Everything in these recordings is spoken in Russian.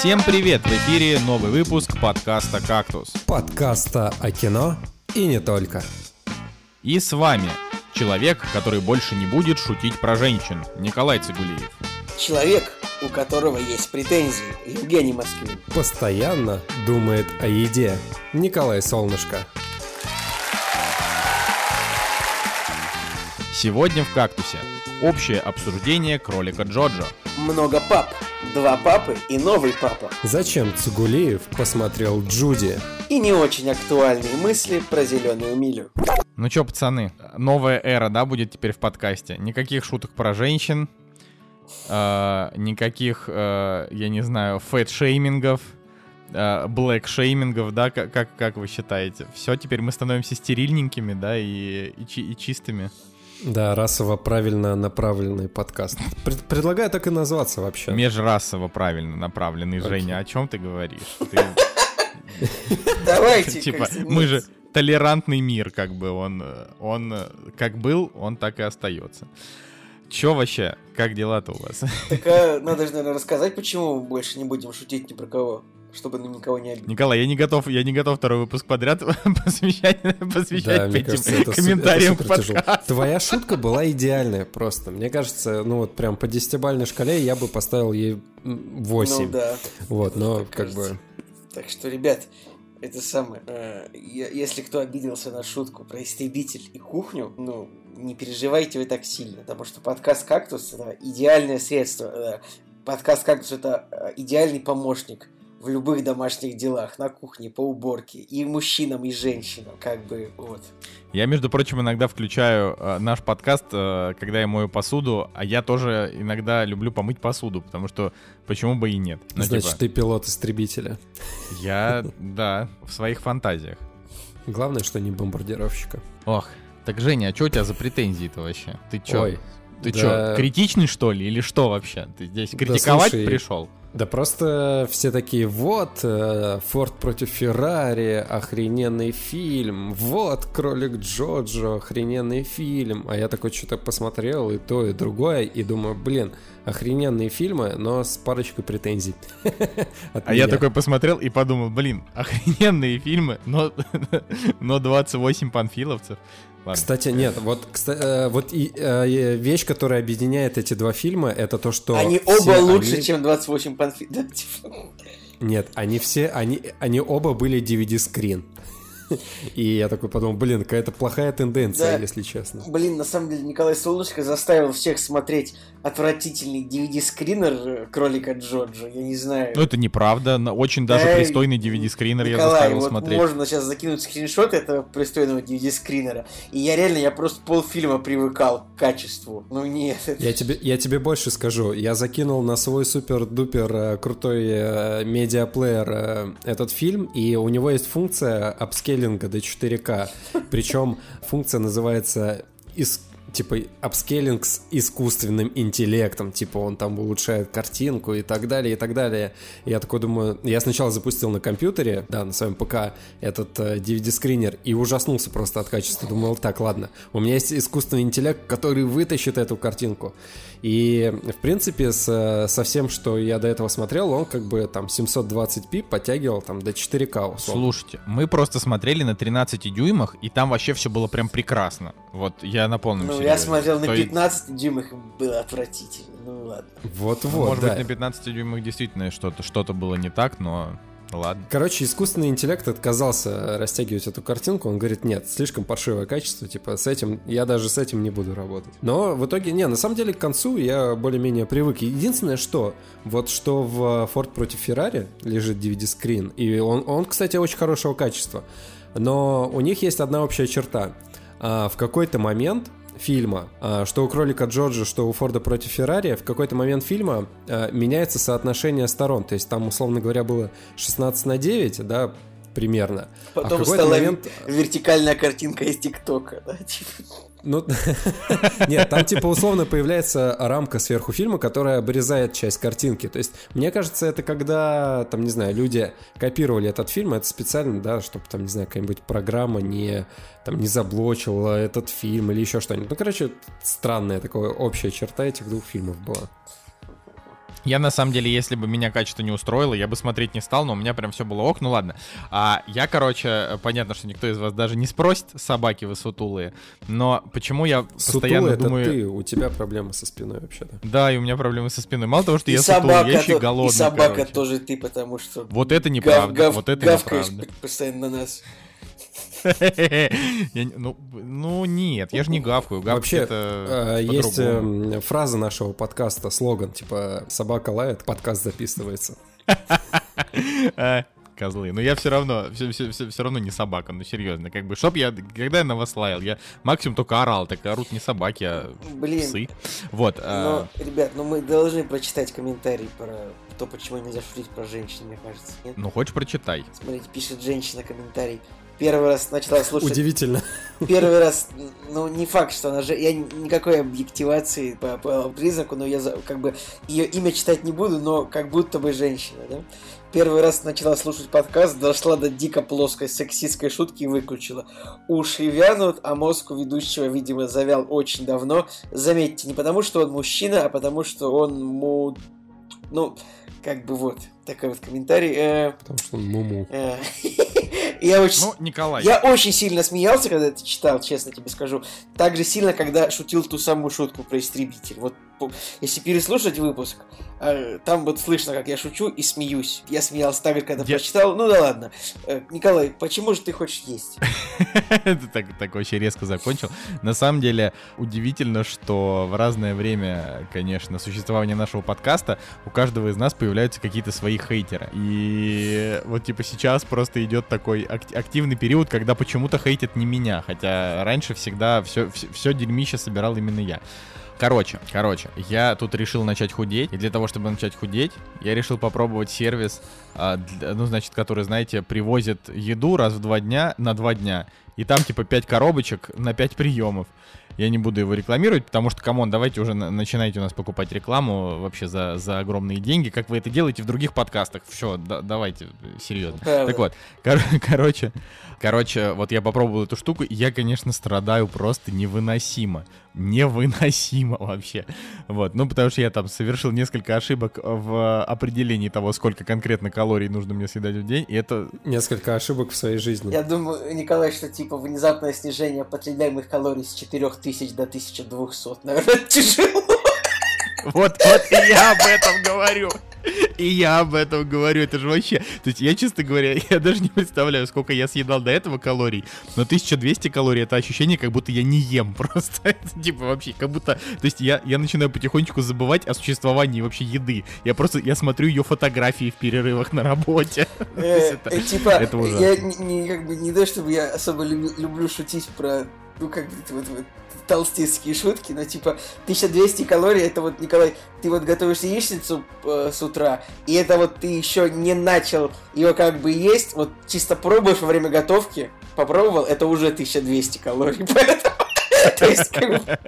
Всем привет! В эфире новый выпуск подкаста «Кактус». Подкаста о кино и не только. И с вами человек, который больше не будет шутить про женщин, Николай Цигулиев. Человек, у которого есть претензии, Евгений Москвин. Постоянно думает о еде. Николай Солнышко. Сегодня в «Кактусе» общее обсуждение кролика Джоджо. Много пап, два папы и новый папа. Зачем Цугулиев посмотрел Джуди? И не очень актуальные мысли про зеленую милю. Ну чё, пацаны, новая эра, да, будет теперь в подкасте. Никаких шуток про женщин, э, никаких, э, я не знаю, фэт-шеймингов, э, black-шеймингов, да, как, как, как вы считаете? Все, теперь мы становимся стерильненькими, да, и, и, и чистыми. Да, расово правильно направленный подкаст. Пред- предлагаю так и назваться вообще. Межрасово правильно направленный, Женя, о чем ты говоришь? Давайте, Типа, мы же толерантный мир, как бы он, он как был, он так и остается. Чё вообще? Как дела-то у вас? Так а, надо же, наверное, рассказать, почему мы больше не будем шутить ни про кого, чтобы никого не обидеть. Николай, я не готов, я не готов второй выпуск подряд посвящать, посвящать Да, этим кажется, это комментариям это подкасту. Твоя шутка была идеальная просто. Мне кажется, ну вот прям по десятибалльной шкале я бы поставил ей м, 8. Ну да. Вот, но Как как кажется. бы... Так что, ребят, это самое. э, если кто обиделся на шутку про истребитель и кухню, ну, не переживайте вы так сильно, потому что подкаст «Кактус» — это идеальное средство. э, Подкаст «Кактус» — это э, идеальный помощник в любых домашних делах, на кухне, по уборке, и мужчинам, и женщинам, как бы, вот. Я, между прочим, иногда включаю э, наш подкаст, э, когда я мою посуду, а я тоже иногда люблю помыть посуду, потому что почему бы и нет. Ну, Значит, типа, ты пилот истребителя. я, да, в своих фантазиях. Главное, что не бомбардировщика. Ох, так, Женя, а что у тебя за претензии-то вообще? Ты чё? Ой, Ты да. чё, критичный, что ли, или что вообще? Ты здесь критиковать слушай, пришел? Да просто все такие, вот, э, Форд против Феррари, охрененный фильм, вот, Кролик Джоджо, охрененный фильм. А я такой что-то посмотрел и то, и другое, и думаю, блин, охрененные фильмы, но с парочкой претензий. А я такой посмотрел и подумал, блин, охрененные фильмы, но, но 28 панфиловцев. Ладно. Кстати, нет, вот, кста- э, вот и, э, вещь, которая объединяет эти два фильма, это то, что... Они оба лучше, они- чем 28 панфи... да, типа. Нет, они все, они, они оба были DVD-скрин. И я такой подумал, блин, какая-то плохая тенденция, Да. если честно. Блин, на самом деле Николай Солнышко заставил всех смотреть отвратительный DVD-скринер э, кролика Джоджо. Я не знаю. Ну, это неправда, очень даже Эй, пристойный DVD-скринер я заставил вот смотреть. можно сейчас закинуть скриншот этого пристойного DVD-скринера. И я реально, я просто полфильма привыкал к качеству. Ну нет. это- Я тебе, я тебе больше скажу. Я закинул на свой супер-дупер э, крутой э, медиаплеер этот фильм, и у него есть функция апскейлинга до 4К. Причем функция называется ис- типа апскейлинг с искусственным интеллектом, типа он там улучшает картинку и так далее, и так далее. Я такой думаю, я сначала запустил на компьютере, да, на своем ПК этот э, DVD-скринер и ужаснулся просто от качества. Думал, так, ладно, у меня есть искусственный интеллект, который вытащит эту картинку. И, в принципе, с, со всем, что я до этого смотрел, он как бы там 720p подтягивал там до 4К условно. Слушайте, мы просто смотрели на 13 дюймах, и там вообще все было прям прекрасно. Вот я на полном Ну, серьезе. я смотрел на То есть, 15 дюймах, и было отвратительно. Ну ладно. Вот-вот, Может да. быть, на 15 дюймах действительно что-то что было не так, но ладно. Короче, искусственный интеллект отказался растягивать эту картинку. Он говорит, нет, слишком паршивое качество, типа с этим, я даже с этим не буду работать. Но в итоге, не, на самом деле к концу я более-менее привык. Единственное, что, вот что в Ford против Ferrari лежит DVD-скрин, и он, он, кстати, очень хорошего качества. Но у них есть одна общая черта. А, В какой-то момент фильма, а, что у кролика Джорджа, что у Форда против Феррари, в какой-то момент фильма а, меняется соотношение сторон. То есть там, условно говоря, было 16 на 9, да, примерно. а Потом какой-то стала момент... вертикальная картинка из ТикТока. Да, типа. Ну, нет, там типа условно появляется рамка сверху фильма, которая обрезает часть картинки. То есть, мне кажется, это когда, там, не знаю, люди копировали этот фильм, это специально, да, чтобы там, не знаю, какая-нибудь программа не, там, не заблочила этот фильм или еще что-нибудь. Ну, короче, странная такая общая черта этих двух фильмов была. Я на самом деле, если бы меня качество не устроило, я бы смотреть не стал, но у меня прям все было ок. Ну ладно. А я, короче, понятно, что никто из вас даже не спросит, собаки вы сутулые. Но почему я постоянно Сутулый думаю... это ты, у тебя проблемы со спиной вообще-то. Да, и у меня проблемы со спиной. Мало того, что И я сутулый, я еще и голодный, и собака короче. тоже ты, потому что... Вот это гав- неправда, гав- вот это гавкаешь неправда. постоянно на нас. Ну, ну нет, я же не гавкаю. Вообще, это э, есть эм, фраза нашего подкаста, слоган, типа «собака лает, подкаст записывается». А, Козлы. Но я все равно, все, все, все, все равно не собака, ну серьезно. Как бы, чтоб я, когда я на вас лаял, я максимум только орал, так орут не собаки, а Блин, псы. Вот. а, но, ребят, ну мы должны прочитать комментарий про то, почему нельзя шутить про женщин, мне кажется. Нет? ну хочешь прочитай. Смотрите, пишет женщина комментарий. Первый раз начала слушать... Удивительно. Первый раз, ну, не факт, что она же... Я ни- никакой объективации по, по признаку, но я как бы ее имя читать не буду, но как будто бы женщина, да? Первый раз начала слушать подкаст, дошла до дико плоской сексистской шутки и выключила. Уши вянут, а мозг у ведущего, видимо, завял очень давно. Заметьте, не потому, что он мужчина, а потому, что он му... Ну, как бы вот, такой вот комментарий. Э, Потому что он муму. Я очень... Ну, Николай. Я очень сильно смеялся, когда это читал, честно тебе скажу. Так же сильно, когда шутил ту самую шутку про истребитель. Вот если переслушать выпуск, э, там вот слышно, как я шучу и смеюсь. Я смеялся так когда Я- прочитал. Ну да ладно. Э, Николай, почему же ты хочешь есть? Это так, так очень резко закончил. На самом деле, удивительно, что в разное время, конечно, существования нашего подкаста у каждого из нас появляются какие-то свои хейтеры. И вот типа сейчас просто идет такой ак- активный период, когда почему-то хейтят не меня, хотя раньше всегда все, все, дерьмище собирал именно я. Короче, короче, я тут решил начать худеть, и для того, чтобы начать худеть, я решил попробовать сервис, а, ну, значит, который, знаете, привозит еду раз в два дня на два дня, и там, типа, 5 коробочек на 5 приемов. Я не буду его рекламировать, потому что, come on, давайте уже на- начинайте у нас покупать рекламу вообще за, за огромные деньги, как вы это делаете в других подкастах. Все, давайте, серьезно. Правда. Так вот, кор- короче, короче, вот я попробовал эту штуку, и я, конечно, страдаю просто невыносимо. Невыносимо вообще. Вот, ну, потому что я там совершил несколько ошибок в определении того, сколько конкретно калорий нужно мне съедать в день, и это... Несколько ошибок в своей жизни. Я думаю, Николай, что типа внезапное снижение потребляемых калорий с 4000 до 1200, наверное, тяжело. Вот, вот и я об этом говорю. И я об этом говорю, это же вообще... То есть я, честно говоря, я даже не представляю, сколько я съедал до этого калорий, но 1200 калорий — это ощущение, как будто я не ем просто. Это, типа вообще, как будто... То есть я, я начинаю потихонечку забывать о существовании вообще еды. Я просто, я смотрю ее фотографии в перерывах на работе. Э, э, Типа, я не, то, чтобы я особо люблю шутить про, ну, как эти вот, вот толстецкие шутки, но, типа, 1200 калорий, это вот, Николай, ты вот готовишь яичницу э, с утра, и это вот ты еще не начал ее как бы есть, вот чисто пробуешь во время готовки, попробовал, это уже 1200 калорий, поэтому, то есть,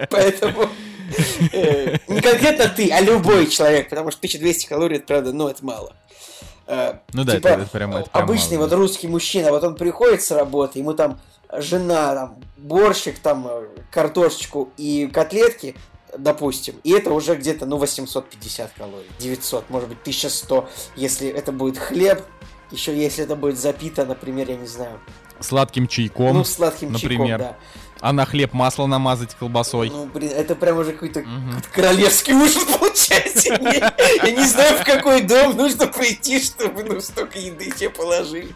поэтому... э, Не конкретно ты, а любой человек, потому что 1200 калорий, это правда, ну, это мало. Э, Ну да, типа, это- это прям- это прям обычный мало, вот да. русский мужчина, вот он приходит с работы, ему там жена, там, борщик, там, э, картошечку и котлетки, допустим, и это уже где-то, ну, 850 калорий, 900, может быть, 1100, если это будет хлеб, еще если это будет запито, например, я не знаю, Сладким чайком, ну, сладким например. чайком, да. а на хлеб масло намазать колбасой. Ну, блин, это прям уже какой-то Мгм. королевский ужин получается. Я, я не знаю, в какой дом нужно прийти, чтобы ну, столько еды тебе положили.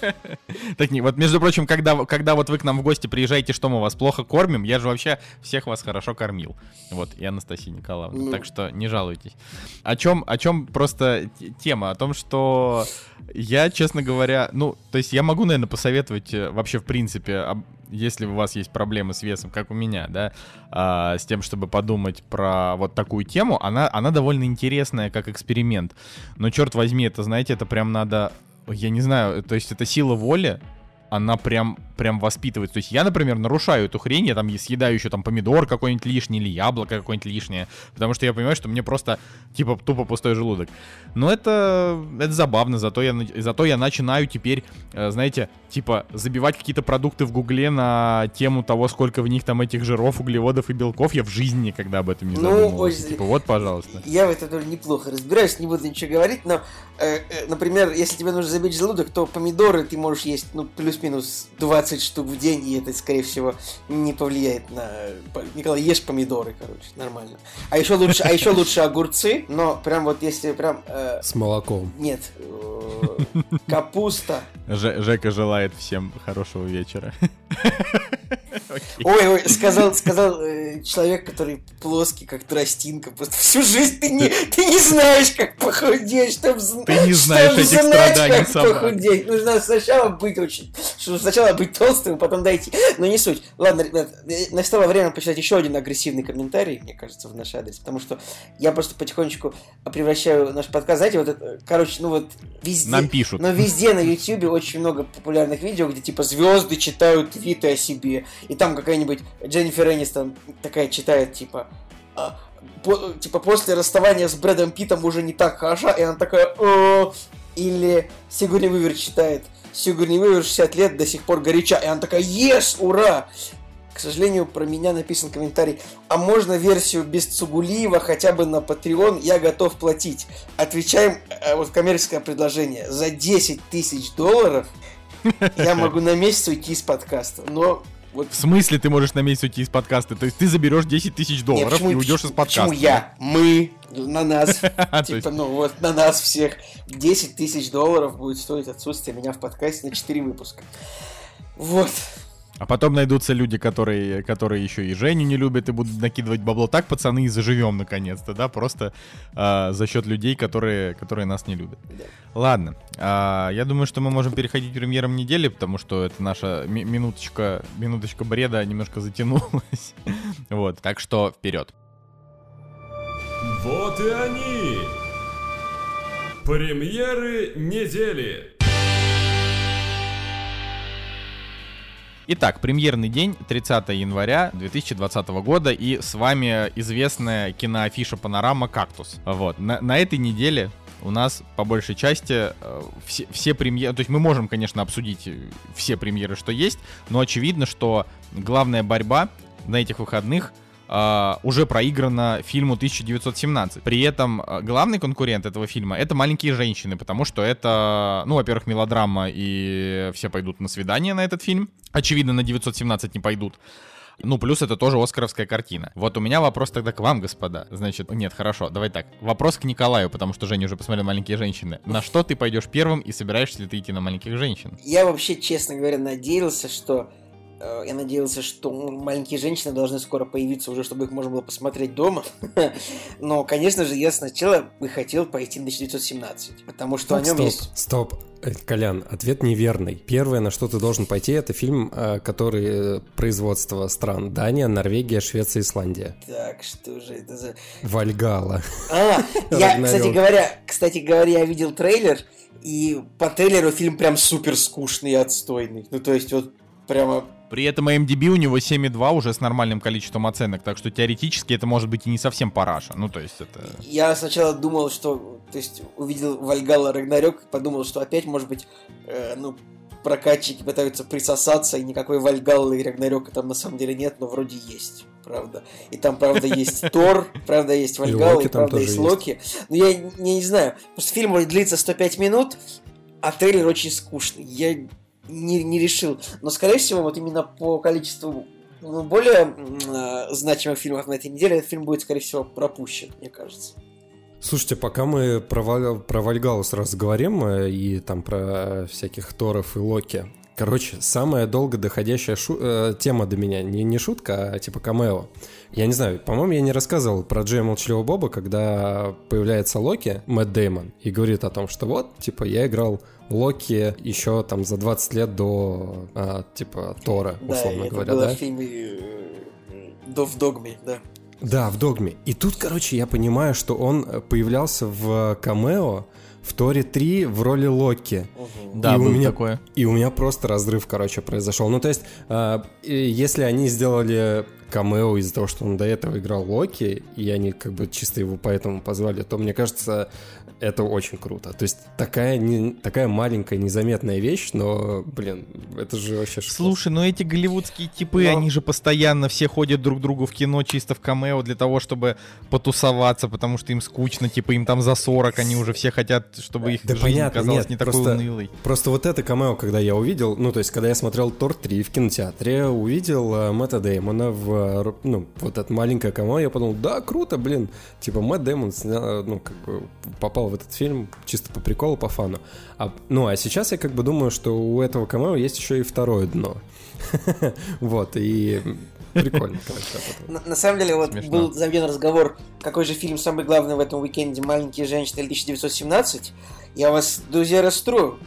Так не, вот между прочим, когда, когда вот вы к нам в гости приезжаете, что мы вас плохо кормим, я же вообще всех вас хорошо кормил. Вот, и Анастасия Николаевна. Ну. Так что не жалуйтесь. О чем, о чем просто тема? О том, что я, честно говоря, ну, то есть я могу, наверное, посоветовать э, вообще в принципе, если у вас есть проблемы с весом, как у меня, да, а, с тем, чтобы подумать про вот такую тему, она, она довольно интересная как эксперимент. Но черт возьми, это, знаете, это прям надо, я не знаю, то есть это сила воли, она прям, прям воспитывается. То есть я, например, нарушаю эту хрень, я там съедаю еще там помидор какой-нибудь лишний или яблоко какое-нибудь лишнее, потому что я понимаю, что мне просто, типа, тупо пустой желудок. Но это, это забавно, зато я, зато я начинаю теперь, э, знаете, типа, забивать какие-то продукты в гугле на тему того, сколько в них там этих жиров, углеводов и белков. Я в жизни никогда об этом не ну, задумывался. Ну, типа, вот, пожалуйста. Я в этом тоже неплохо разбираюсь, не буду ничего говорить, но, э, э, например, если тебе нужно забить желудок, то помидоры ты можешь есть, ну, плюс-минус 20 штук в день, и это, скорее всего, не повлияет на... Николай, ешь помидоры, короче, нормально. А еще лучше, а еще лучше огурцы, но прям вот если прям... Э, С молоком. Нет, э, капуста. Ж Жека желает всем хорошего вечера. Ой, ой, сказал, сказал э, человек, который плоский, как тростинка. Просто всю жизнь ты не, ты не знаешь, как похудеть, чтобы Ты не знаешь этих страданий как сама. похудеть. Нужно сначала быть очень... Сначала быть толстым, потом дойти. Но не суть. Ладно, ребят, э, настало время почитать еще один агрессивный комментарий, мне кажется, в наш адрес. Потому что я просто потихонечку превращаю наш подкаст. Знаете, вот это, короче, ну вот везде... Нам пишут. Но везде на YouTube очень много популярных видео, где типа звезды читают твиты о себе. И там какая-нибудь Дженнифер Энистон такая читает, типа, а, по, типа, после расставания с Брэдом Питом уже не так хороша, и она такая, О! или Сигурни Вивер читает, Сигурни Вивер 60 лет до сих пор горяча, и она такая, ес, ура! К сожалению, про меня написан комментарий. А можно версию без Цугулиева хотя бы на Patreon? Я готов платить. Отвечаем, э, вот коммерческое предложение. За 10 тысяч долларов я могу на месяц уйти из подкаста. Но вот... В смысле ты можешь на месяц уйти из подкаста? То есть ты заберешь 10 тысяч долларов Нет, почему, и уйдешь из подкаста? Почему я? Мы? На нас. Типа, ну вот на нас всех. 10 тысяч долларов будет стоить отсутствие меня в подкасте на 4 выпуска. Вот. А потом найдутся люди, которые, которые еще и Женю не любят и будут накидывать бабло. Так, пацаны, и заживем наконец-то, да, просто э, за счет людей, которые, которые нас не любят. Ладно, э, я думаю, что мы можем переходить к премьерам недели, потому что это наша ми- минуточка, минуточка бреда немножко затянулась. вот, так что вперед. Вот и они! Премьеры недели! Итак, премьерный день, 30 января 2020 года, и с вами известная киноафиша «Панорама. Кактус». Вот, на, на этой неделе у нас по большей части э, все, все премьеры, то есть мы можем, конечно, обсудить все премьеры, что есть, но очевидно, что главная борьба на этих выходных — Uh, уже проиграно фильму 1917. При этом uh, главный конкурент этого фильма это маленькие женщины, потому что это, ну, во-первых, мелодрама, и все пойдут на свидание на этот фильм. Очевидно, на 917 не пойдут. Ну, плюс это тоже оскаровская картина. Вот у меня вопрос тогда к вам, господа. Значит, нет, хорошо, давай так. Вопрос к Николаю, потому что Женя уже посмотрел «Маленькие женщины». На что ты пойдешь первым и собираешься ли ты идти на «Маленьких женщин»? Я вообще, честно говоря, надеялся, что Э, я надеялся, что маленькие женщины должны скоро появиться уже, чтобы их можно было посмотреть дома. Но, конечно же, я сначала бы хотел пойти на 917, потому что так, о нем стоп, есть... Стоп, э, Колян, ответ неверный. Первое, на что ты должен пойти, это фильм, э, который производство стран Дания, Норвегия, Швеция, Исландия. Так, что же это за... Вальгала. А, я, кстати говоря, кстати говоря, я видел трейлер, и по трейлеру фильм прям супер скучный и отстойный. Ну, то есть вот прямо при этом MDB у него 7,2 уже с нормальным количеством оценок, так что теоретически это может быть и не совсем параша. Ну, то есть это... Я сначала думал, что... То есть увидел Вальгала Рагнарёк, подумал, что опять, может быть, э, ну, прокатчики пытаются присосаться, и никакой Вальгаллы и Рагнарёка там на самом деле нет, но вроде есть, правда. И там, правда, есть Тор, правда, есть Вальгалла, и, правда, есть Локи. Но я не знаю, просто фильм длится 105 минут, а трейлер очень скучный. Я не, не решил. Но, скорее всего, вот именно по количеству ну, более э, значимых фильмов на этой неделе этот фильм будет, скорее всего, пропущен, мне кажется. Слушайте, пока мы про, про Вальгалу сразу говорим, э, и там про всяких Торов и Локи, Короче, самая долго доходящая шу- э, тема до меня не, не шутка, а типа камео. Я не знаю, по-моему, я не рассказывал про Джея Молчаливого Боба, когда появляется Локи, Мэтт Деймон, и говорит о том, что вот, типа, я играл Локи еще там за 20 лет до, а, типа, Тора, условно да, говоря, было да? в фильме э, до в Догме, да. Да, в Догме. И тут, короче, я понимаю, что он появлялся в камео в Торе 3 в роли Локи. Мгм. Да, И у было меня- такое. И у меня просто разрыв, короче, произошел. Ну, то есть, если они сделали камео из-за того, что он до этого играл Локи, и они как бы чисто его поэтому позвали, то мне кажется, это очень круто. То есть такая, не, такая маленькая, незаметная вещь, но, блин, это же вообще шикарно. Слушай, ну эти голливудские типы, Но- они же постоянно все ходят друг к другу в кино чисто в камео для того, чтобы потусоваться, потому что им скучно, типа им там за 40, они уже все хотят, чтобы их Да жизнь понятно, казалась нет, не такой просто- унылой. Просто вот это камео, когда я увидел, ну, то есть, когда я смотрел Тор 3 в кинотеатре, увидел э, Мэтта Деймона в, э, ну, вот это маленькое камео, я подумал, да, круто, блин, типа, Мэтт Деймон, сня- ну, как бы, попал в этот фильм чисто по приколу, по фану. А, ну, а сейчас я как бы думаю, что у этого камео есть еще и второе дно. Вот, и прикольно, короче. На, самом деле, вот был заведен разговор, какой же фильм самый главный в этом уикенде «Маленькие женщины» или 1917. Я вас, друзья, расстрою,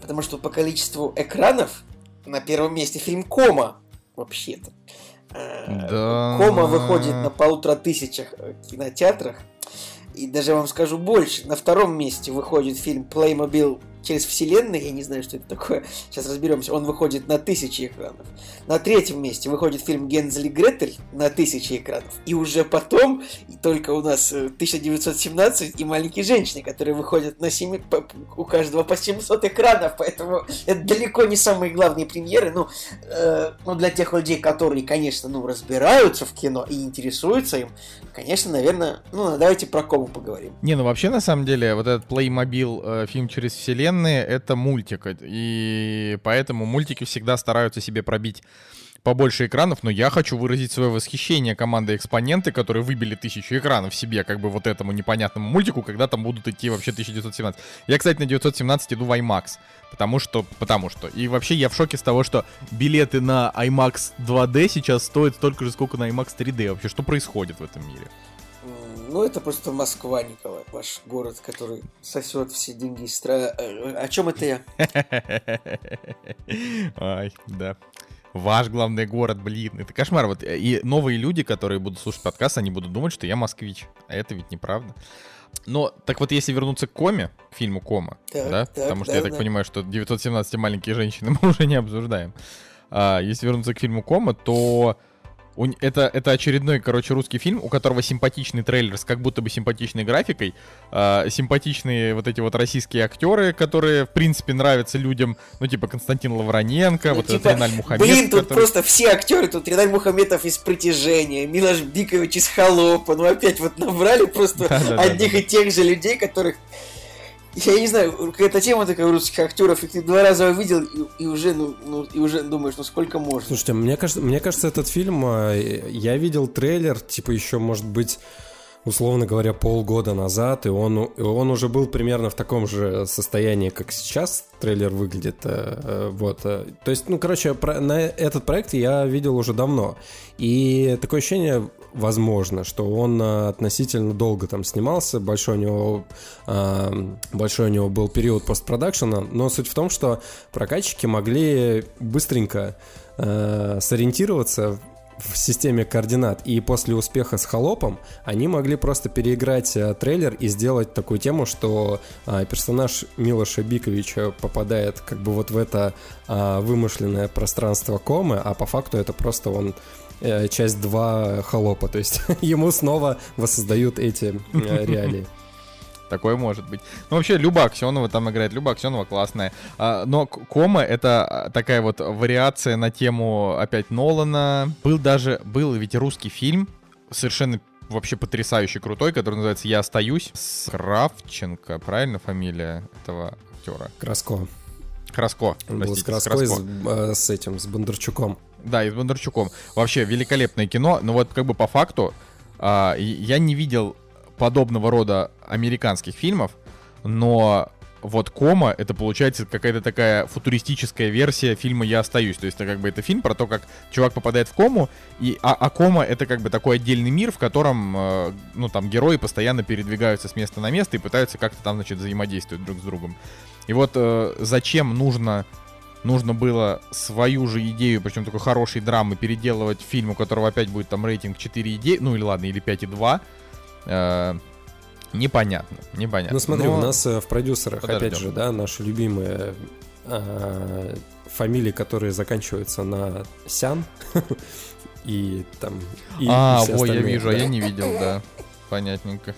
потому что по количеству экранов на первом месте фильм «Кома», вообще-то. Э, Да. «Кома» выходит на полутора тысячах э, кинотеатрах. И даже вам скажу больше. На втором месте выходит фильм Playmobil через вселенные. Я не знаю, что это такое. Сейчас разберемся. Он выходит на тысячи экранов. На третьем месте выходит фильм Гензель и Гретель на тысячи экранов. И уже потом, и только у нас э, 1917 и «Маленькие женщины», которые выходят на 7, у каждого по 700 экранов. Поэтому это далеко не самые главные премьеры. Ну, э, ну, для тех людей, которые, конечно, ну, разбираются в кино и интересуются им, конечно, наверное, ну, давайте про кому поговорим. Не, ну вообще, на самом деле, вот этот Playmobil э, фильм через вселенные, это мультик. И поэтому мультики всегда стараются себе пробить побольше экранов, но я хочу выразить свое восхищение командой экспоненты, которые выбили тысячу экранов себе, как бы вот этому непонятному мультику, когда там будут идти вообще 1917. Я, кстати, на 917 иду в IMAX, потому что, потому что. И вообще я в шоке с того, что билеты на IMAX 2D сейчас стоят столько же, сколько на IMAX 3D. Вообще, что происходит в этом мире? Ну, это просто Москва, Николай, ваш город, который сосет все деньги из страны. О чем это я? Ай, да. Ваш главный город, блин, это кошмар. Вот э, и новые люди, которые будут слушать подкаст, они будут думать, что я москвич. А это ведь неправда. Но, так вот, если вернуться к Коме, к фильму Кома, Так, да, так, потому что да, я так да. понимаю, что 917 маленькие женщины мы уже не обсуждаем. А, если вернуться к фильму Кома, то у это, это очередной, короче, русский фильм, у которого симпатичный трейлер с как будто бы симпатичной графикой, а, симпатичные вот эти вот российские актеры, которые, в принципе, нравятся людям, ну, типа Константин Лавроненко, Ну, вот типа, этот Реналь Мухаммед. Блин, тут который- просто все актеры, тут Реналь Мухаметов из «Притяжения», Милош Бикович из «Холопа», ну опять вот набрали просто Да-да-да-да. одних и тех же людей, которых... Я не знаю, какая-то тема такая у русских актеров, и ты два раза увидел, и, и уже, ну, ну, и уже думаешь, ну сколько можно. Слушайте, мне кажется, мне кажется, этот фильм, э, я видел трейлер, типа еще, может быть, условно говоря, полгода назад, и он, он уже был примерно в таком же состоянии, как сейчас трейлер выглядит. э, э, Вот. То есть, ну, короче, про- на этот проект я видел уже давно. И такое ощущение, возможно, что он э, относительно долго там снимался, большой у него, э, большой у него был период постпродакшена, но суть в том, что прокатчики могли быстренько э, сориентироваться в системе координат. И после успеха с холопом они могли просто переиграть трейлер и сделать такую тему, что персонаж Милоша Биковича попадает как бы вот в это вымышленное пространство комы, а по факту это просто он э, часть 2 холопа. То есть ему снова воссоздают эти э, реалии. Такое может быть. Ну, вообще, Люба Аксенова там играет. Люба Аксенова классная. А, но Кома — это а, такая вот вариация на тему опять Нолана. Был даже... Был ведь русский фильм, совершенно вообще потрясающий, крутой, который называется «Я остаюсь». С Кравченко, правильно фамилия этого актера? Краско. Краско. Он был с простите, с Краско. с, э, с этим, с Бондарчуком. Да, и с Бондарчуком. Вообще великолепное кино, но вот как бы по факту а, я не видел подобного рода американских фильмов, но вот Кома это получается какая-то такая футуристическая версия фильма Я остаюсь. То есть это как бы это фильм про то, как чувак попадает в кому, и а, а кома это как бы такой отдельный мир, в котором э, ну там герои постоянно передвигаются с места на место и пытаются как-то там значит взаимодействовать друг с другом. И вот э, зачем нужно нужно было свою же идею, причем такой хорошей драмы, переделывать в фильм, у которого опять будет там рейтинг 4,9, ну или ладно, или 5,2. Э, Непонятно, непонятно. Ну смотри, Но- у нас э, в продюсерах, подождем. опять же, да, наши любимые э, фамилии, которые заканчиваются на Сян и там... и- а, и ой, я вижу, а да. я не видел, да. Понятненько.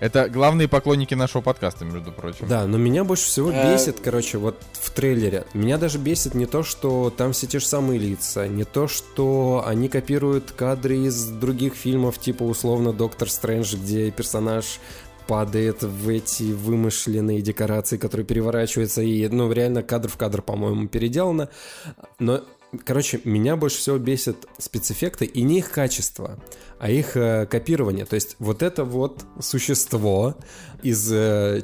Это главные поклонники нашего подкаста, между прочим. Да, но меня больше всего Э, бесит, короче, вот в трейлере. Меня даже бесит не то, что там все те же самые лица, не то, что они копируют кадры из других фильмов, типа условно Доктор Стрэндж, где персонаж падает в эти вымышленные декорации, которые переворачиваются, и, ну, реально кадр в кадр, по-моему, переделано. Но, короче, меня больше всего бесит спецэффекты и не их качество, а их э, копирование. То есть вот это вот существо из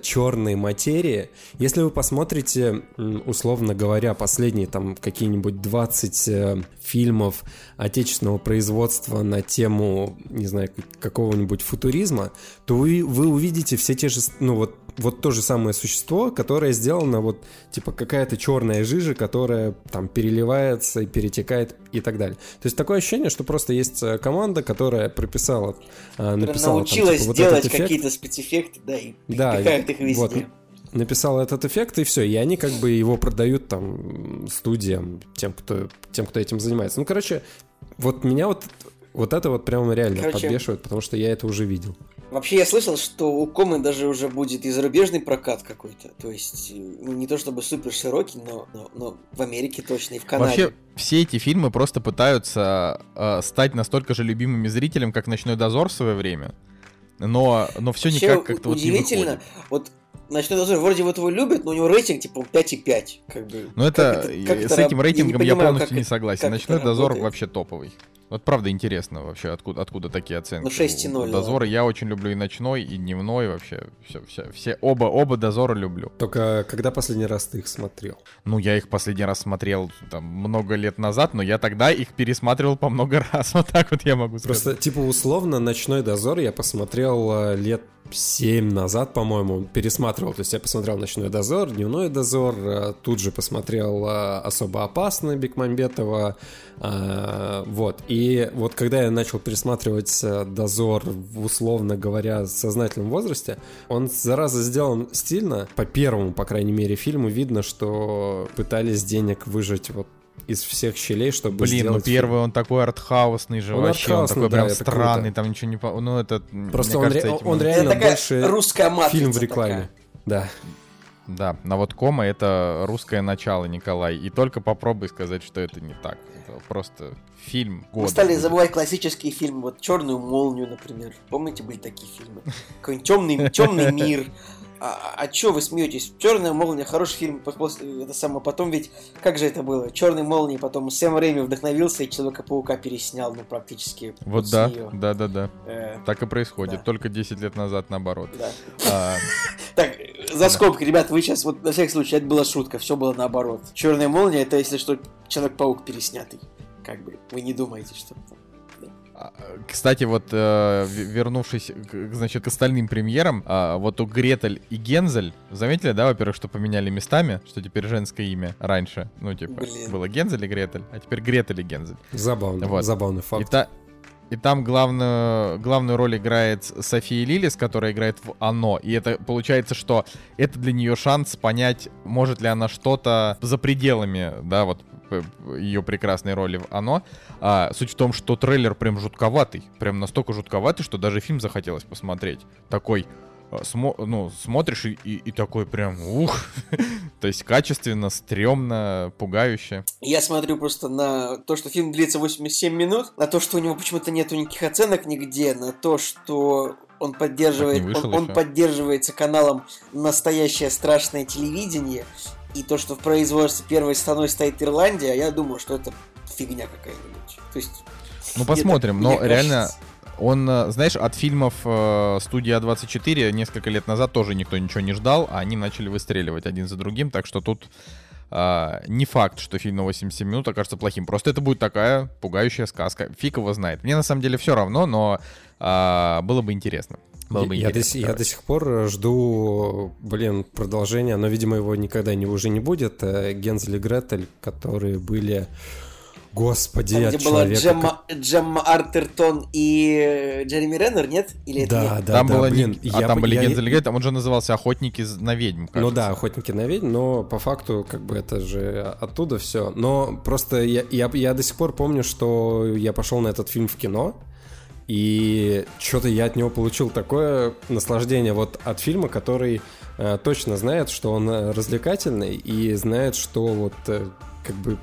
черной материи, если вы посмотрите, условно говоря, последние там какие-нибудь 20 э, фильмов отечественного производства на тему, не знаю, какого-нибудь футуризма, то вы, вы увидите все те же, ну вот, вот то же самое существо, которое сделано вот, типа, какая-то черная жижа, которая там переливается и перетекает и так далее. То есть такое ощущение, что просто есть э, команда, которая прописала, э, написала там, научилась типа, вот делать эффект. какие-то спецэффекты, да, и Да, впихают их везде. вот. написал этот эффект, и все. И они как бы его продают там студиям, тем, кто, тем, кто этим занимается. Ну, короче, вот меня вот, вот это вот прямо реально Короче- подбешивает, потому что я это уже видел. Вообще, я слышал, что у Комы даже уже будет и зарубежный прокат какой-то. То есть, э, ну, не то чтобы супер широкий, но, но, но в Америке точно и в Канаде. Вообще, все эти фильмы просто пытаются э, стать настолько же любимыми зрителям, как «Ночной дозор» в свое время. Но, но все Вообще, никак как-то вот не удивительно, выходит. вот Ночной дозор вроде вот его любят, но у него рейтинг типа 5,5. Как бы. Но это, Как как э, это с этим раб- рейтингом не я, понимаю, полностью как не это- согласен. как Ночной это дозор работает. вообще топовый. Вот правда интересно вообще, откуда, откуда такие оценки. Ну, 6,0, У Дозора я очень люблю и ночной, и дневной вообще. Все, все, все оба, оба дозора люблю. Только когда последний раз ты их смотрел? Ну, я их последний раз смотрел там много лет назад, но я тогда их пересматривал по много раз. Вот так вот я могу сказать. Просто, типа, условно, «Ночной дозор» я посмотрел э, лет 7 назад, по-моему, пересматривал. То есть я посмотрел «Ночной дозор», «Дневной дозор», э, тут же посмотрел э, «Особо опасно» Бекмамбетова. э, Вот. И вот когда я начал пересматривать «Дозор» в, условно говоря, сознательном возрасте, он, зараза, сделан стильно. По первому, по крайней мере, фильму видно, что пытались денег выжать вот из всех щелей, чтобы Блин, ну сделать фильм. первый он такой артхаусный же Он вообще, он артхаусный, такой да, прям странный, круто. там ничего не... по- Ну, это, Просто мне он кажется, ре- этим он реально Это такая больше русская фильм в такая. Да. Да, на вот кома это русское начало, Николай. И только попробуй сказать, что это не так. Это просто фильм года. Мы стали забывать классические фильмы, вот Черную молнию, например. Помните, были такие фильмы? Какой-нибудь темный, темный мир. А, а чё вы смеетесь? Черная молния, хороший фильм. Это самое. Потом ведь, как же это было? Черной молнии, потом Сэм Рэйми вдохновился и Человека-паука переснял, ну, практически. Вот с да, да, да, да. Э, Так и происходит, Да. только 10 лет назад наоборот. да. А, Так, за скобки, ребят, вы сейчас, вот на всякий случай, это была шутка, все было наоборот. Черная молния, это если что, Человек-паук переснятый. Как бы, вы не думаете, что... а, Кстати, вот э, вернувшись, к- значит, к остальным премьерам, а, вот у Гретель и Гензель, заметили, да, во-первых, что поменяли местами, что теперь женское имя раньше, ну, типа, Блин. было Гензель и Гретель, а теперь Гретель и Гензель. Забавно. Вот. Забавный И, факт. та- и там главную, главную роль играет София Лилис, которая играет в «Оно». И это получается, что это для нее шанс понять, может ли она что-то за пределами, да, вот ее прекрасной роли в «Оно». А, суть в том, что трейлер прям жутковатый. Прям настолько жутковатый, что даже фильм захотелось посмотреть. Такой, а, смо- ну, смотришь и, и- и такой прям, ух. То есть качественно, стрёмно, пугающе. Я смотрю просто на то, что фильм длится 87 минут, на то, что у него почему-то нету никаких оценок нигде, на то, что он поддерживает, он, он поддерживается каналом «Настоящее страшное телевидение», и то, что в производстве первой страной стоит Ирландия, я думаю, что это фигня какая-нибудь. То есть... Ну, посмотрим, так- но реально. Он, э, знаешь, от фильмов э, студия 24 несколько лет назад тоже никто ничего не ждал, а они начали выстреливать один за другим, так что тут э, не факт, что фильм на 87 минут окажется плохим. Просто это будет такая пугающая сказка. Фиг его знает. Мне на самом деле все равно, но э, было бы интересно. Было бы я, до, я до сих пор жду, блин, продолжения, но, видимо, его никогда не, уже не будет. Э, Гензель и Гретель, которые были... Господи, Там, я где была. Джемма, Джемма Артертон и Джереми Реннер, нет? Или это Да, нет? да, там да, было блин. не... А я там бы- были я- легенд, там он же назывался Охотники на ведьм, Ну кажется. да, охотники на ведьм, но по факту как бы это же оттуда все. Но просто я, я, я до сих пор помню, что я пошел на этот фильм в кино, и что-то я от него получил такое наслаждение вот от фильма, который э, точно знает, что он э, развлекательный и знает, что вот э, как бы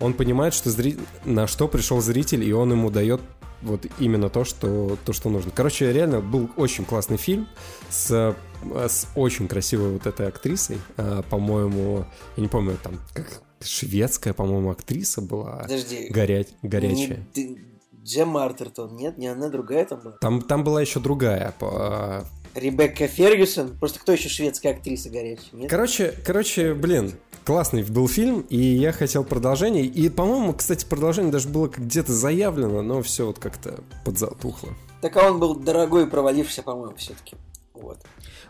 он понимает, что зри... на что пришел зритель, и он ему дает вот именно то, что, то, что нужно. Короче, реально был очень классный фильм с, э, с очень красивой вот этой актрисой. Э, По-моему, я не помню, там как шведская, по-моему, актриса была. Подожди. Горя... Горячая. Не Д- Джемма Артертон, нет? Не она, другая там была? Там, там была еще другая. по- Ребекка Фергюсон? Просто кто еще шведская актриса горячая, нет? Короче, короче, блин, классный был фильм, и я хотел продолжение. И, по-моему, кстати, продолжение даже было где-то заявлено, но все вот как-то подзатухло. Так а он был дорогой и провалившийся, по-моему, все-таки. Вот.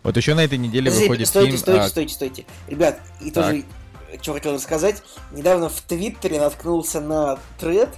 Вот еще на этой неделе Подождите, выходит стойте, фильм... стойте, а, стойте, стойте. Ребят, и Так. тоже, что хотел рассказать, недавно в Твиттере наткнулся на тред,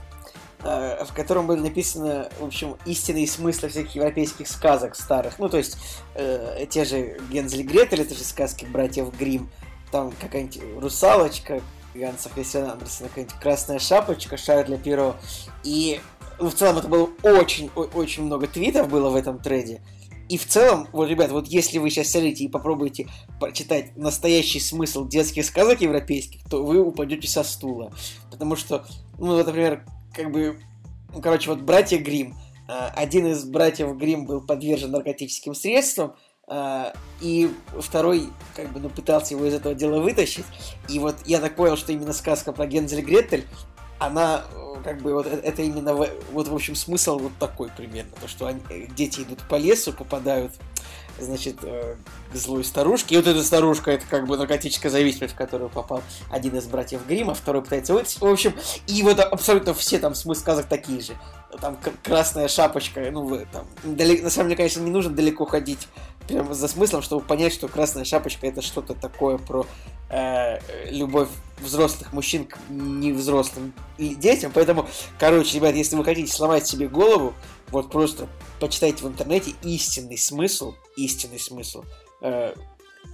в котором были написаны, в общем, истинные смыслы всяких европейских сказок старых. Ну, то есть, э, те же Гензель Гретель, это же сказки братьев Грим, там какая-нибудь русалочка, Ганса Христиана Андерсона, какая-нибудь красная шапочка, Шарля Перо. И ну, в целом это было очень, очень много твитов было в этом треде. И в целом, вот, ребят, вот если вы сейчас сядете и попробуете прочитать настоящий смысл детских сказок европейских, то вы упадете со стула. Потому что, ну, вот, например, как бы, ну, короче, вот братья Грим. Один из братьев Грим был подвержен наркотическим средствам, а, и второй, как бы, ну, пытался его из этого дела вытащить. И вот я так понял, что именно сказка про Гензель Гретель, она, э, как бы, вот э- это именно, вот, в общем, смысл вот такой примерно. То, что они, э, дети идут по лесу, попадают, значит, э, к злой старушке. И вот эта старушка, это как бы наркотическая зависимость, в которую попал один из братьев Грима, второй пытается вытащить. В общем, и вот абсолютно все там смысл сказок такие же. Там красная шапочка, ну, вы там, далеко, на самом деле, конечно, не нужно далеко ходить прямо за смыслом, чтобы понять, что красная шапочка это что-то такое про э, любовь взрослых мужчин к невзрослым детям. Поэтому, короче, ребят, если вы хотите сломать себе голову, вот просто почитайте в интернете истинный смысл, истинный смысл э,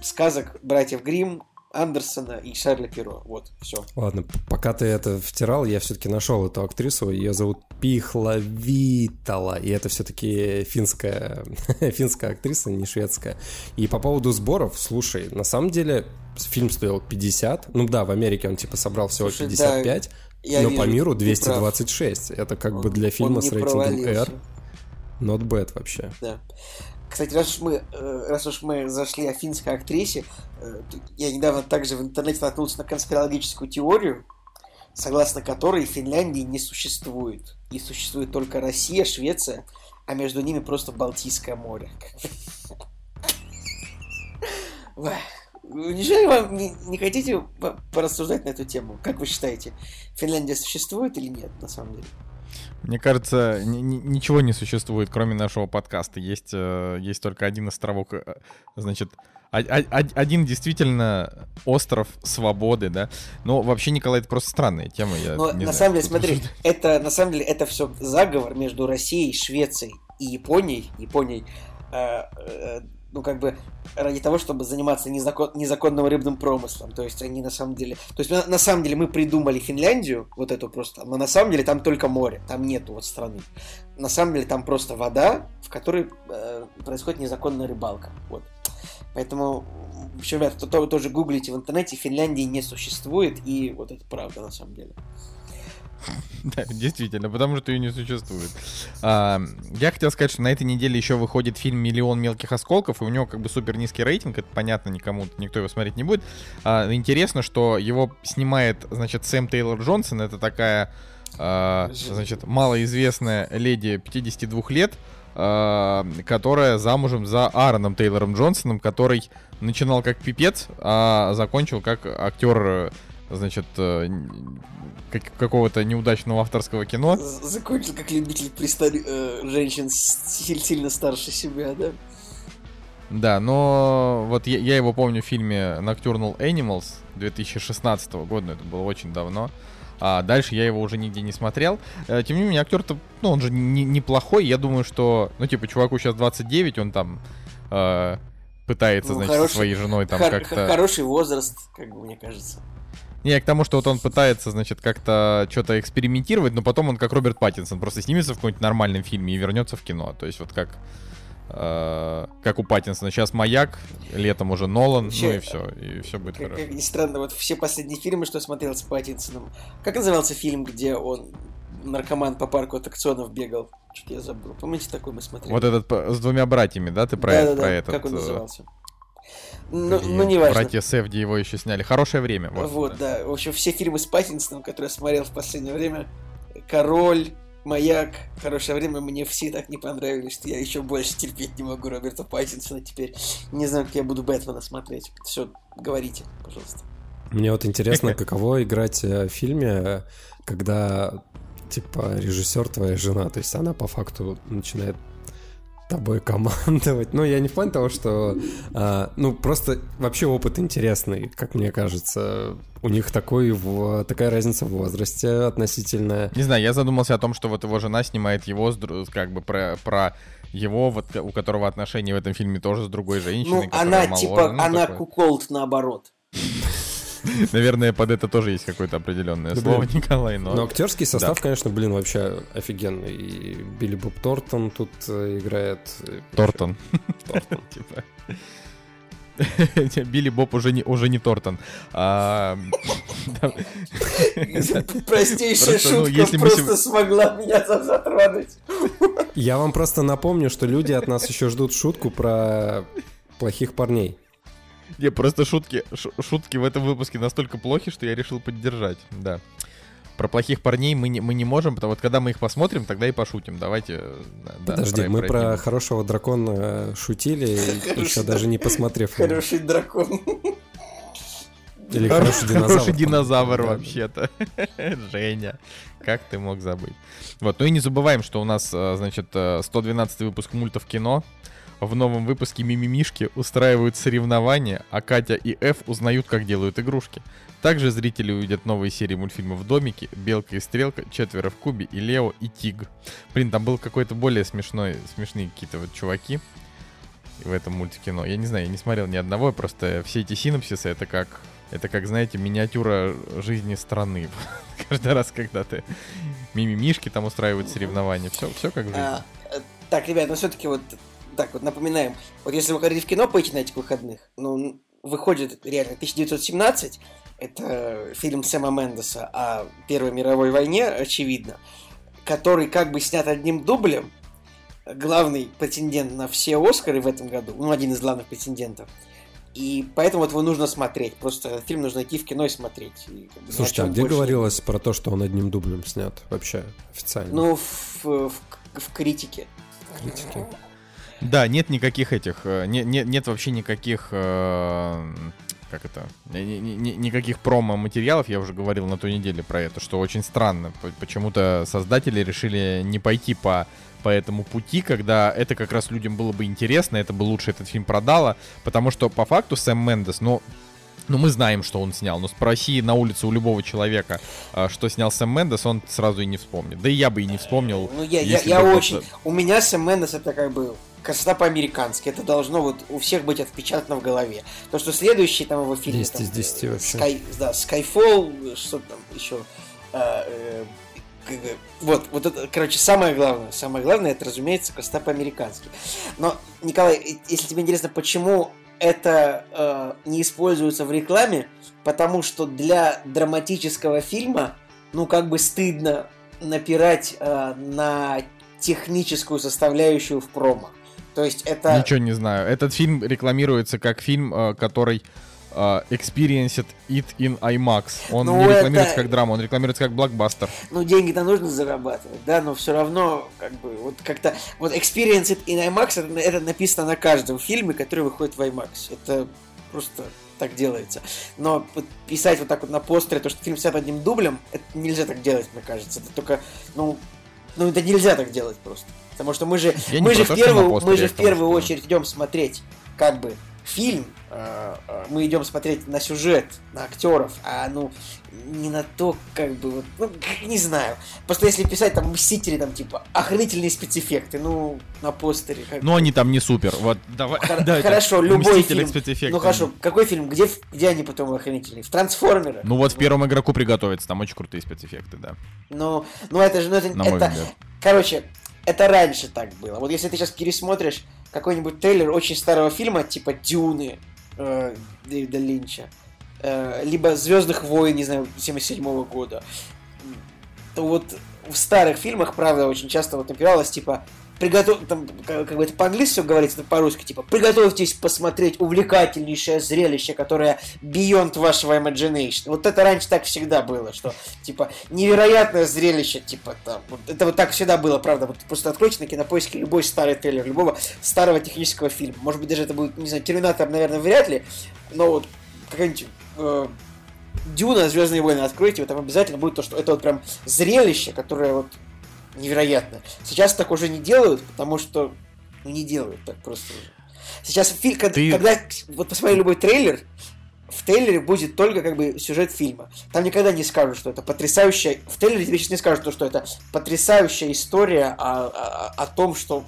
сказок братьев Грим, Андерсона и Шарля Перо. Вот, все. Ладно, пока ты это втирал, я все-таки нашел эту актрису. Ее зовут Пихла Витала. И это все-таки финская, финская актриса, не шведская. И по поводу сборов, слушай, на самом деле фильм стоил 50. Ну да, в Америке он типа собрал всего Слушай, 55. Я но вижу, по миру ты прав. 226. Это как бы Он- для фильма с рейтингом. R. Not bad вообще. Да. Кстати, раз уж мы, э, раз уж мы зашли о финской актрисе, э, я недавно также в интернете наткнулся на конспирологическую теорию, согласно которой Финляндии не существует. И существует только Россия, Швеция, а между ними просто Балтийское море. Неужели вам не, не хотите по- порассуждать на эту тему? Как вы считаете, Финляндия существует или нет, на самом деле? Мне кажется, ни- ни- ничего не существует, кроме нашего подкаста. Есть, э, есть только один островок, э, значит, один действительно остров свободы, да. Но вообще, Николай, это просто странная тема. Я Но не на знаю, самом деле, смотри, тут- это на самом деле это все заговор между Россией, Швецией и Японией. Японией, э, ну как бы ради того, чтобы заниматься незакон, незаконным рыбным промыслом. То есть они на самом деле, то есть на, на самом деле мы придумали Финляндию, вот эту просто, но на самом деле там только море, там нету вот страны. На самом деле там просто вода, в которой э, происходит незаконная рыбалка. Вот. Поэтому, в общем, ребят, то, то- тоже гуглите в интернете, Финляндии не существует, и вот это правда на самом деле. Да, действительно, потому что ее не существует. А, я хотел сказать, что на этой неделе еще выходит фильм «Миллион мелких осколков», и у него как бы супер низкий рейтинг, это понятно никому, никто его смотреть не будет. А, интересно, что его снимает, значит, Сэм Тейлор Джонсон, это такая, а, значит, малоизвестная леди 52 лет, которая замужем за Аароном Тейлором Джонсоном, который начинал как пипец, а закончил как актер, э, значит, э, как- какого-то неудачного авторского кино. Закончил как любитель пристали... э, женщин сильно старше себя, да? Да, но вот я, я его помню в фильме Nocturnal Animals 2016 года, но это было очень давно. А дальше я его уже нигде не смотрел. Э, Тем не менее, актер-то, ну, он же не- неплохой. Я думаю, что, ну, типа, чуваку сейчас 29, он там э, пытается, Ну, значит, хороший- со своей женой там Хор- как-то... Хороший возраст, как бы мне кажется. Не, к тому, что вот он пытается, значит, как-то что-то экспериментировать, но потом он как Роберт Паттинсон просто снимется в каком-нибудь нормальном фильме и вернется в кино. То есть вот как э, как у Паттинсона. Сейчас Маяк, летом уже Нолан, Вообще, ну и все, и все будет Как, хорошо. как ни странно, вот все последние фильмы, что я смотрел с Паттинсоном. Как назывался фильм, где он наркоман по парку аттракционов бегал? Чуть я забыл. Помните, такой мы смотрели? Вот этот п- с двумя братьями, да, ты про, Да-да-да, про этот? Как он э, назывался? Ну, блин, ну не важно. Братья Севди его еще сняли. Хорошее время. Вот, Вот, да. В общем, все фильмы с Паттинсоном, которые я смотрел в последнее время, Король, Маяк, Хорошее время, мне все так не понравились, что я еще больше терпеть не могу Роберта Паттинсона теперь. Не знаю, как я буду Бэтмена смотреть. Все, говорите, пожалуйста. Мне вот интересно, каково играть э, в фильме, э, когда, типа, режиссер твоя жена, то есть она по факту начинает тобой командовать. Ну, я не в плане того, что... а, ну, просто вообще опыт интересный, как мне кажется. У них такой, в- такая разница в возрасте относительная. Не знаю, я задумался о том, что вот его жена снимает его, как бы про, про его, вот, у которого отношения в этом фильме тоже с другой женщиной, Ну, которая она моложе, типа, ну, она такое. куколд наоборот. Наверное, под это тоже есть какое-то определенное слово. Николай, но... Актерский состав, конечно, блин, вообще офигенный. И Билли Боб Тортон тут э, играет. э, Тортон. Тортон. Типа. Билли Боб уже не, уже не Тортон. А. Простейшая Просто, ну, шутка просто смогла меня затронуть. Я вам просто напомню, что люди от нас еще ждут шутку про плохих парней. Не, просто шутки, шутки в этом выпуске настолько плохи, что я решил поддержать. Да. Про плохих парней мы не, мы не можем, потому вот когда мы их посмотрим, тогда и пошутим. Давайте. э, да, Подожди, про- мы про хорошего дракона э, шутили, еще даже не посмотрев. Хороший дракон. Или хороший динозавр. Хороший динозавр Да, да. вообще-то. Женя, как ты мог забыть? Вот, ну и не забываем, что у нас, э, значит, э, 112 выпуск мультов кино. В новом выпуске Мимимишки устраивают соревнования, а Катя и Эф узнают, как делают игрушки. Также зрители увидят новые серии мультфильмов «Домики», «Белка и Стрелка», «Четверо в кубе» и «Лео» и «Тиг». Блин, там был какой-то более смешной, смешные какие-то вот чуваки в этом мультикино. Я не знаю, я не смотрел ни одного, просто все эти синапсисы, это как, это как, знаете, миниатюра жизни страны. Каждый раз, когда ты мимимишки там устраивают соревнования, все, все как жизнь. А, э, Так, ребят, ну все-таки вот так вот напоминаем. Вот если вы хотите в кино пойти на этих выходных, ну, выходит реально 1917, это фильм Сэма Мендеса о Первой мировой войне, очевидно, который как бы снят одним дублем, главный претендент на все Оскары в этом году, ну, один из главных претендентов. И поэтому вот его нужно смотреть. Просто этот фильм нужно идти в кино и смотреть. И как бы Слушайте, а где больше говорилось про то, что он одним дублем снят вообще официально? Ну, в, в- в критике. критики. Да, нет никаких этих, э, не- не- нет вообще никаких, э, как это, ни- ни- ни- никаких промо-материалов, я уже говорил на той неделе про это, что очень странно. Почему-то создатели решили не пойти по по этому пути, когда это как раз людям было бы интересно, это бы лучше этот фильм продало, потому что по факту Сэм Мендес, ну, ну, мы знаем, что он снял, но спроси на улице у любого человека, э, что снял Сэм Мендес, он сразу и не вспомнит. Да и я бы и не вспомнил. Ну, я, я, я очень... У меня Сэм Мендес это как бы красота по-американски. Это должно вот у всех быть отпечатано в голове. То, что следующий там его фильм... 10 из 10 вообще. Sky, да, Skyfall, что там еще... а, э, вот, вот это, короче, самое главное, самое главное, это, разумеется, красота по-американски. Но, Николай, если тебе интересно, почему это э, не используется в рекламе, потому что для драматического фильма, ну, как бы стыдно напирать э, на техническую составляющую в промо. То есть это... Ничего не знаю. Этот фильм рекламируется как фильм, э, который э, experienced it in IMAX. Он Ну, не рекламируется это- как драма, он рекламируется как блокбастер. Ну, деньги-то нужно зарабатывать, да, но все равно, как бы, вот как-то... Вот Experience It in IMAX, это, это написано на каждом фильме, который выходит в IMAX. Это просто так делается. Но писать вот так вот на постере, то, что фильм снят одним дублем, это нельзя так делать, мне кажется. Это только, ну, ну это нельзя так делать просто. Потому что мы же, Я мы же в первую, постере, мы же в первую что- очередь идем смотреть, как бы, фильм, э, э, мы идем смотреть на сюжет, на актеров, а ну не на то, как бы вот, ну, не знаю. Просто если писать там Мстители, там типа охранительные спецэффекты, ну, на постере. Как Но они там не супер. Вот, давай. Хор- давайте. хорошо, любой Мстители фильм. Ну хорошо, какой фильм? Где, где они потом охранительные? В Трансформерах? Ну вот в первом игроку приготовиться, там очень крутые спецэффекты, да. Ну, ну это же, ну это, На это, короче, это раньше так было. Вот если ты сейчас пересмотришь какой-нибудь трейлер очень старого фильма, типа Дюны э, Дэвида Линча, э, либо Звездных войн, не знаю, 77 года, то вот в старых фильмах, правда, очень часто вот напиралось, типа, приготов... там, как, как бы это по-английски говорится, это по-русски, типа, приготовьтесь посмотреть увлекательнейшее зрелище, которое beyond вашего imagination. Вот это раньше так всегда было, что, типа, невероятное зрелище, типа, там, вот это вот так всегда было, правда, вот просто откройте на кинопоиске любой старый трейлер, любого старого технического фильма. Может быть, даже это будет, не знаю, Терминатор, наверное, вряд ли, но вот какая-нибудь э, Дюна, Звездные войны, откройте, вот там обязательно будет то, что это вот прям зрелище, которое вот невероятно. Сейчас так уже не делают, потому что ну, не делают так просто уже. Сейчас фильм, когда, Ты- когда вот посмотри любой трейлер, в трейлере будет только как бы сюжет фильма. Там никогда не скажут, что это потрясающая... В трейлере тебе сейчас не скажут, то, что это потрясающая история о, о- о том, что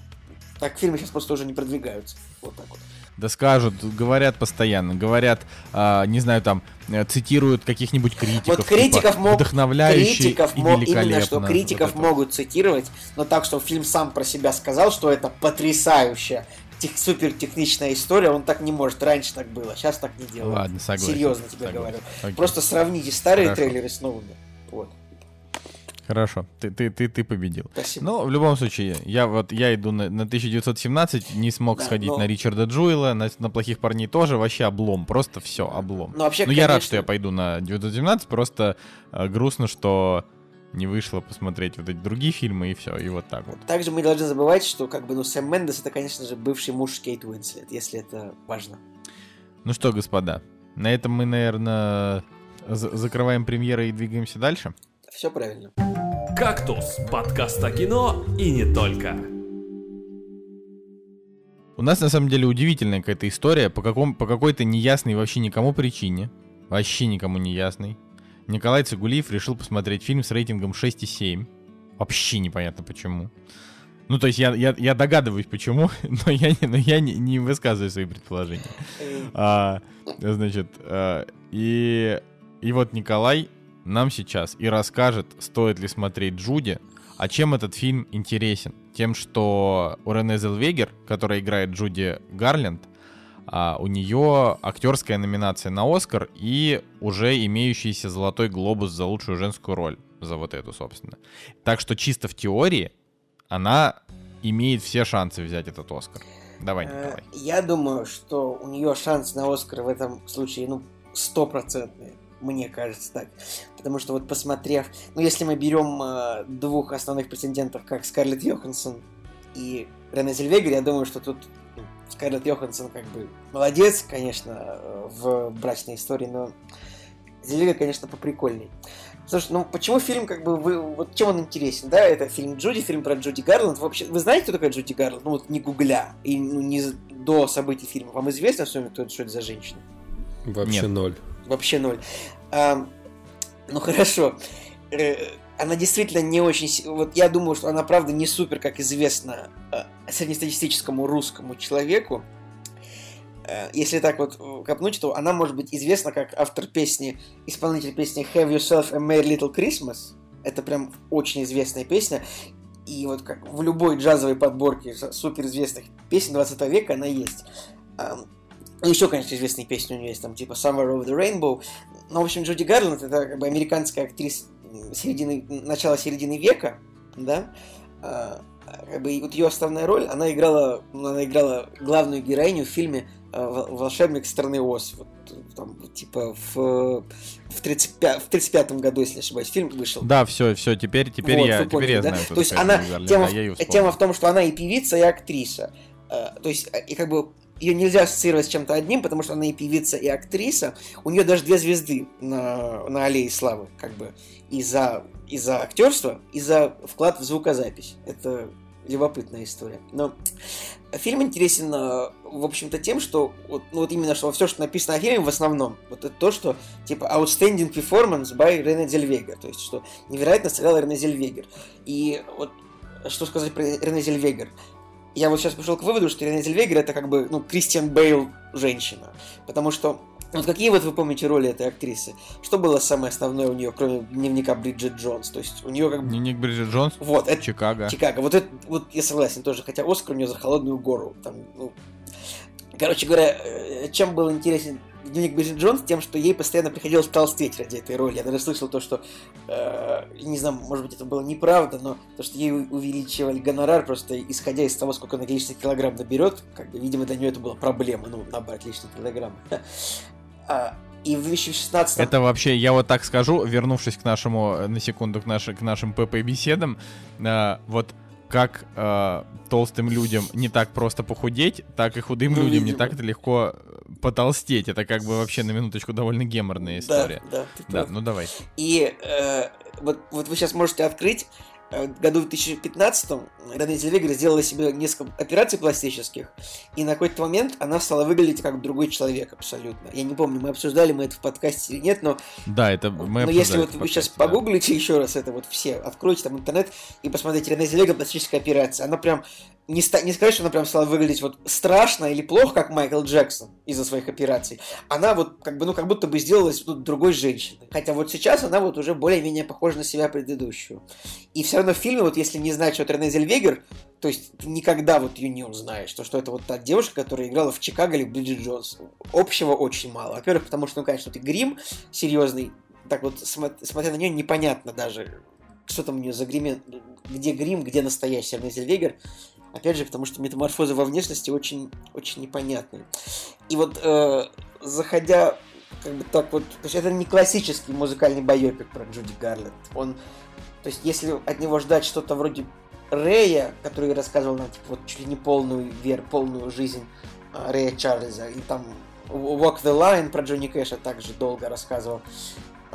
так фильмы сейчас просто уже не продвигаются. Вот так вот. Да скажут, говорят постоянно, говорят, а, не знаю, там, э, цитируют каких-нибудь критиков. Вот критиков типа, мог- вдохновляющий критиков и мо- именно что критиков Вот это. могут цитировать, но так, что фильм сам про себя сказал, что это потрясающая тех, супер техничная история, он так не может. Раньше так было, сейчас так не делают. Ладно, согласен. Серьезно тебе согласен. говорю. Окей. Просто сравните старые Хорошо. трейлеры с новыми. Вот. Хорошо, ты, ты, ты, ты победил. Спасибо. Ну, в любом случае, я вот я иду на, на 1917, не смог Да, сходить но- на Ричарда Джуэла, на, на плохих парней тоже, вообще облом, просто все, облом. Ну, вообще, Ну, я рад, конечно, что я пойду на 1917, просто э, грустно, что не вышло посмотреть вот эти другие фильмы, и все, и вот так вот. Также мы должны забывать, что как бы, ну, Сэм Мендес это, конечно же, бывший муж Кейт Уинслет, если это важно. Ну что, господа, на этом мы, наверное, за- закрываем премьеры и двигаемся дальше. Все правильно. «Кактус» — подкаст о кино и не только. У нас на самом деле удивительная какая-то история по, каком, по какой-то неясной вообще никому причине, вообще никому не ясной. Николай Цигулиев решил посмотреть фильм с рейтингом 6,7. Вообще непонятно почему. Ну, то есть я, я, я догадываюсь почему, но я, не, но я не, не высказываю свои предположения. А, значит, а, и, и вот Николай нам сейчас и расскажет, стоит ли смотреть Джуди, а чем этот фильм интересен? Тем, что у Рене Зелвегер, которая играет Джуди Гарленд, а, у нее актерская номинация на Оскар и уже имеющийся золотой глобус за лучшую женскую роль. За вот эту, собственно. Так что чисто в теории она имеет все шансы взять этот Оскар. Давай, Э, Николай. Я думаю, что у нее шанс на Оскар в этом случае, ну, стопроцентный. Мне кажется так. Потому что вот посмотрев... Ну, если мы берем э, двух основных претендентов, как Скарлетт Йоханссон и Рене Зельвегер, я думаю, что тут ну, Скарлетт Йоханссон как бы молодец, конечно, э, в брачной истории, но Зельвегер, конечно, поприкольней. Слушай, ну почему фильм, как бы, вы, вот чем он интересен, да? Это фильм Джуди, фильм про Джуди Гарланд. Вообще, вы знаете, кто такая Джуди Гарланд? Ну вот не гугля, и ну, не до событий фильма. Вам известно кто это, что это за женщина? Вообще Нет. ноль. Вообще ноль. Ам, ну хорошо. Э, Она действительно не очень... Вот я думаю, что она, правда, не супер, как известно, э, среднестатистическому русскому человеку. Э, Если так вот копнуть, то она может быть известна как автор песни, исполнитель песни Have Yourself a Merry Little Christmas. Это прям очень известная песня. И вот как в любой джазовой подборке суперизвестных песен 20 века она есть. Ну, еще, конечно, известные песни у нее есть, там, типа Summer Over the Rainbow. Ну, в общем, Джуди Гарланд это как бы американская актриса середины, начала середины века, да. А, как бы, вот ее основная роль, она играла, ну, она играла главную героиню в фильме «Вол- «Волшебник страны Оз». Вот, там, типа, в, в, 35, в 35-м году, если не ошибаюсь, фильм вышел. Да, все, все, теперь, теперь Вот, я, вы теперь поняли, я да? знаю, То есть она, тема, да, тема в том, что она и певица, и актриса. Э, То есть, э, и как бы ее нельзя ассоциировать с чем-то одним, потому что она и певица, и актриса. У нее даже две звезды на, на аллее славы, как бы, и за, и за актерство, и за вклад в звукозапись. Это любопытная история. Но фильм интересен, э, в общем-то, тем, что вот, ну, вот именно что все, что написано о фильме, в основном, вот это то, что типа outstanding performance by Рене Зельвегер, то есть что невероятно сыграл Рене Зельвегер. И вот что сказать про Рене Зельвегер? Я вот сейчас пришел к выводу, что Рене Зельвегер это как бы, ну, Кристиан Бейл женщина. Потому что вот какие вот вы помните роли этой актрисы? Что было самое основное у нее, кроме дневника Бриджит Джонс? То есть у нее как бы... Дневник Бриджит Джонс? Вот, это... Чикаго. Чикаго. Вот это, вот я согласен тоже, хотя Оскар у нее за холодную гору. Там, ну... Короче говоря, э, чем был интересен дневник Бриджит Джонс тем, что ей постоянно приходилось толстеть ради этой роли. Я даже слышал то, что, э, не знаю, может быть, это было неправда, но то, что ей увеличивали гонорар, просто исходя из того, сколько она лишних килограмм наберет, как бы, видимо, для нее это была проблема, ну, набрать лишние килограммы. А, и в 2016 Это вообще, я вот так скажу, вернувшись к нашему, э, на секунду, к, наши, к нашим ПП-беседам, э, вот как э, толстым людям не так просто похудеть, так и худым Ну, людям не видимо. так это легко э, потолстеть. Это как бы вообще на минуточку довольно геморная история. Да, да, Да, ну давай. И э, вот, вот вы сейчас можете открыть, году 2015 Рене Зельвегер сделала себе несколько операций пластических, и на какой-то момент она стала выглядеть как другой человек абсолютно. Я не помню, мы обсуждали мы это в подкасте или нет, но, Да, это мы но если вот вы сейчас да. погуглите еще раз это вот все, откройте там интернет и посмотрите Рене Зельвегер пластическая операция, она прям не, ста- не сказать, что она прям стала выглядеть вот страшно или плохо, как Майкл Джексон из-за своих операций. Она вот как бы, ну, как будто бы сделалась тут другой женщиной. Хотя вот сейчас она вот уже более-менее похожа на себя предыдущую. И все равно в фильме, вот если не знать, что это Рене Зельвегер, то есть ты никогда вот ее не узнаешь, то что это вот та девушка, которая играла в Чикаго или Бриджит Джонс. Общего очень мало. Во-первых, потому что, ну, конечно, ты грим серьезный, так вот, смо- смотря на нее, непонятно даже, что там у нее за грим, где грим, где настоящий Рене Зельвегер. Опять же, потому что метаморфозы во внешности очень, очень непонятны. И вот, э, заходя как бы так вот... То есть это не классический музыкальный байопик про Джуди Гарлет. Он... То есть если от него ждать что-то вроде Рэя, который рассказывал нам типа, вот чуть ли не полную вер, полную жизнь а, Рэя Чарльза, и там Walk the Line про Джонни Кэша также долго рассказывал.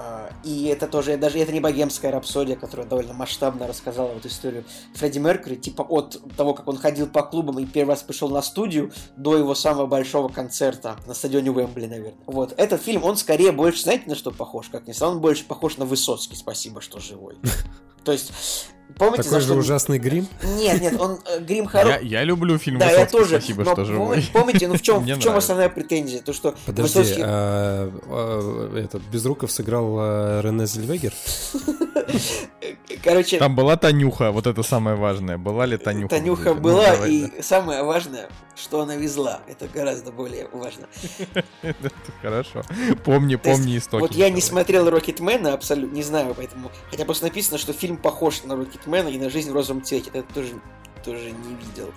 А, И это тоже, даже это не богемская рапсодия, которая довольно масштабно рассказала вот историю Фредди Меркьюри, типа от того, как он ходил по клубам и первый раз пришел на студию, до его самого большого концерта на стадионе Уэмбли, наверное. Вот, этот фильм, он скорее больше, знаете, на что похож? Как ни странно, он больше похож на Высоцкий, спасибо, что живой. То есть, помните, Такой за же что... ужасный грим. Нет, нет, он э, грим Я, хороший. я люблю фильм Да, я Высоцкий, тоже. спасибо, но что живой. пом- Помните, ну в чем, в чем основная претензия? То, что Подожди, Высоцкий... а, а, этот Безруков сыграл а, Рене Зельвегер? Короче, Там была Танюха, вот это самое важное. Была ли Танюха? Танюха Ну, была, давай, и самое важное, что она везла. Это гораздо более важно. да. Хорошо. Помни, помни истоки. Вот я не смотрел Рокетмена, абсолютно не знаю, поэтому. Хотя просто написано, что фильм похож на Рокетмена и на жизнь в розовом цвете. Это тоже, тоже не видел.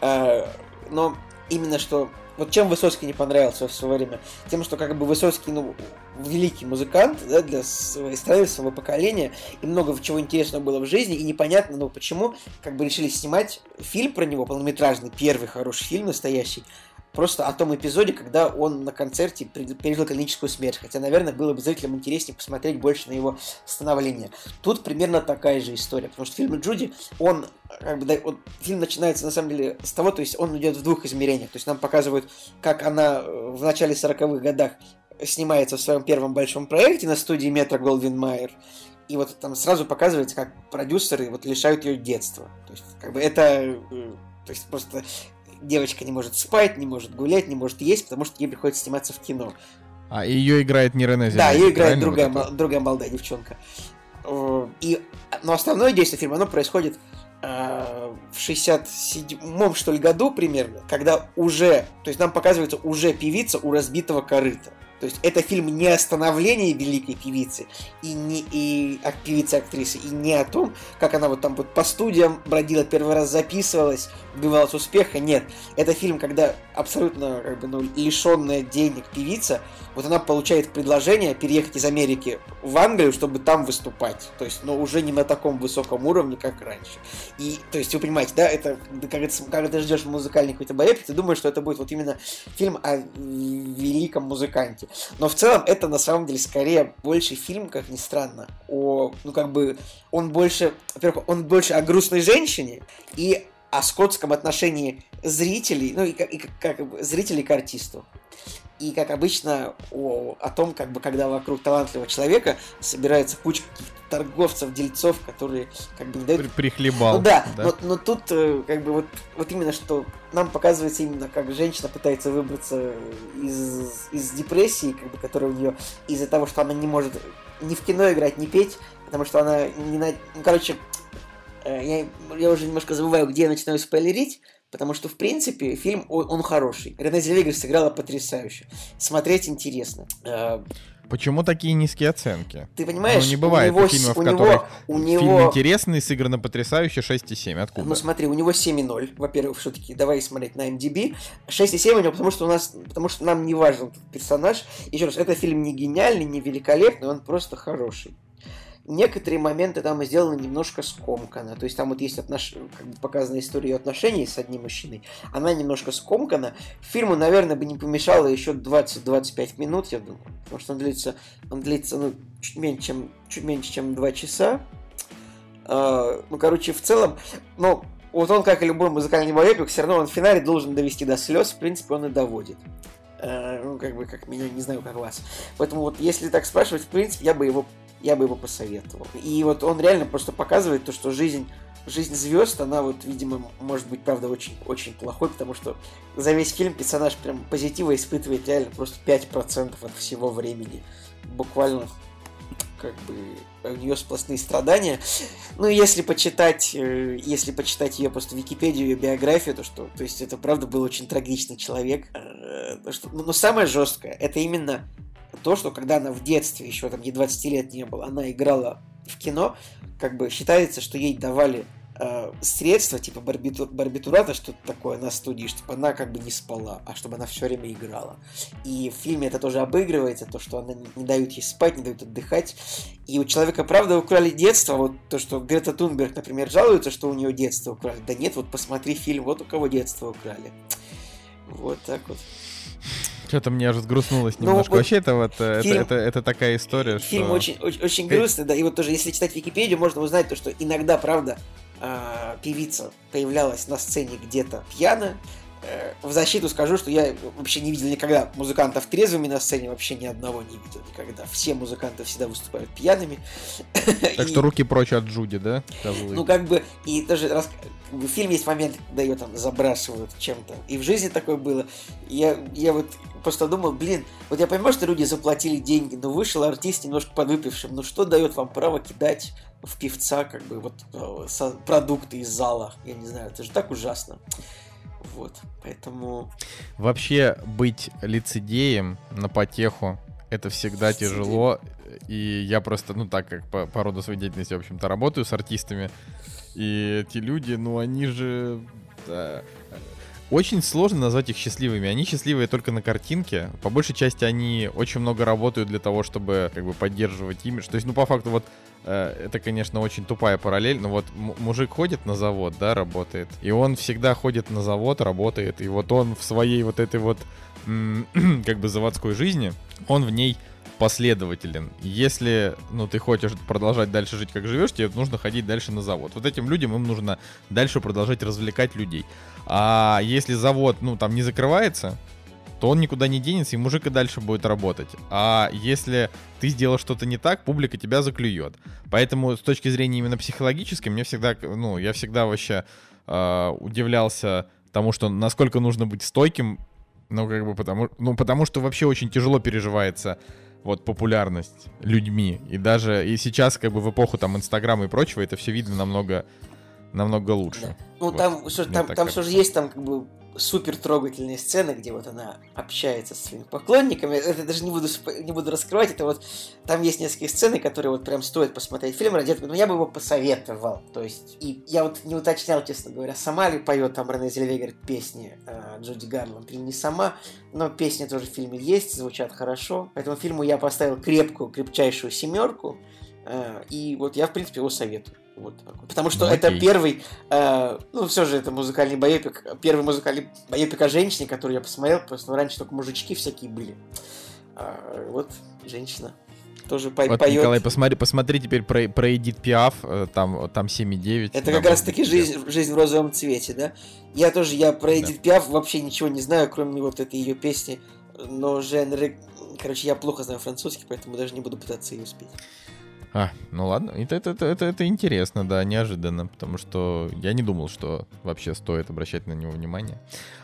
А, но именно что. Вот чем Высоцкий не понравился в свое время? Тем, что как бы Высоцкий, ну, великий музыкант, да, для своей страны, своего поколения, и много чего интересного было в жизни, и непонятно, ну, почему, как бы решили снимать фильм про него, полнометражный, первый хороший фильм настоящий, просто о том эпизоде, когда он на концерте пережил клиническую смерть. Хотя, наверное, было бы зрителям интереснее посмотреть больше на его становление. Тут примерно такая же история, потому что фильм Джуди, он как бы, вот фильм начинается на самом деле с того, то есть он идет в двух измерениях. То есть нам показывают, как она э, в начале 40-х годах снимается в своем первом большом проекте на студии Метро Голдвин Майер. И вот там сразу показывается, как продюсеры вот лишают ее детства. То есть, как бы это... э, То есть просто девочка не может спать, не может гулять, не может есть, потому что ей приходится сниматься в кино. А ее играет не Рене Да, ее играет другая, Вот это? другая молодая девчонка. И, но основное действие фильма, оно происходит э, в 67-м, что ли, году примерно, когда уже, то есть нам показывается уже певица у разбитого корыта. То есть это фильм не о становлении великой певицы и не и о певице-актрисы, и не о том, как она вот там вот по студиям бродила, первый раз записывалась, добивалась успеха. Нет, это фильм, когда абсолютно как бы, ну, лишенная денег певица, вот она получает предложение переехать из Америки в Англию, чтобы там выступать. То есть, но уже не на таком высоком уровне, как раньше. И, то есть, вы понимаете, да, это когда, когда ты ждешь музыкальный какой-то боепик, ты думаешь, что это будет вот именно фильм о великом музыканте. Но в целом это на самом деле скорее больше фильм, как ни странно, о, ну как бы, он больше, во-первых, он больше о грустной женщине и о скотском отношении зрителей, ну и, и как, как зрителей к артисту. И, как обычно, о, о том, как бы, когда вокруг талантливого человека собирается куча торговцев, дельцов, которые как бы не дают... Прихлебал. Ну да, да? Но, но тут э, как бы вот, вот именно, что нам показывается именно, как женщина пытается выбраться из, из депрессии, как бы, которая у нее из-за того, что она не может ни в кино играть, ни петь, потому что она не... На... Ну, короче, э, я, я уже немножко забываю, где я начинаю спойлерить, Потому что, в принципе, фильм, он, он хороший. Рене Зельвегер сыграла потрясающе. Смотреть интересно. Э, Почему такие низкие оценки? Ты понимаешь, ну, не бывает у него, фильмов, у которых у фильм него... интересный, сыграно потрясающе, 6,7. Откуда? Ну смотри, у него 7,0. Во-первых, все-таки давай смотреть на MDB. 6,7 у него, потому что у нас, потому что нам не важен этот персонаж. Еще раз, это фильм не гениальный, не великолепный, он просто хороший некоторые моменты там сделаны немножко скомканно. То есть там вот есть отнош... как бы показана история отношений с одним мужчиной. Она немножко скомкана. Фильму, наверное, бы не помешало еще 20-25 минут, я думаю. Потому что он длится, он длится ну, чуть, меньше, чем, чуть меньше, чем 2 часа. Uh, ну, короче, в целом, ну, вот он, как и любой музыкальный боепик, все равно он в финале должен довести до слез. В принципе, он и доводит. Uh, ну, как бы, как меня, не знаю, как вас. Поэтому вот, если так спрашивать, в принципе, я бы его я бы его посоветовал. И вот он реально просто показывает то, что жизнь жизнь звезд, она вот, видимо, может быть, правда, очень, очень плохой, потому что за весь фильм персонаж прям позитива испытывает реально просто 5% от всего времени. Буквально как бы у нее сплошные страдания. Ну, если почитать, э, если почитать ее просто Википедию, ее биографию, то что, то есть это правда был очень трагичный человек. Э, что, но самое жесткое, это именно то, что когда она в детстве, еще там ей 20 лет не было, она играла в кино, как бы считается, что ей давали э, средства, типа барбиту, барбитурата, что-то такое на студии, чтобы она как бы не спала, а чтобы она все время играла. И в фильме это тоже обыгрывается, то, что она не, не дают ей спать, не дают отдыхать. И у человека, правда, украли детство, вот то, что Грета Тунберг, например, жалуется, что у нее детство украли. Да нет, вот посмотри фильм, вот у кого детство украли. Вот так вот. Что-то мне аж взгрустнулось ну, немножко. Вот Вообще, это вот э, фильм, это, это, это такая история, фильм что... очень, очень, очень грустный, да. И вот тоже, если читать Википедию, можно узнать то, что иногда, правда, э, певица появлялась на сцене где-то пьяно, Э, в защиту скажу, что я вообще не видел никогда музыкантов трезвыми на сцене, вообще ни одного не видел никогда. Все музыканты всегда выступают пьяными. Так что руки прочь от Джуди, да? Ну, как бы, и даже раз, в фильме есть момент, когда ее там забрасывают чем-то. И в жизни такое было. Я, я вот просто думал, блин, вот я понимаю, что люди заплатили деньги, но вышел артист немножко подвыпившим. Ну что дает вам право кидать в певца, как бы, вот э, продукты из зала? Я не знаю, это же так ужасно. Вот, поэтому... Вообще быть лицедеем на потеху это всегда лицедеем. тяжело. И я просто, ну так как по, по роду своей деятельности, в общем-то, работаю с артистами. И эти люди, ну они же... Да, очень сложно назвать их счастливыми. Они счастливые только на картинке. По большей части они очень много работают для того, чтобы как бы поддерживать имидж. То есть, ну, по факту, вот это, конечно, очень тупая параллель, но вот мужик ходит на завод, да, работает, и он всегда ходит на завод, работает, и вот он в своей вот этой вот как бы заводской жизни, он в ней последователен. Если, ну, ты хочешь продолжать дальше жить, как живешь, тебе нужно ходить дальше на завод. Вот этим людям им нужно дальше продолжать развлекать людей. А если завод, ну, там не закрывается, то он никуда не денется, и мужик и дальше будет работать. А если ты сделал что-то не так, публика тебя заклюет. Поэтому с точки зрения именно психологической, мне всегда, ну, я всегда вообще э, удивлялся тому, что насколько нужно быть стойким, ну, как бы потому, ну, потому что вообще очень тяжело переживается вот популярность людьми. И даже и сейчас, как бы в эпоху там Инстаграма и прочего, это все видно намного, намного лучше. Да. Ну, вот, там, что, там, там все же есть там как бы супер трогательные сцены, где вот она общается со своими поклонниками. Это даже не буду, не буду раскрывать. Это вот там есть несколько сцены, которые вот прям стоит посмотреть фильм ради этого. Но я бы его посоветовал. То есть, и я вот не уточнял, честно говоря, сама ли поет там Рене Зельвегер песни э, Джуди Гарланд или не сама. Но песни тоже в фильме есть, звучат хорошо. Поэтому фильму я поставил крепкую, крепчайшую семерку. Э, и вот я, в принципе, его советую. Вот Потому что ну, это первый, э, ну, все же это музыкальный боепик, первый музыкальный боепик о женщине, который я посмотрел, просто раньше только мужички всякие были. А, вот женщина. тоже по- Вот, поет. Николай, посмотри, посмотри теперь про, про Эдит Пиаф, э, там, там 7,9. Это да, как раз таки жизнь, жизнь в розовом цвете, да? Я тоже, я про Эдит Пиаф вообще ничего не знаю, кроме вот этой ее песни. Но жанры... Короче, я плохо знаю французский, поэтому даже не буду пытаться ее спеть. А, ну ладно, это, это, это, это, это интересно, да, неожиданно, потому что я не думал, что вообще стоит обращать на него внимание.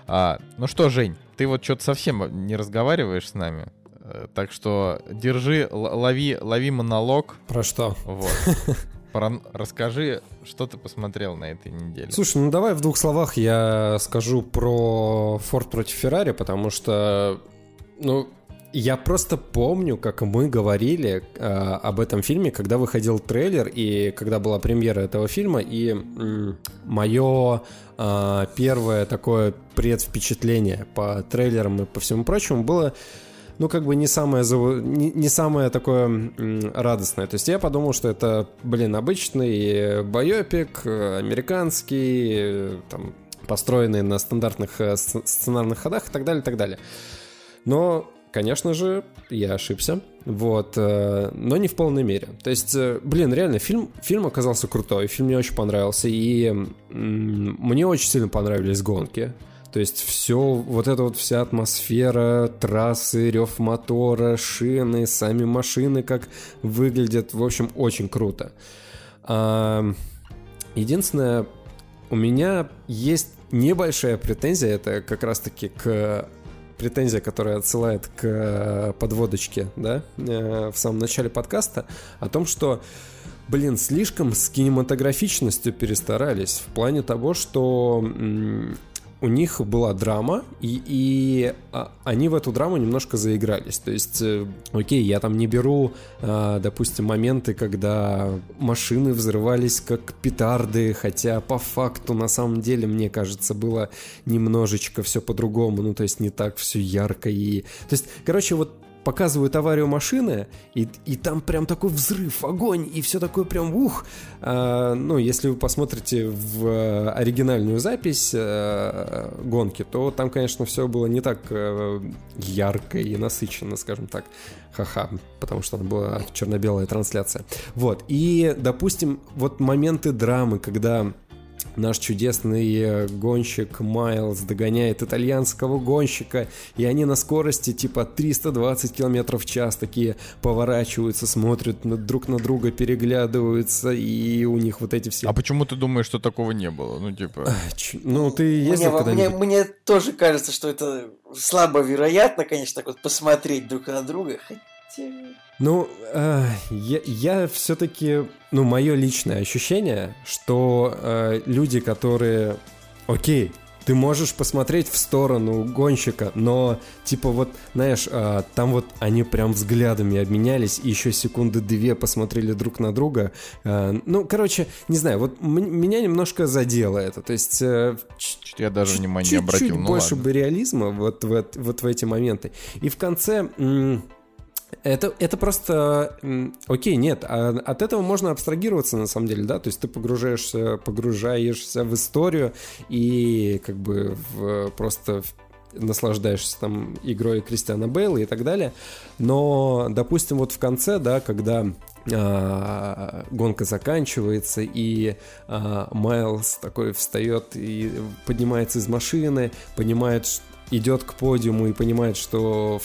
А, ну что, Жень, ты вот что-то совсем не разговариваешь с нами, э, так что держи, лови, лови монолог, Про что? вот. Про- Расскажи, что ты посмотрел на этой неделе. Слушай, ну давай в двух словах я скажу про Форд против Феррари, потому что, ну, я просто помню, как мы говорили э, об этом фильме, когда выходил трейлер и когда была премьера этого фильма, и мое э, первое такое предвпечатление по трейлерам и по всему прочему было ну, как бы не самое, зав- не, не самое такое радостное. То есть я подумал, что это, блин, обычный байопик, э, американский, э, там, построенный на стандартных э, сц- сценарных ходах и так далее, и так далее. Но, конечно же, я ошибся. Вот, э, но не в полной мере. То есть, э, блин, реально, фильм, фильм оказался крутой, фильм мне очень понравился, и мне очень сильно понравились гонки. То есть все, вот эта вот вся атмосфера, трассы, рев мотора, шины, сами машины, как выглядят, в общем, очень круто. А, единственное, у меня есть небольшая претензия, это как раз-таки к претензия, которая отсылает к подводочке, да, э, в самом начале подкаста, о том, что Блин, слишком с кинематографичностью перестарались в плане того, что у них была драма, и, и а, они в эту драму немножко заигрались. То есть, э, окей, я там не беру, а, допустим, моменты, когда машины взрывались как петарды, хотя по факту, на самом деле, мне кажется, было немножечко все по-другому, ну, то есть не так все ярко и... То есть, короче, вот показывают аварию машины, и, и там прям такой взрыв, огонь, и все такое прям ух. А, ну, если вы посмотрите в э, оригинальную запись э, гонки, то там, конечно, все было не так э, ярко и насыщенно, скажем так. Ха-ха, потому что она была черно-белая трансляция. Вот, и, допустим, вот моменты драмы, когда наш чудесный гонщик Майлз догоняет итальянского гонщика, и они на скорости типа 320 км в час такие поворачиваются, смотрят на- друг на друга, переглядываются, и у них вот эти все... А почему ты думаешь, что такого не было? Ну, типа... Ч- Ну, ты Мне, ездил мне, когда-нибудь? мне тоже кажется, что это слабо вероятно, конечно, так вот посмотреть друг на друга. Хотя... Ну, э, я, я все-таки, ну, мое личное ощущение, что э, люди, которые, окей, ты можешь посмотреть в сторону гонщика, но, типа, вот, знаешь, э, там вот они прям взглядами обменялись, и еще секунды две посмотрели друг на друга. Э, ну, короче, не знаю, вот м- меня немножко задело это, то есть... э, ч- Чё-то я даже чуть- внимания не чуть-чуть обратил. Ну, больше ладно. бы реализма вот в, эт- вот в эти моменты. И в конце... м, это, это просто... Окей, нет, а от этого можно абстрагироваться на самом деле, да, то есть ты погружаешься, погружаешься в историю и как бы в- просто наслаждаешься там игрой Кристиана Бейла и так далее. Но, допустим, вот в конце, да, когда а, гонка заканчивается, и а, Майлз такой встает и поднимается из машины, понимает, идет к подиуму и понимает, что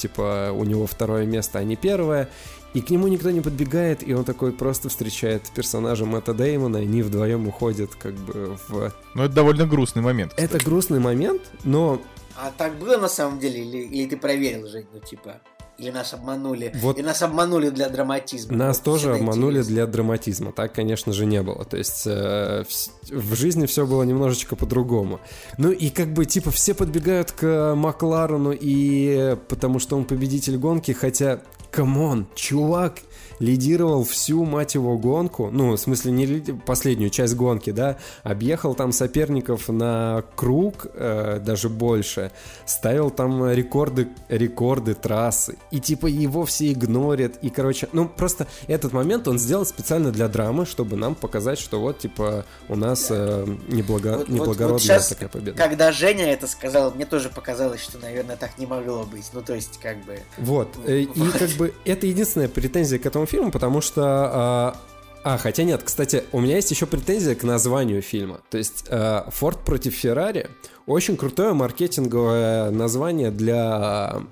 типа у него второе место, а не первое. И к нему никто не подбегает, и он такой просто встречает персонажа Мэтта Деймона, и они вдвоем уходят как бы в... Ну, это довольно грустный момент. Это грустный момент, но А так было на самом деле? Или, или ты проверил, Жень, ну типа... Или нас обманули? Вот- Или нас обманули для драматизма? Нас Вот тоже обманули интересно. для драматизма. Так, конечно же, не было. То есть э, вс- в жизни все было немножечко по-другому. Ну и как бы типа все подбегают к Макларену и потому что он победитель гонки, хотя, come on, чувак, лидировал всю, мать его, гонку, ну, в смысле, не лиди... последнюю часть гонки, да, объехал там соперников на круг, э, даже больше, ставил там рекорды, рекорды трассы, и типа его все игнорят, и, короче, ну, просто этот момент он сделал специально для драмы, чтобы нам показать, что вот, типа, у нас э, неблаго... Вот- вот- неблагородная вот щас, такая победа. Когда Женя это сказал, мне тоже показалось, что, наверное, так не могло быть. Ну, то есть, как бы... Вот. э, И как бы это единственная претензия к этому фильму, потому что... А, а, хотя нет, кстати, у меня есть еще претензия к названию фильма. То есть э, «Форд против Феррари» очень крутое маркетинговое название для,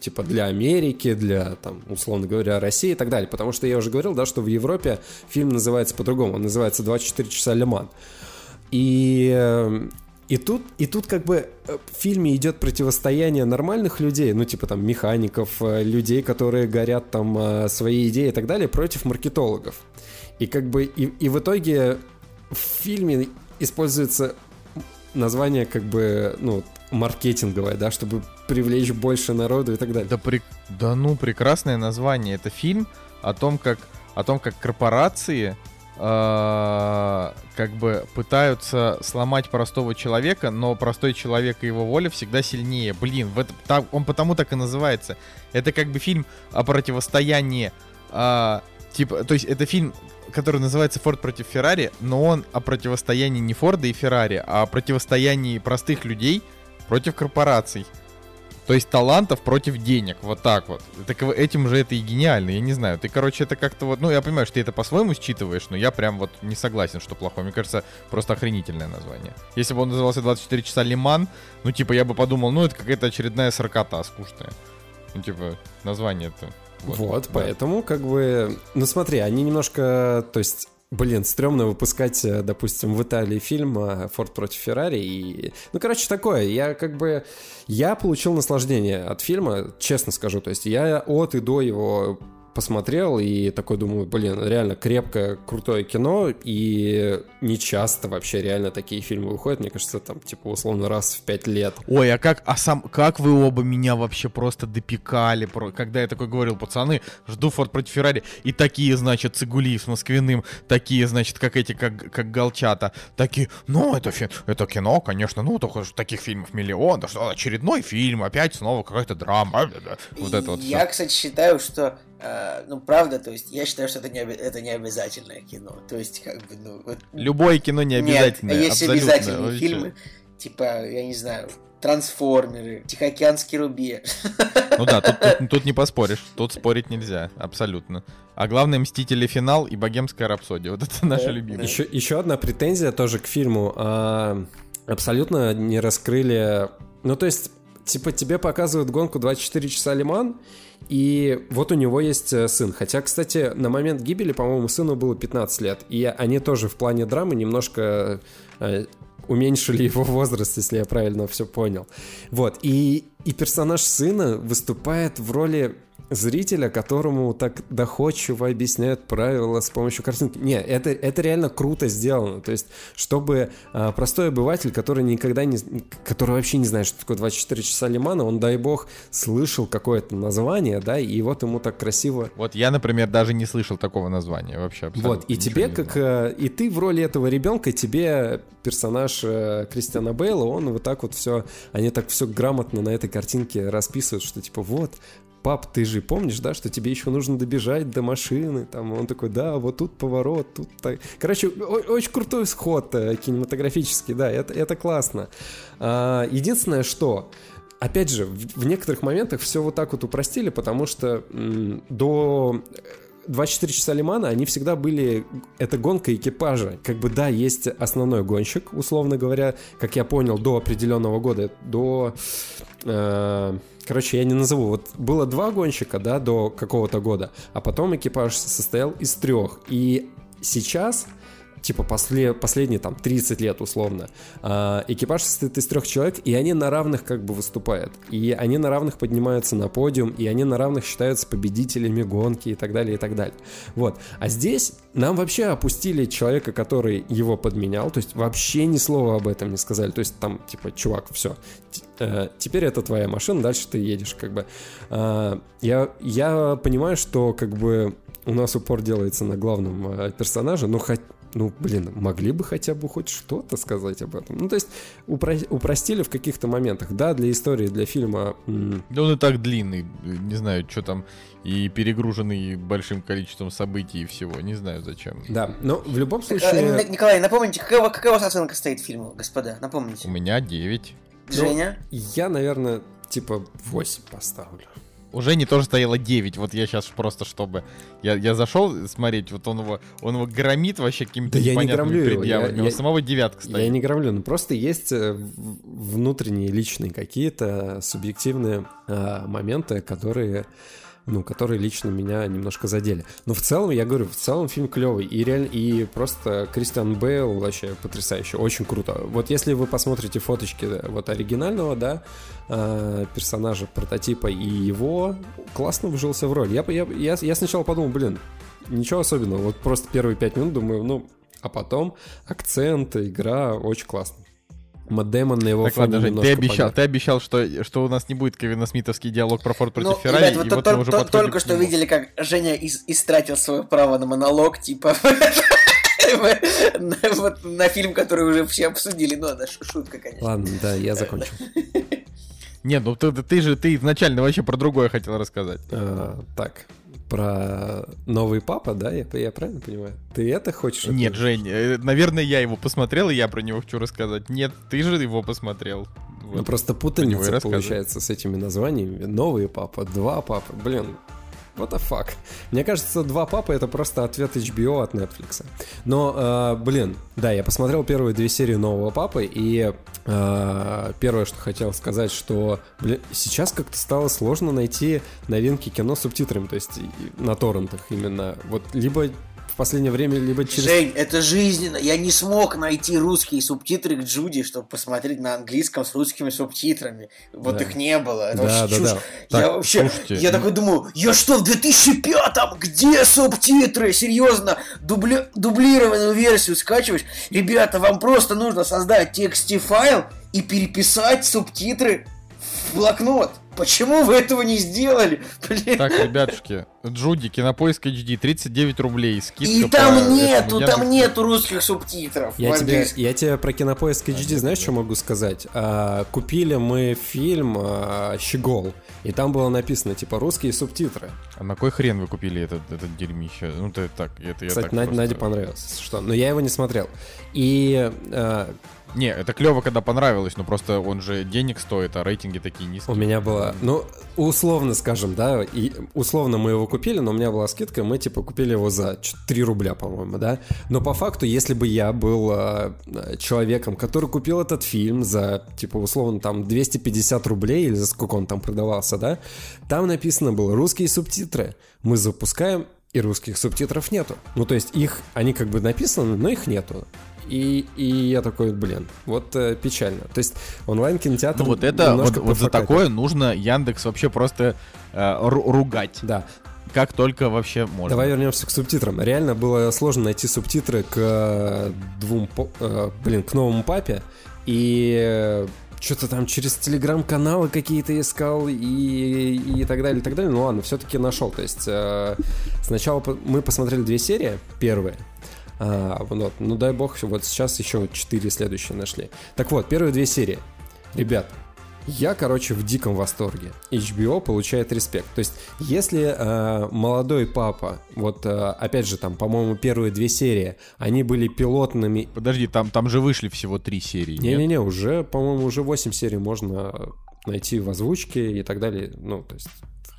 типа, для Америки, для, там, условно говоря, России и так далее. Потому что я уже говорил, да, что в Европе фильм называется по-другому. Он называется «24 часа Леман». И, и тут, и тут как бы э, в фильме идет противостояние нормальных людей, ну типа там механиков, э, людей, которые горят там э, своей идеей и так далее, против маркетологов. И как бы и, и в итоге в фильме используется название как бы, ну, маркетинговое, да, чтобы привлечь больше народу и так далее. Да, при... да ну, прекрасное название. Это фильм о том, как, о том, как корпорации как бы пытаются сломать простого человека, но простой человек и его воля всегда сильнее. Блин, в это, так, он потому так и называется. Это как бы фильм о противостоянии а, типа, то есть это фильм, который называется Форд против Феррари, но он о противостоянии не Форда и Феррари, а о противостоянии простых людей против корпораций. То есть талантов против денег, вот так вот. Так этим же это и гениально, я не знаю. Ты, короче, это как-то вот... Ну, я понимаю, что ты это по-своему считываешь, но я прям вот не согласен, что плохое. Мне кажется, просто охренительное название. Если бы он назывался 24 часа Лиман, ну, типа, я бы подумал, ну, это какая-то очередная сорокота скучная. Ну, типа, название-то... Вот, да. поэтому как бы... Ну смотри, они немножко... То есть... Блин, стрёмно выпускать, э, допустим, в Италии фильм э, «Форд против Феррари». И... Ну, короче, такое. Я как бы... Я получил наслаждение от фильма, честно скажу. То есть я от и до его посмотрел и такой думаю, блин, реально крепкое, крутое кино, и не часто вообще реально такие фильмы выходят, мне кажется, там, типа, условно, раз в пять лет. Ой, а как, а сам, как вы оба меня вообще просто допекали, про- когда я такой говорил, пацаны, жду Форд против Феррари, и такие, значит, Цигули с Москвиным, такие, значит, как эти, как, как Галчата, такие, ну, это, фи- это кино, конечно, ну, только таких фильмов миллион, да что, очередной фильм, опять снова какая-то драма, вот это вот Я, всё. кстати, считаю, что, э, ну, правда, то есть, я считаю, что это не, это не обязательное кино. То есть, как бы, ну, вот... Любое кино не обязательно, Нет, а есть абсолютно, обязательные вообще. фильмы, типа, я не знаю, Трансформеры, Тихоокеанский рубеж. Ну да, тут, тут- тут не поспоришь, тут спорить нельзя, абсолютно. А главное, Мстители финал и Богемская рапсодия, вот это наши Да, любимые. Еще, еще одна претензия тоже к фильму. А, абсолютно не раскрыли... Ну, то есть, типа, тебе показывают гонку 24 часа Лиман, и вот у него есть э, сын. Хотя, кстати, на момент гибели, по-моему, сыну было 15 лет. И они тоже в плане драмы немножко э, уменьшили его возраст, если я правильно все понял. Вот. И, и персонаж сына выступает в роли зрителя, которому так доходчиво объясняют правила с помощью картинки. Не, это, это реально круто сделано. То есть, чтобы а, простой обыватель, который никогда не... который вообще не знает, что такое 24 часа Лимана, он, дай бог, слышал какое-то название, да, и вот ему так красиво Вот я, например, даже не слышал такого названия вообще абсолютно. вот, и тебе, как знал. э, и ты в роли этого ребенка, тебе персонаж э, Кристиана Бейла, он вот так вот все, они так все грамотно на этой картинке расписывают, что типа вот, пап, ты же помнишь, да, что тебе еще нужно добежать до машины, там, он такой, да, вот тут поворот, тут так. Короче, очень крутой сход э, кинематографический, да, это, это классно. А, единственное, что Опять же, в, в некоторых моментах все вот так вот упростили, потому что м, до 24 часа Лимана, они всегда были... Это гонка экипажа. Как бы, да, есть основной гонщик, условно говоря, как я понял, до определенного года, до... э, короче, я не назову. Вот было два гонщика, да, до какого-то года, а потом экипаж состоял из трех. И сейчас типа после, последние там 30 лет условно, а, экипаж состоит из трех человек, и они на равных как бы выступают. И они на равных поднимаются на подиум, и они на равных считаются победителями гонки и так далее, и так далее. Вот. А здесь нам вообще опустили человека, который его подменял, то есть вообще ни слова об этом не сказали. То есть там, типа, чувак, все, теперь это твоя машина, дальше ты едешь, как бы. А, я, я понимаю, что как бы у нас упор делается на главном э, персонаже, ну, хоть, ну, блин, могли бы хотя бы хоть что-то сказать об этом. Ну, то есть упро- упростили в каких-то моментах. Да, для истории, для фильма... Да он и так длинный, не знаю, что там, и перегруженный большим количеством событий и всего, не знаю зачем. Да, но в любом Э, случае... Н- Николай, напомните, какая, у- какая у вас оценка стоит фильму, господа? У Напомните. меня 9. Женя? Я, наверное, типа 8 поставлю. У Жени тоже стояло 9. Вот я сейчас просто, чтобы... Я, я зашел смотреть, вот он его, он его громит вообще какими-то Да я не непонятными предъявами. я- У я- самого девятка стоит. Я не громлю, но просто есть э, внутренние личные какие-то субъективные э, моменты, которые ну, которые лично меня немножко задели. Но в целом, я говорю, в целом фильм клевый. И реально, и просто Кристиан Бейл вообще потрясающе, очень круто. Вот если вы посмотрите фоточки э, вот оригинального, да, э, персонажа, прототипа и его, классно вжился в роль. Я, я, я, я сначала подумал, блин, ничего особенного. Вот просто первые пять минут думаю, ну, а потом акцент, игра очень классно. Мэтт Дэймон на его Так фоне ладно, Жень, ты немножко обещал, помяг. ты обещал, что, что у нас не будет Кевина Смитовский диалог про Форд против Ну, Феррари, ребят, вот и то- вот то- мы уже то- только что видели, как Женя ис- истратил свое право на монолог, типа, на- вот на фильм, который уже все обсудили. Ну, это шутка, конечно. Ладно, да, я закончил. Нет, ну ты, ты же ты изначально вообще про другое хотел рассказать. А, Так, про новый папа, да? Я, я правильно понимаю? Ты это хочешь? Нет? Жень, э, наверное, я его посмотрел, и я про него хочу рассказать. Нет, ты же его посмотрел. Ну Вот. просто него и путаница получается с этими названиями. Новый папа, два папы. Блин, what the fuck? Мне кажется, два папы это просто ответ HBO от Netflix. Но, э, блин, да, я посмотрел первые две серии нового папы, и э, первое, что хотел сказать, что, блин, сейчас как-то стало сложно найти новинки кино с субтитрами, то есть на торрентах именно. Вот либо последнее время, либо через... Жень, это жизненно. Я не смог найти русские субтитры к Джуди, чтобы посмотреть на английском с русскими субтитрами. Вот Да. их не было. Это Да, вообще да, чушь. да. Я Так, вообще, слушайте, я ну- такой думаю, я что, в 2005-м? Где субтитры? Серьезно, дубли- дублированную версию скачиваешь? Ребята, вам просто нужно создать файл и переписать субтитры в блокнот. Почему вы этого не сделали? Блин. Так, ребятушки, Джуди, Кинопоиск HD, 39 рублей, скидка И по там этому нету, там Яндекс.Директу. нету русских субтитров. Я тебе, я тебе про кинопоиск HD, знаешь, что могу сказать? А, купили мы фильм а, «Щегол», и там было написано, типа, русские субтитры. А на кой хрен вы купили этот, этот дерьмище? Ну, ты так, это я Кстати, так Надь- просто- Наде понравилось, что. Но я его не смотрел. И а, Не, это клево, когда понравилось, но просто он же денег стоит, а рейтинги такие низкие. у меня была, ну, условно скажем, да, и условно мы его купили, но у меня была скидка, мы, типа, купили его за 3 рубля, по-моему, да. Но по факту, если бы я был а, человеком, который купил этот фильм за, типа, условно, там, 250 рублей, или за сколько он там продавался, да, там написано было «русские субтитры». Мы запускаем, и русских субтитров нету. Ну, то есть их, они как бы написаны, но их нету. И, и я такой, блин, вот э, печально. То есть онлайн-кинотеатр Ну вот это, вот, вот за такое нужно Яндекс вообще просто э, ру- ругать. Да. Как только вообще можно. Давай вернемся к субтитрам. Реально было сложно найти субтитры к э, двум, э, блин, к новому папе. И что-то там через телеграм-каналы какие-то искал и, и так далее, и так далее. Ну ладно, все-таки нашел. То есть э, сначала мы посмотрели две серии, первые. А, вот, ну дай бог, вот сейчас еще четыре следующие нашли. Так вот, первые две серии. Ребят, я, короче, в диком восторге. HBO получает респект. То есть, если э, молодой папа, вот э, опять же, там, по-моему, первые две серии, они были пилотными. Подожди, там, там же вышли всего три серии. Не-не-не, уже, по-моему, уже 8 серий можно найти в озвучке и так далее. Ну, то есть,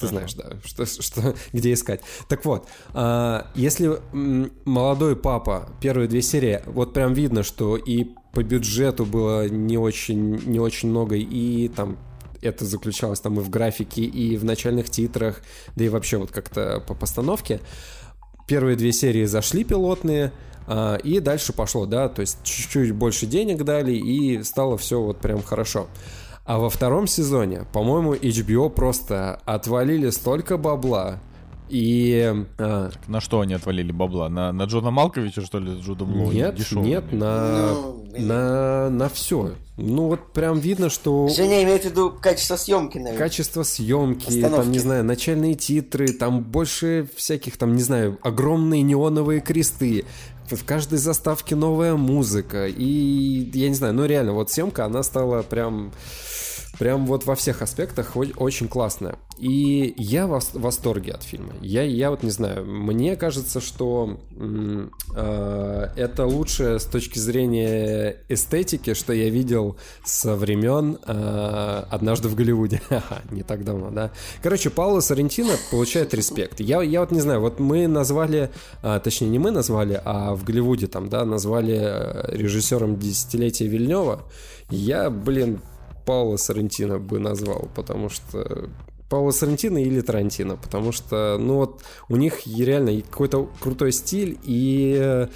ты знаешь, да, что, что, где искать. Так вот, а, если молодой папа, первые две серии, вот прям видно, что и по бюджету было не очень, не очень много, и там это заключалось там и в графике, и в начальных титрах, да и вообще вот как-то по постановке. Первые две серии зашли пилотные, а, и дальше пошло, да, то есть чуть-чуть больше денег дали, и стало все вот прям хорошо. А во втором сезоне, по-моему, HBO просто отвалили столько бабла, И... а, На что они отвалили бабла? На, на Джона Малковича, что ли, с Джудом Лоу? нет, Дешевыми? нет, на, Ну, на, на все. Ну вот прям видно, что Женя имеет в виду качество съемки, наверное. качество съемки, Постановки. там, не знаю, начальные титры, там больше всяких, там, не знаю, огромные неоновые кресты. В каждой заставке новая музыка. И я не знаю, ну реально, вот съемка, она стала прям прям вот во всех аспектах очень классная. И я в вос- в восторге от фильма. Я, я вот не знаю, мне кажется, что э, это лучшее с точки зрения эстетики, что я видел со времен э, «Однажды в Голливуде». Не так давно, да. Короче, Пауло Соррентино получает респект. Я, я вот не знаю, вот мы назвали, а, точнее не мы назвали, а в Голливуде там, да, назвали э, режиссером десятилетия Вильнева. Я, блин, Паула Соррентино бы назвал, потому что Паула Соррентино или Тарантино, потому что, ну вот, у них реально какой-то крутой стиль и э,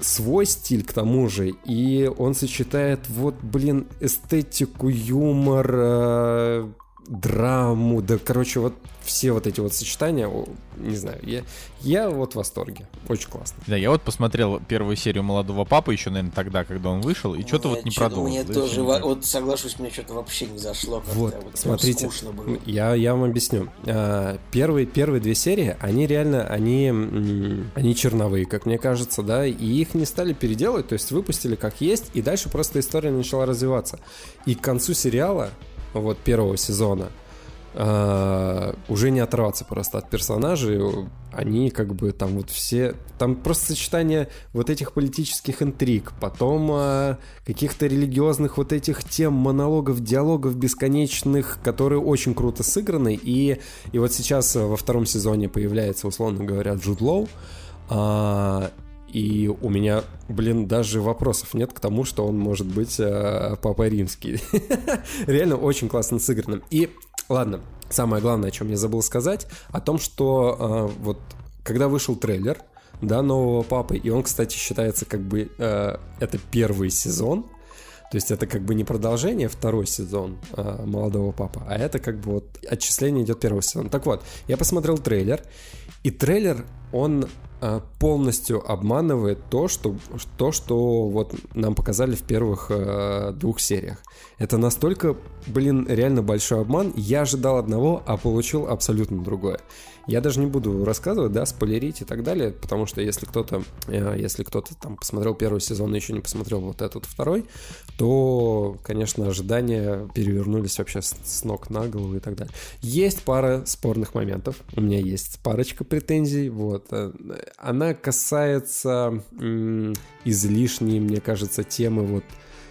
свой стиль к тому же, и он сочетает вот, блин, эстетику, юмор, э, драму, да, короче, вот все вот эти вот сочетания, не знаю, я, я вот в восторге, очень классно. Да, я вот посмотрел первую серию «Молодого папы» еще, наверное, тогда, когда он вышел, и что-то вот не чё-то- продолжил. Мне да, тоже, во- вот соглашусь, мне что-то вообще не зашло. как-то Вот, вот смотрите, скучно было. я, я вам объясню. А, Первые, первые две серии, они реально, они, они черновые, как мне кажется, да, и их не стали переделывать, то есть выпустили как есть, и дальше просто история начала развиваться. И к концу сериала, вот первого сезона, а, уже не оторваться просто от персонажей. Они как бы там вот все... Там просто сочетание вот этих политических интриг, потом а, каких-то религиозных вот этих тем, монологов, диалогов бесконечных, которые очень круто сыграны. И, и вот сейчас а, во втором сезоне появляется, условно говоря, Джуд Лоу. А, и у меня, блин, даже вопросов нет к тому, что он может быть э, папой римский. Реально очень классно сыграно. И ладно, самое главное, о чем я забыл сказать, о том, что э, вот когда вышел трейлер, да, нового папы, и он, кстати, считается как бы э, это первый сезон, то есть это как бы не продолжение, второй сезон э, молодого папа, а это как бы вот отчисление идет первого сезона. Так вот, я посмотрел трейлер, и трейлер, он полностью обманывает то, что, то, что вот нам показали в первых э, двух сериях. Это настолько, блин, реально большой обман. Я ожидал одного, а получил абсолютно другое. Я даже не буду рассказывать, да, спойлерить и так далее, потому что если кто-то, э, если кто-то там посмотрел первый сезон и еще не посмотрел вот этот второй, то, конечно, ожидания перевернулись вообще с, ног на голову и так далее. Есть пара спорных моментов, у меня есть парочка претензий, вот. Э, Она касается м, излишней, мне кажется, темы вот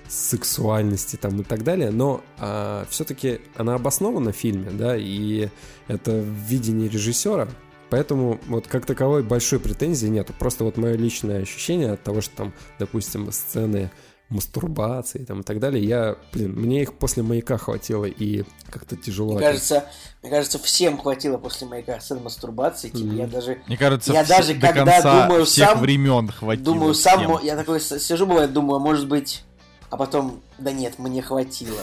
сексуальности там и так далее, но а, все-таки она обоснована в фильме, да, и это видение режиссера, поэтому вот как таковой большой претензии нету, просто вот мое личное ощущение от того, что там, допустим, сцены мастурбации там и так далее, я, блин, мне их после маяка хватило и как-то тяжело. Мне кажется, мне кажется, всем хватило после маяка сцен мастурбации. Типа, я даже Мне кажется, Я вс- даже до когда конца думаю всех сам- времен хватило. думаю, сам, всем. я такой сижу, бывает, думаю, а может быть, а потом, да нет, мне хватило.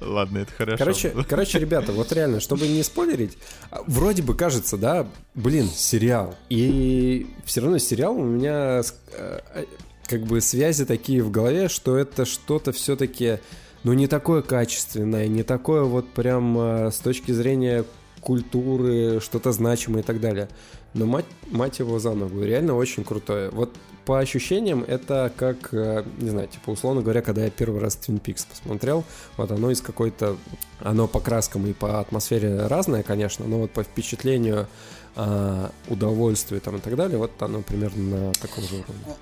Ладно, это хорошо. Короче, короче, ребята, вот реально, чтобы не спойлерить, вроде бы кажется, да, блин, сериал. И все равно сериал у меня э, как бы связи такие в голове, что это что-то все-таки, ну, не такое качественное, не такое вот прям э, с точки зрения культуры, что-то значимое и так далее. Но мать, мать его за ногу, реально очень крутое. Вот по ощущениям это как, э, не знаю, типа условно говоря, когда я первый раз Twin Peaks посмотрел, вот оно из какой-то, оно по краскам и по атмосфере разное, конечно, но вот по впечатлению, а, удовольствию там и так далее, вот оно примерно на таком же уровне.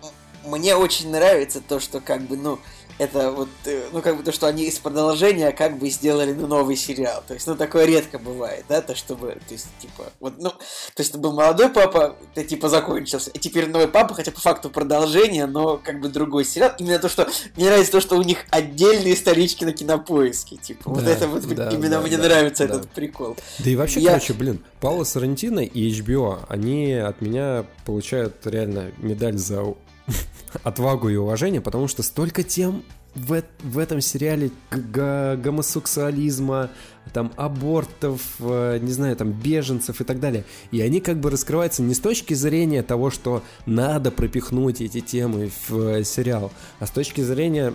Мне очень нравится то, что как бы, ну, это вот, э, ну, как бы то, что они из продолжения как бы сделали, ну, новый сериал. То есть, ну, такое редко бывает, да, то, чтобы, то есть, типа, вот, ну, то есть, это был молодой папа, это, типа, закончился, и теперь новый папа, хотя по факту продолжение, но, как бы, другой сериал. Именно то, что, мне нравится то, что у них отдельные исторички на кинопоиске, типа, вот Да, это вот, да, именно да, мне да, нравится да. этот прикол. Да и вообще, Я- короче, блин, Паула Соррентино и HBO, они от меня получают реально медаль за отвагу и уважение, потому что столько тем в, в этом сериале гомосексуализма, там абортов, э, не знаю, там беженцев и так далее. И они как бы раскрываются не с точки зрения того, что надо пропихнуть эти темы в э, сериал, а с точки зрения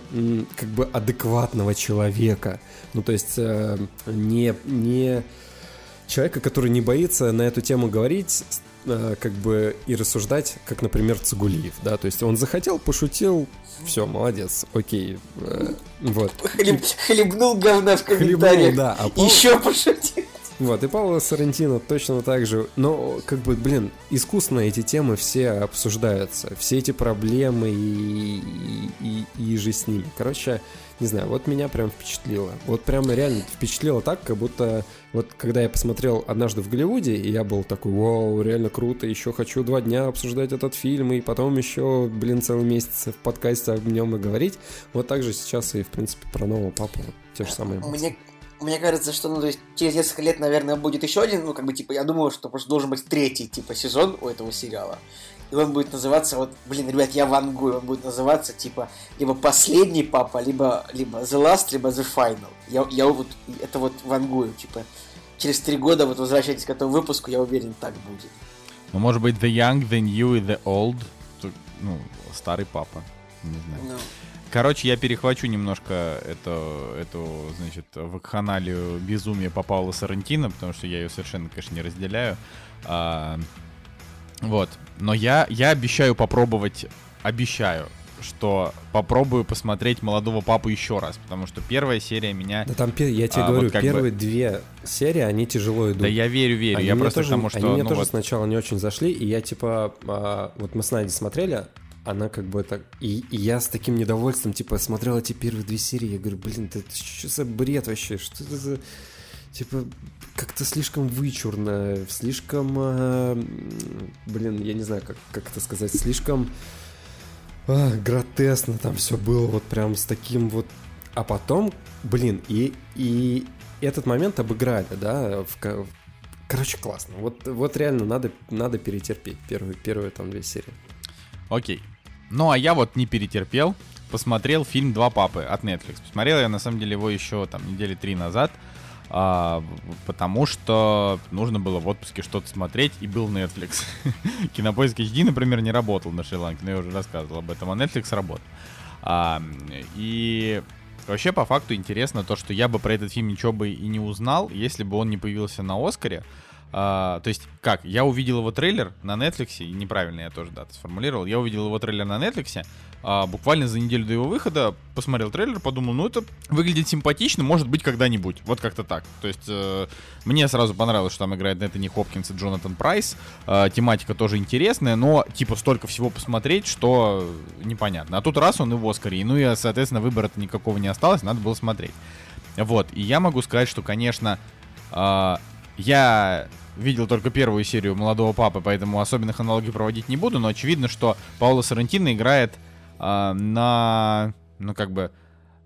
как бы адекватного человека. Ну, то есть э, не, не человека, который не боится на эту тему говорить, как бы и рассуждать, как, например, Цигулиев, да, то есть он захотел, пошутил, все, молодец, окей, вот. Хлеб, хлебнул говна в комментариях, хлебнул, да, а Пол... еще пошутил. Вот, и Павло Сарантино точно так же. Но, как бы, блин, искусно эти темы все обсуждаются. Все эти проблемы и, и, и, и же с ними. Короче, не знаю, вот меня прям впечатлило. Вот прям реально впечатлило так, как будто вот когда я посмотрел однажды в Голливуде, и я был такой, вау, реально круто, еще хочу два дня обсуждать этот фильм, и потом еще, блин, целый месяц в подкасте об нем и говорить. Вот так же сейчас и, в принципе, про нового папу. Те же самые Мне, мне кажется, что, ну, то есть, через несколько лет, наверное, будет еще один, ну, как бы, типа, я думаю, что просто должен быть третий, типа, сезон у этого сериала и он будет называться, вот, блин, ребят, я вангую, он будет называться, типа, либо «Последний папа», либо, либо «The Last», либо «The Final». Я, я вот, это вот вангую, типа, через три года, вот, возвращайтесь к этому выпуску, я уверен, так будет. Ну, может быть, The Young, The New и The Old, ну, старый папа, не знаю. Ну. Короче, я перехвачу немножко эту, эту значит, вакханалию безумия по Паулу Сарантино, потому что я ее совершенно, конечно, не разделяю. А, вот. Но я, я обещаю попробовать, обещаю, что попробую посмотреть молодого папу еще раз, потому что первая серия меня. Да там я тебе а, говорю, вот первые бы... две серии они тяжело идут. Да я верю, верю. Они я просто тоже, потому что. Они мне ну, тоже вот... сначала не очень зашли, и я типа а, вот мы с Надей смотрели, она как бы так... И, и я с таким недовольством, типа, смотрел эти первые две серии, я говорю, блин, это что за бред вообще? Что это за... Типа, как-то слишком вычурно, слишком, э, блин, я не знаю, как, как это сказать, слишком э, гротесно там все было, вот прям с таким вот... А потом, блин, и, и этот момент обыграли, да, в, Короче, классно. Вот, вот реально надо, надо перетерпеть первые, первые там две серии. Окей. Ну, а я вот не перетерпел. Посмотрел фильм «Два папы» от Netflix. Посмотрел я, на самом деле, его еще там недели три назад а, потому что нужно было в отпуске что-то смотреть, и был Netflix. Кинопоиск HD, например, не работал на Шри-Ланке, но я уже рассказывал об этом, а Netflix работал. А, и вообще, по факту, интересно то, что я бы про этот фильм ничего бы и не узнал, если бы он не появился на Оскаре, а, то есть, как, я увидел его трейлер на Netflix, и неправильно я тоже, да, сформулировал, я увидел его трейлер на Netflix, а, буквально за неделю до его выхода посмотрел трейлер, подумал, ну это выглядит симпатично, может быть когда-нибудь, вот как-то так. То есть, э, мне сразу понравилось, что там играет Энтони Хопкинс и Джонатан Прайс, э, тематика тоже интересная, но, типа, столько всего посмотреть, что непонятно. А тут раз он и в Оскаре, ну и, соответственно, выбора-то никакого не осталось, надо было смотреть. Вот, и я могу сказать, что, конечно, э, я видел только первую серию «Молодого папы», поэтому особенных аналогий проводить не буду, но очевидно, что Пауло Сарантино играет э, на, ну, как бы,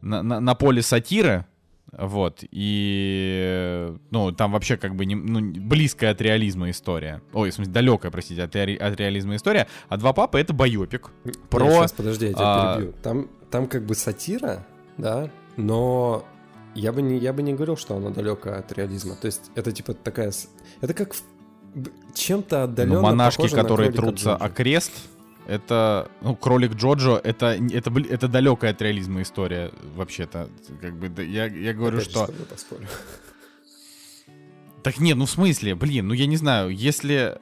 на, на, на поле сатиры, вот, и, ну, там вообще как бы не, ну, близкая от реализма история. Ой, в смысле, далекая, простите, от, ре, от реализма история. А «Два папы» — это байопик. Про... сейчас, подожди, я тебя а... перебью. Там, там как бы сатира, да, но я бы не, я бы не говорил, что она далекая от реализма. То есть это типа такая... Это как чем-то отдаленно ну, монашки, которые трутся о крест, это, ну, кролик Джоджо, это, это, это далекая от реализма история, вообще-то. Как бы, я, я говорю, Опять что... Так нет, ну в смысле, блин, ну я не знаю, если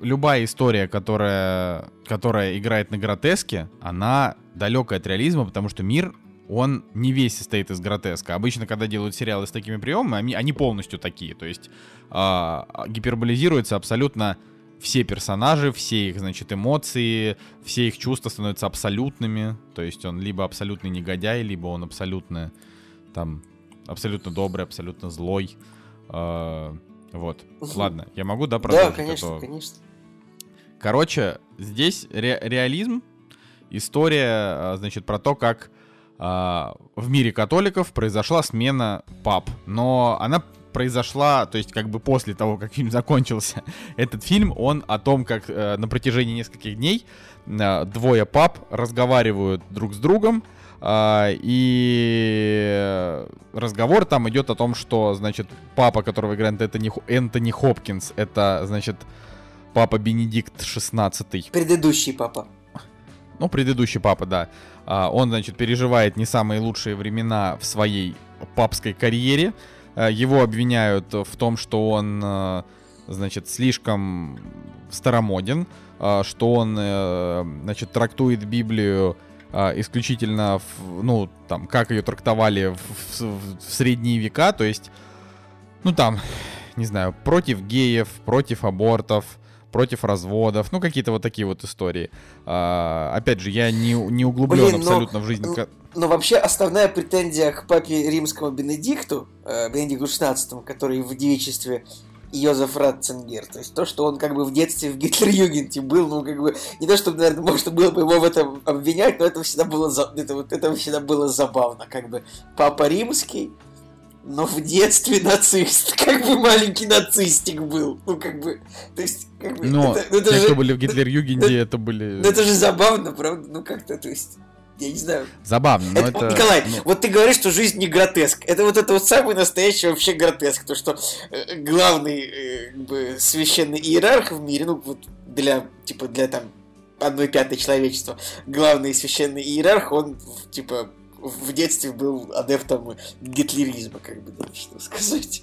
любая история, которая, которая играет на гротеске, она далекая от реализма, потому что мир он не весь состоит из гротеска. Обычно, когда делают сериалы с такими приемами, они, они полностью такие. То есть э, гиперболизируются абсолютно все персонажи, все их, значит, эмоции, все их чувства становятся абсолютными. То есть он либо абсолютный негодяй, либо он абсолютно там абсолютно добрый, абсолютно злой. Э, вот. Ладно, я могу, да, продолжить? Да, конечно, это... конечно. Короче, здесь ре- реализм, история, значит, про то, как а, в мире католиков произошла смена пап, но она произошла, то есть как бы после того, как фильм закончился, этот фильм, он о том, как э, на протяжении нескольких дней э, двое пап разговаривают друг с другом, э, и разговор там идет о том, что, значит, папа, которого играет Энтони, Энтони Хопкинс, это, значит, папа Бенедикт 16 Предыдущий папа. ну, предыдущий папа, да, а, он, значит, переживает не самые лучшие времена в своей папской карьере. А, Его обвиняют в том, что он, а, значит, слишком старомоден, а, что он, э, значит, трактует Библию исключительно, в, ну, там, как ее трактовали в, в- в средние века, то есть, ну, там, не знаю, против геев, против абортов, против разводов, ну, какие-то вот такие вот истории. А, опять же, я не, не углублен Блин, абсолютно в жизнь... ка- Но вообще основная претензия к папе римскому Бенедикту, э, Бенедикту XVI, который в девичестве Йозеф Ратцингер. То есть то, что он как бы в детстве в Гитлер-Югенте был, ну как бы не то, чтобы, наверное, можно было бы его в этом обвинять, но это всегда было, за- это, вот, это всегда было забавно. Как бы папа римский, но в детстве нацист. Как бы маленький нацистик был. Ну как бы, то есть как бы... Но это, ну, это те, же, кто были в Гитлер-Югенде, это были ну, это же забавно, правда? Ну как-то, то есть... Я не знаю. забавно, но Это- это... Николай, ну, вот ты говоришь, что жизнь не гротеск. Это вот это вот самый настоящий вообще гротеск. То, что э, главный э, как бы, священный иерарх в мире, ну вот для, типа, для там одной пятой человечества, главный священный иерарх, он, типа, в детстве был адептом гитлеризма, как бы, да, что сказать.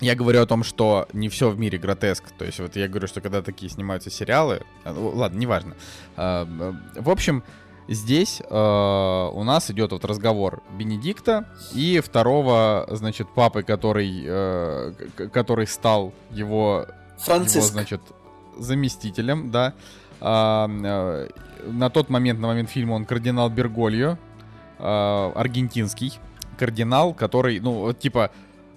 Я говорю о том, что не все в мире гротеск. То есть вот я говорю, что когда такие снимаются сериалы... а, ну, Ладно, неважно. А, э, В общем, здесь э, у нас идет вот разговор Бенедикта и второго, значит, папы, который, э, который стал его его, значит, заместителем, да. Э, на тот момент, на момент фильма, он кардинал Бергольо, а, аргентинский кардинал, который, ну, вот, типа,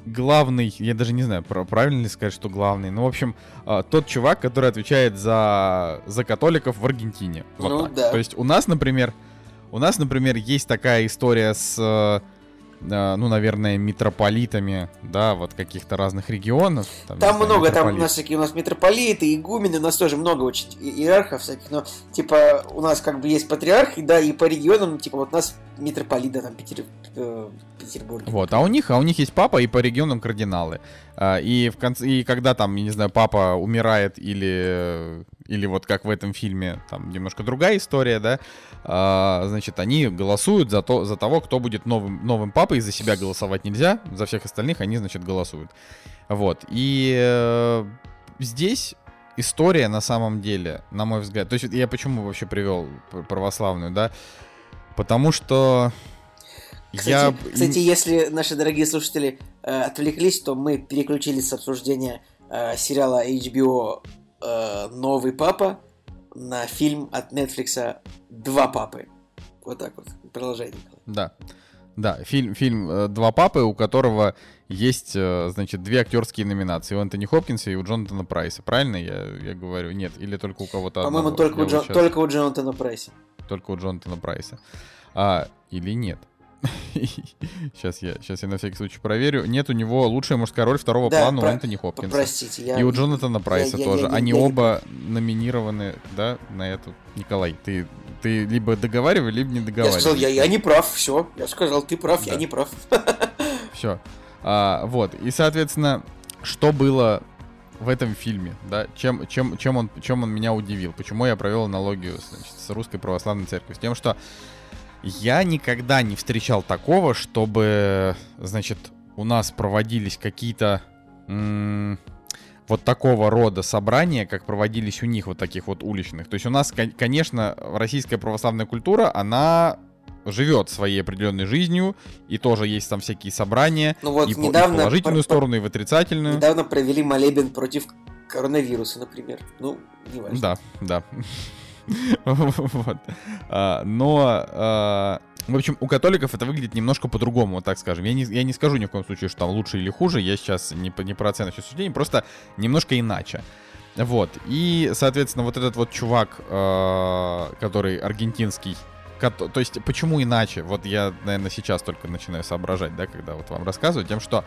главный, я даже не знаю, правильно ли сказать, что главный, ну, в общем, а, тот чувак, который отвечает за, за католиков в Аргентине. Вот Ну, так. да. То есть у нас, например, у нас, например, есть такая история с, э, э, ну, наверное, митрополитами, да, вот каких-то разных регионов. не Там знаю, много, там у митрополит. нас всякие у нас митрополиты, игумены, у нас тоже много очень иерархов всяких, но типа у нас как бы есть патриарх, да, и по регионам, типа вот у нас митрополит, да, там Петер, э, Петербург. Вот, а у них, а у них есть папа и по регионам кардиналы. А, И в конце, и когда там, я не знаю, папа умирает или или вот как в этом фильме, там немножко другая история, да, а, значит, они голосуют за то, за того, кто будет новым новым папой. За себя голосовать нельзя, за всех остальных они, значит, голосуют. Вот и э, здесь история на самом деле, на мой взгляд, то есть я почему вообще привел пр- православную, да, потому что Кстати, я кстати, если наши дорогие слушатели э, отвлеклись, то мы переключились с обсуждения э, сериала HBO э, «Новый папа» на фильм от Netflix «Два папы». Вот так вот. Продолжай, Николай. Да. Да, фильм, фильм э, «Два папы», у которого есть, э, значит, две актерские номинации. У Антони Хопкинса и у Джонатана Прайса. Правильно я, я говорю? Нет, или только у кого-то По-моему, только, Я у Джон- щас- только у Джонатана Прайса. только у Джонатана Прайса. А, или нет? Сейчас я, сейчас я на всякий случай проверю. Нет, у него лучшая мужская роль второго Да, плана у про- Антони Хопкинса. Простите, я... И у Джонатана Прайса я- я- тоже. я- я- Они я оба номинированы, да, на эту. Николай, ты, ты либо договаривай, либо не Я договаривай. сказал, я, я не прав, все. Я сказал, ты прав, я Да. не прав. Все. А, вот. И, соответственно, что было в этом фильме, да? Чем, чем, чем, он, чем он меня удивил? Почему я провел аналогию значит, с Русской Православной Церковью? С тем, что я никогда не встречал такого, чтобы, значит, у нас проводились какие-то м, вот такого рода собрания, как проводились у них, вот таких вот уличных. То есть у нас, кон- конечно, российская православная культура, она живет своей определенной жизнью, и тоже есть там всякие собрания, Ну вот и, по- и в недавно... положительную пр- сторону, и в отрицательную. Недавно провели молебен против коронавируса, например. Ну, не важно. Да, да. Вот. А, Но, а, в общем, у католиков это выглядит немножко по-другому, вот так скажем. Я не, я не скажу ни в коем случае, что там лучше или хуже. Я сейчас не, не про оценочное суждение, просто немножко иначе. Вот. И, соответственно, вот этот вот чувак, а, который аргентинский, то есть, почему иначе? Вот я, наверное, сейчас только начинаю соображать, да, когда вот вам рассказываю, тем, что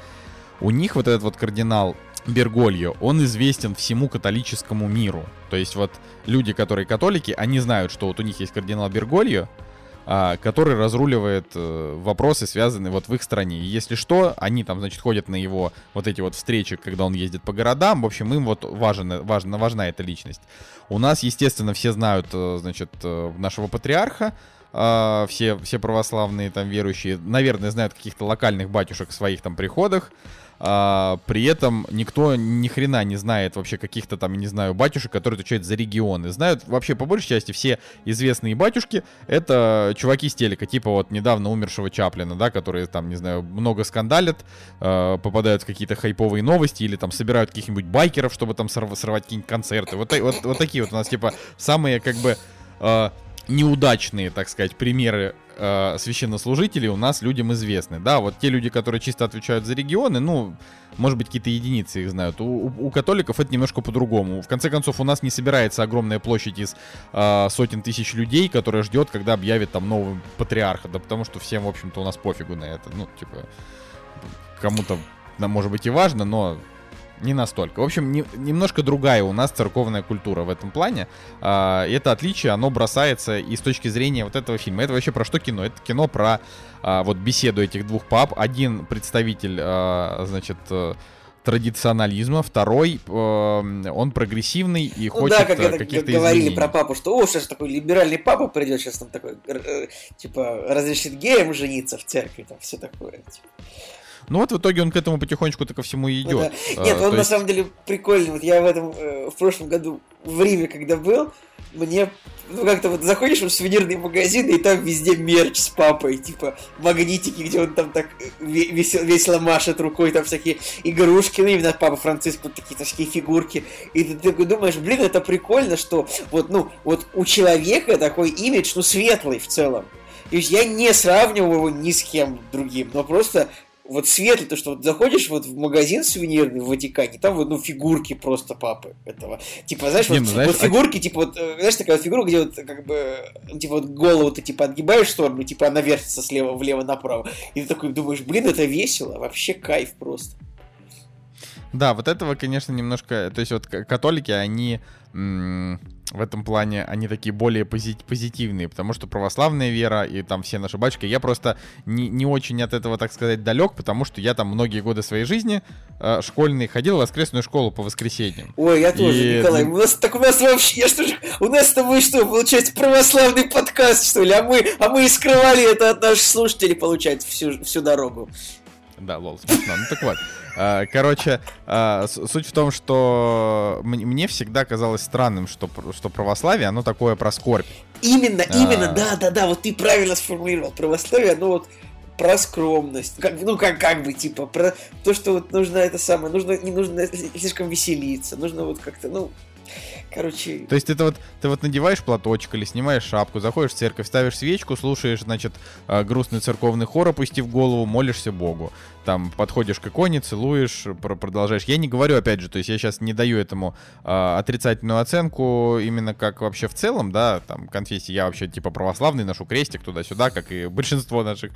у них вот этот вот кардинал Бергольо, он известен всему католическому миру. То есть вот люди, которые католики, они знают, что вот у них есть кардинал Бергольо, а, который разруливает э, вопросы, связанные вот в их стране. И если что, они там, значит, ходят на его вот эти вот встречи, когда он ездит по городам. В общем, им вот важен, важна, важна эта личность. У нас, естественно, все знают, э, значит, э, нашего патриарха, а, все, все православные там верующие, наверное, знают каких-то локальных батюшек в своих там приходах. А, при этом никто ни хрена не знает вообще каких-то там, не знаю, батюшек, которые отвечают за регионы. Знают вообще по большей части все известные батюшки. Это чуваки с телека, типа вот недавно умершего Чаплина, да, которые там, не знаю, много скандалят, э, попадают в какие-то хайповые новости или там собирают каких-нибудь байкеров, чтобы там сорв- сорвать какие-нибудь концерты. Вот, вот, вот такие вот у нас типа самые как бы... Э, неудачные, так сказать, примеры э, священнослужителей у нас людям известны. Да, вот те люди, которые чисто отвечают за регионы, ну, может быть, какие-то единицы их знают. У, у, у католиков это немножко по-другому. В конце концов, у нас не собирается огромная площадь из э, сотен тысяч людей, которая ждет, когда объявят там нового патриарха. Да потому что всем, в общем-то, у нас пофигу на это. Ну, типа, кому-то, да, может быть, и важно, но не настолько. В общем, не, немножко другая у нас церковная культура в этом плане. И это отличие, оно бросается и с точки зрения вот этого фильма. Это вообще про что кино? Это кино про а, вот беседу этих двух пап. Один представитель, а, значит, э, традиционализма, второй э, он прогрессивный и ну, хочет да, как это каких-то говорили изменений. про папу, что о, сейчас такой либеральный папа придет, сейчас там такой, э, типа, разрешит геям жениться в церкви, там все такое. Типа. Ну вот в итоге он к этому потихонечку ко всему и идет. Ну, да. Нет, а, он на есть... самом деле прикольный. Вот я в этом э, в прошлом году в Риме, когда был, мне ну как-то вот заходишь в сувенирный магазин, и там везде мерч с папой, типа магнитики, где он там так весело, весело машет рукой, там всякие игрушки, ну именно папа Франциск, вот такие такие фигурки. И ты такой думаешь, блин, это прикольно, что вот, ну, вот у человека такой имидж, ну, светлый в целом. То есть я не сравниваю его ни с кем другим, но просто вот светлый, то, что вот заходишь вот в магазин сувенирный в Ватикане, там вот, ну, фигурки просто папы этого. Типа, знаешь, Не, вот, ну, знаешь вот а фигурки, а... типа, вот, э, знаешь, такая вот фигура, где вот, как бы, ну, типа, вот голову ты, типа, отгибаешь в сторону, типа, она вертится слева влево направо. И ты такой думаешь, блин, это весело, вообще кайф просто. Да, вот этого, конечно, немножко... То есть вот католики, они в этом плане они такие более пози- позитивные, потому что православная вера и там все наши батюшки, я просто не, не очень от этого, так сказать, далек, потому что я там многие годы своей жизни э, школьные ходил в воскресную школу по воскресеньям. Ой, я тоже, и... Николай, у нас так у нас вообще, что же, у нас с тобой что, получается, православный подкаст, что ли, а мы, а мы и скрывали это от наших слушателей, получается, всю, всю дорогу. Да, лол, смешно. Ну так вот. А, короче, а, суть в том, что мне всегда казалось странным, что, что православие, оно такое про скорбь. Именно, именно, да, да, да, вот ты правильно сформулировал. Православие, оно вот про скромность. Как, ну, как, как бы, типа, про то, что вот нужно это самое, нужно, не нужно слишком веселиться, нужно вот как-то, ну, Короче... То есть это вот, ты вот надеваешь платочек или снимаешь шапку, заходишь в церковь, ставишь свечку, слушаешь, значит, а, грустный церковный хор, опустив голову, молишься Богу там подходишь к иконе, целуешь, продолжаешь. Я не говорю, опять же, то есть я сейчас не даю этому э, отрицательную оценку именно как вообще в целом, да, там, конфессии. Я вообще типа православный, ношу крестик туда-сюда, как и большинство наших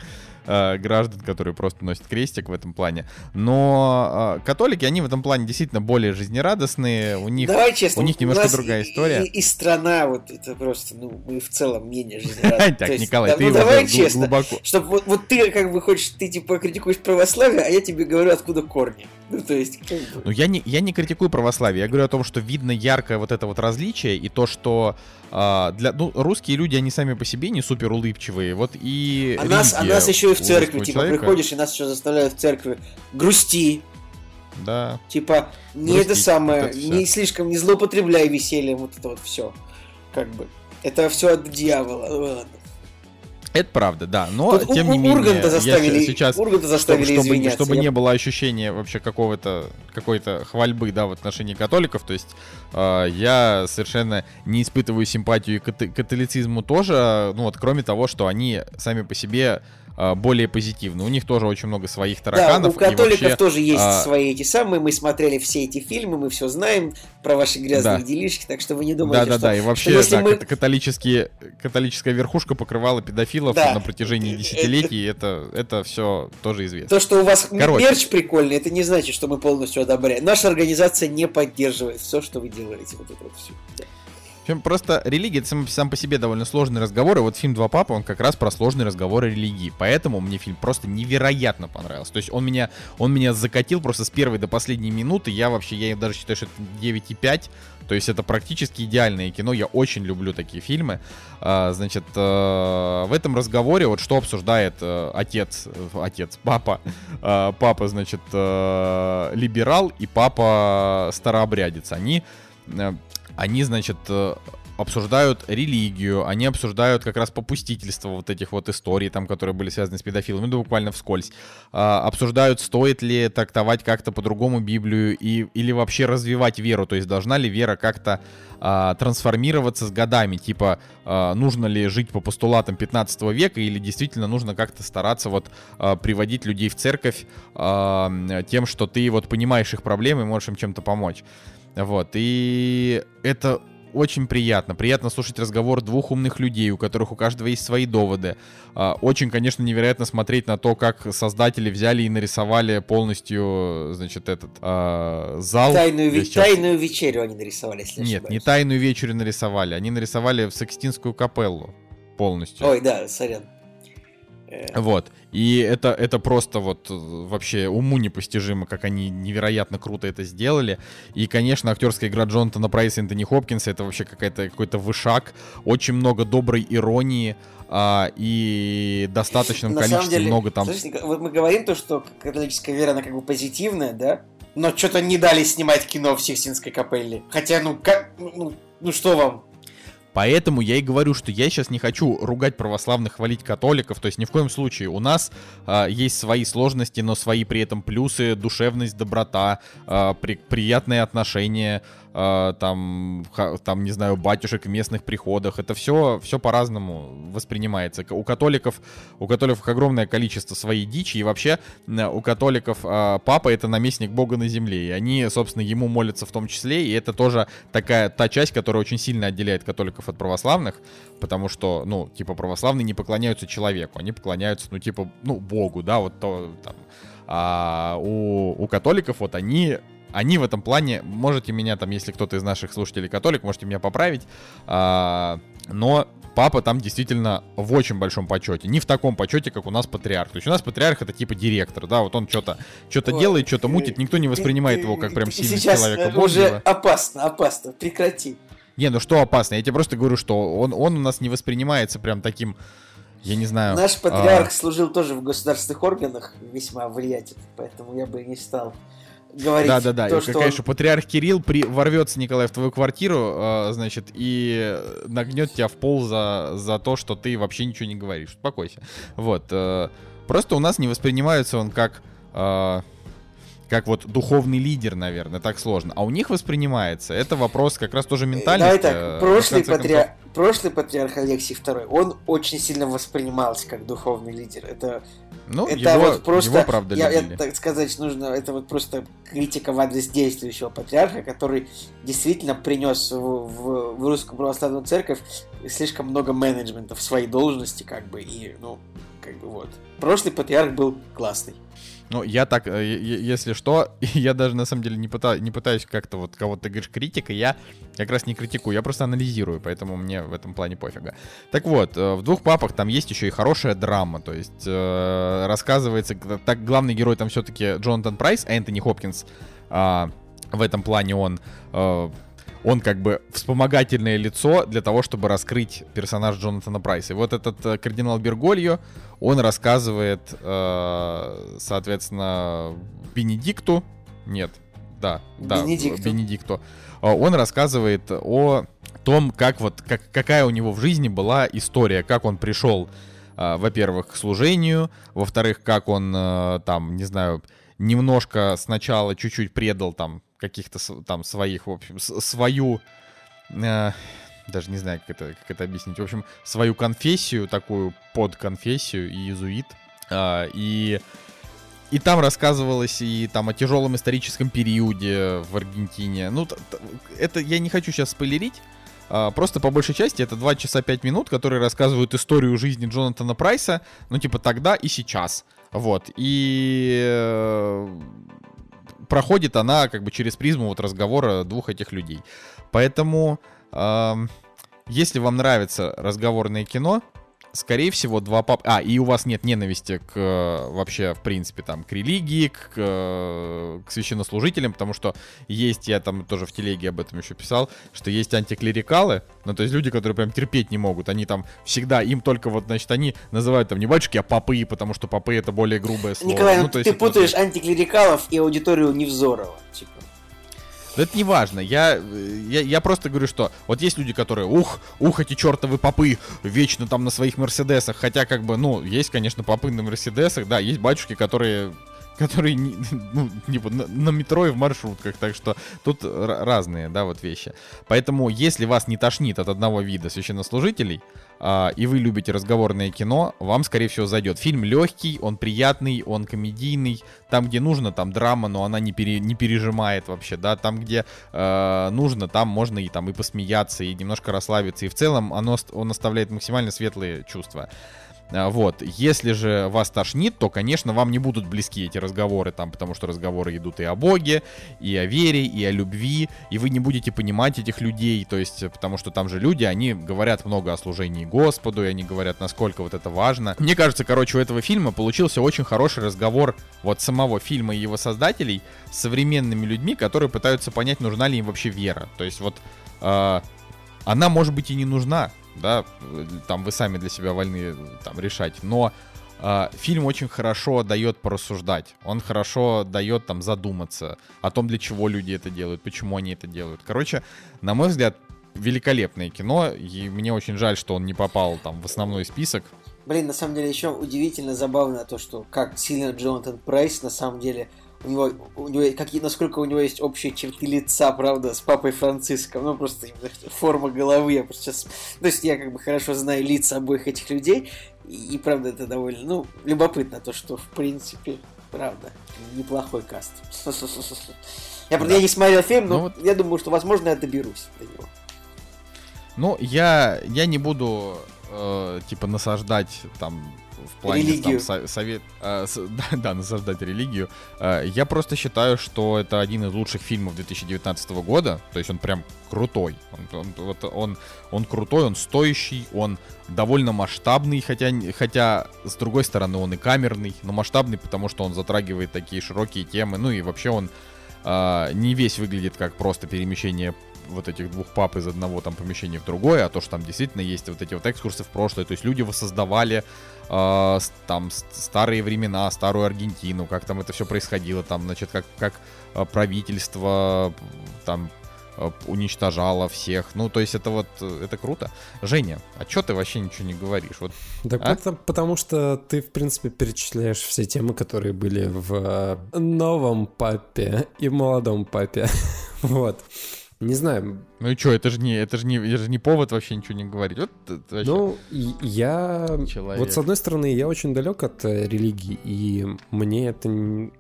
э, граждан, которые просто носят крестик в этом плане. Но э, католики, они в этом плане действительно более жизнерадостные, у них, Давай честно, у них немножко другая и, история. И, и страна, вот это просто, ну, мы в целом менее жизнерадостные. Так, Николай, ты давай честно, чтобы вот ты как бы хочешь, ты типа критикуешь православие, а я тебе говорю, откуда корни. Ну, то есть. Ну, я не, я не критикую православие, я говорю о том, что видно яркое вот это вот различие, и то, что э, для, ну, русские люди, они сами по себе не супер улыбчивые, вот и... А нас, а нас еще и в церкви, типа, человека... приходишь, и нас еще заставляют в церкви грусти, да. Типа, не Грустить, это самое, вот это не слишком, не злоупотребляй весельем, вот это вот все. Как бы. Это все от дьявола. Ладно. Это правда, да. Но, Тут тем не менее, Урганта заставили, сейчас, Урганта заставили чтобы, чтобы, чтобы я... не было ощущения вообще какого-то какой-то хвальбы, да, в отношении католиков, то есть э, я совершенно не испытываю симпатию к католицизму тоже, ну вот кроме того, что они сами по себе более позитивно. У них тоже очень много своих тараканов. Да, у католиков вообще, тоже есть а... свои эти самые. Мы смотрели все эти фильмы, мы все знаем про ваши грязные да. делишки, так что вы не думаете, да, да, что... Да, и вообще, что если да, мы... католические, католическая верхушка покрывала педофилов да. на протяжении э, десятилетий, это, это все тоже известно. То, что у вас Короче. мерч прикольный, это не значит, что мы полностью одобряем. Наша организация не поддерживает все, что вы делаете. Вот это вот все. Да. Просто религия это сам, сам по себе довольно сложный разговор, и вот фильм «Два папы», он как раз про сложный разговор о религии. Поэтому мне фильм просто невероятно понравился. То есть он меня, он меня закатил просто с первой до последней минуты. Я вообще, я даже считаю, что это 9,5. То есть это практически идеальное кино. Я очень люблю такие фильмы. А, значит, а, в этом разговоре вот что обсуждает а, отец, отец, папа, папа, значит, либерал и папа старообрядец. Они они, значит, э, обсуждают религию, они обсуждают как раз попустительство вот этих вот историй, там, которые были связаны с педофилами, ну, буквально вскользь. А, обсуждают, стоит ли трактовать как-то по-другому Библию и, или вообще развивать веру, то есть должна ли вера как-то а, трансформироваться с годами, типа, а, нужно ли жить по постулатам 15 века или действительно нужно как-то стараться вот а, приводить людей в церковь а, тем, что ты вот понимаешь их проблемы и можешь им чем-то помочь. Вот, и это очень приятно. Приятно слушать разговор двух умных людей, у которых у каждого есть свои доводы. А, очень, конечно, невероятно смотреть на то, как создатели взяли и нарисовали полностью, значит, этот э, зал. Тайную, ве- сейчас... тайную вечерю они нарисовали, если Нет, ошибаюсь. не тайную вечерю нарисовали. Они нарисовали в Секстинскую капеллу полностью. Ой, да, сорян. Э. Вот. И это, это просто вот э, вообще уму непостижимо, как они невероятно круто это сделали. И, конечно, актерская игра Джонатана Прайса и Энтони Хопкинса это вообще какая-то, какой-то вышаг. Очень много доброй иронии а, и достаточном На количестве деле, много там... Слушайте, вот мы говорим то, что католическая вера, она как бы позитивная, да? Но что-то не дали снимать кино в Сикстинской капелле. Хотя, ну, как... Ну, ну что вам? Поэтому я и говорю, что я сейчас не хочу ругать православных, хвалить католиков. То есть ни в коем случае. У нас а, есть свои сложности, но свои при этом плюсы, душевность, доброта, а, при, приятные отношения, а, там, там, не знаю, батюшек в местных приходах. Это все, все по-разному воспринимается. У католиков, у католиков огромное количество своей дичи, и вообще у католиков а, папа это наместник Бога на земле, и они, собственно, ему молятся в том числе, и это тоже такая та часть, которая очень сильно отделяет католиков от православных, потому что, ну, типа, православные не поклоняются человеку, они поклоняются, ну, типа, ну, Богу, да, вот то, там, а у, у католиков вот они они в этом плане, можете меня там, если кто-то из наших слушателей католик, можете меня поправить, а, но папа там действительно в очень большом почете. Не в таком почете, как у нас патриарх. То есть у нас патриарх это типа директор, да, вот он что-то что делает, что-то мутит, никто не воспринимает его как прям сильный человека Божьего. уже опасно, опасно, прекрати. Не, ну что опасно? Я тебе просто говорю, что он, он у нас не воспринимается прям таким, я не знаю. Наш патриарх а... служил тоже в государственных органах, весьма влиятельный, поэтому я бы не стал говорить. Да, да, да. То, и, что конечно, он... патриарх Кирилл при... ворвется, Николай, в твою квартиру, э, значит, и нагнет тебя в пол за, за то, что ты вообще ничего не говоришь. Успокойся. Вот. Э, просто у нас не воспринимается он как. Э, как вот духовный лидер, наверное, так сложно. А у них воспринимается. Это вопрос как раз тоже ментальности. Давай так, прошлый, патриарх, прошлый патриарх Алексий II, он очень сильно воспринимался как духовный лидер. Это ну, это его, вот просто, его правда я, я, так сказать, нужно, это вот просто критика в адрес действующего патриарха, который действительно принес в, в, в русскую православную церковь слишком много менеджмента в своей должности, как бы, и, ну, как бы вот. Прошлый патриарх был классный. Ну, я так, э, если что, я даже на самом деле не, пытаюсь, не пытаюсь как-то вот кого-то ты говоришь критика, я как раз не критикую, я просто анализирую, поэтому мне в этом плане пофига. Так вот, э, в двух папах там есть еще и хорошая драма, то есть э, рассказывается, так главный герой там все-таки Джонатан Прайс, Энтони Хопкинс э, в этом плане он э, он как бы вспомогательное лицо для того, чтобы раскрыть персонаж Джонатана Прайса. И вот этот э, кардинал Бергольо, он рассказывает, э, соответственно, Бенедикту, нет, да, да, Бенедикту. Бенедикту, э, он рассказывает о том, как вот, как, какая у него в жизни была история, как он пришел, э, во-первых, к служению, во-вторых, как он э, там, не знаю, немножко сначала чуть-чуть предал там каких-то там своих, в общем, свою, э, даже не знаю, как это, как это объяснить, в общем, свою конфессию, такую под конфессию, и иезуит, А, и и там рассказывалось и там о тяжелом историческом периоде в Аргентине. Ну, это я не хочу сейчас спойлерить. А, просто по большей части это 2 часа 5 минут, которые рассказывают историю жизни Джонатана Прайса, ну, типа тогда и сейчас. Вот. И э, проходит она как бы через призму вот разговора двух этих людей. Поэтому, э, если вам нравится разговорное кино, скорее всего, два пап... А, и у вас нет ненависти к э, вообще, в принципе, там, к религии, к, к священнослужителям, потому что есть, я там тоже в телеге об этом еще писал, что есть антиклерикалы, ну, то есть люди, которые прям терпеть не могут, они там всегда, им только вот, значит, они называют там не батюшки, а попы, потому что попы это более грубое слово. Николай, ну, то ты путаешь вот... антиклерикалов и аудиторию Невзорова, типа. Но это не важно. Я, я, я просто говорю, что вот есть люди, которые, ух, ух, эти чертовы попы, вечно там на своих Мерседесах. Хотя, как бы, ну, есть, конечно, попы на Мерседесах, да, есть батюшки, которые которые ну, типа, на, на метро и в маршрутках, так что тут разные, да, вот вещи. Поэтому, если вас не тошнит от одного вида священнослужителей, а, и вы любите разговорное кино, вам, скорее всего, зайдет. Фильм легкий, он приятный, он комедийный. Там, где нужно, там драма, но она не, пере, не пережимает вообще, да. Там, где э, нужно, там можно и там и посмеяться, и немножко расслабиться. И в целом оно, он оставляет максимально светлые чувства. А, вот. Если же вас тошнит, то, конечно, вам не будут близки эти разговоры там, потому что разговоры идут и о Боге, и о вере, и о любви, и вы не будете понимать этих людей, то есть, потому что там же люди, они говорят много о служении Господу, и они говорят, насколько вот это важно. Мне кажется, короче, у этого фильма получился очень хороший разговор вот самого фильма и его создателей с современными людьми, которые пытаются понять, нужна ли им вообще вера. То есть вот э, она, может быть, и не нужна, да, там вы сами для себя вольны там решать, но э, фильм очень хорошо дает порассуждать, он хорошо дает там задуматься о том, для чего люди это делают, почему они это делают. Короче, на мой взгляд, великолепное кино, и мне очень жаль, что он не попал там в основной список. Блин, на самом деле еще удивительно забавно то, что как сильно Джонатан Прайс на самом деле у него, у него какие, насколько у него есть общие черты лица, правда, с папой Франциском. Ну, просто форма головы. Я просто сейчас... То есть я как бы хорошо знаю лица обоих этих людей. И, и правда, это довольно, ну, любопытно, то, что, в принципе, правда, неплохой каст. Я, правда, да. я не смотрел фильм, но ну, вот... я думаю, что, возможно, я доберусь до него. Ну, я, я не буду, э, типа, насаждать там в плане религию. Там, совет, э, с, да, да, насаждать религию. Э, я просто считаю, что это один из лучших фильмов 2019 года. То есть он прям крутой. Он, он, вот он, он крутой, он стоящий, он довольно масштабный, хотя, хотя с другой стороны он и камерный, но масштабный, потому что он затрагивает такие широкие темы. Ну и вообще он э, не весь выглядит как просто перемещение вот этих двух пап из одного там помещения в другое, а то, что там действительно есть вот эти вот экскурсы в прошлое, то есть люди воссоздавали э, там старые времена, старую Аргентину, как там это все происходило, там, значит, как, как а, правительство там а, уничтожало всех. Ну, то есть это вот, это круто. Женя, а чё ты вообще ничего не говоришь? Вот, так а? это потому что ты, в принципе, перечисляешь все темы, которые были в новом папе и молодом папе. вот. Не знаю. Ну и что, это же не, это же не, это же не повод вообще ничего не говорить. Вот это вообще ну, я... Человек. Вот с одной стороны, я очень далек от э, религии, и мне это...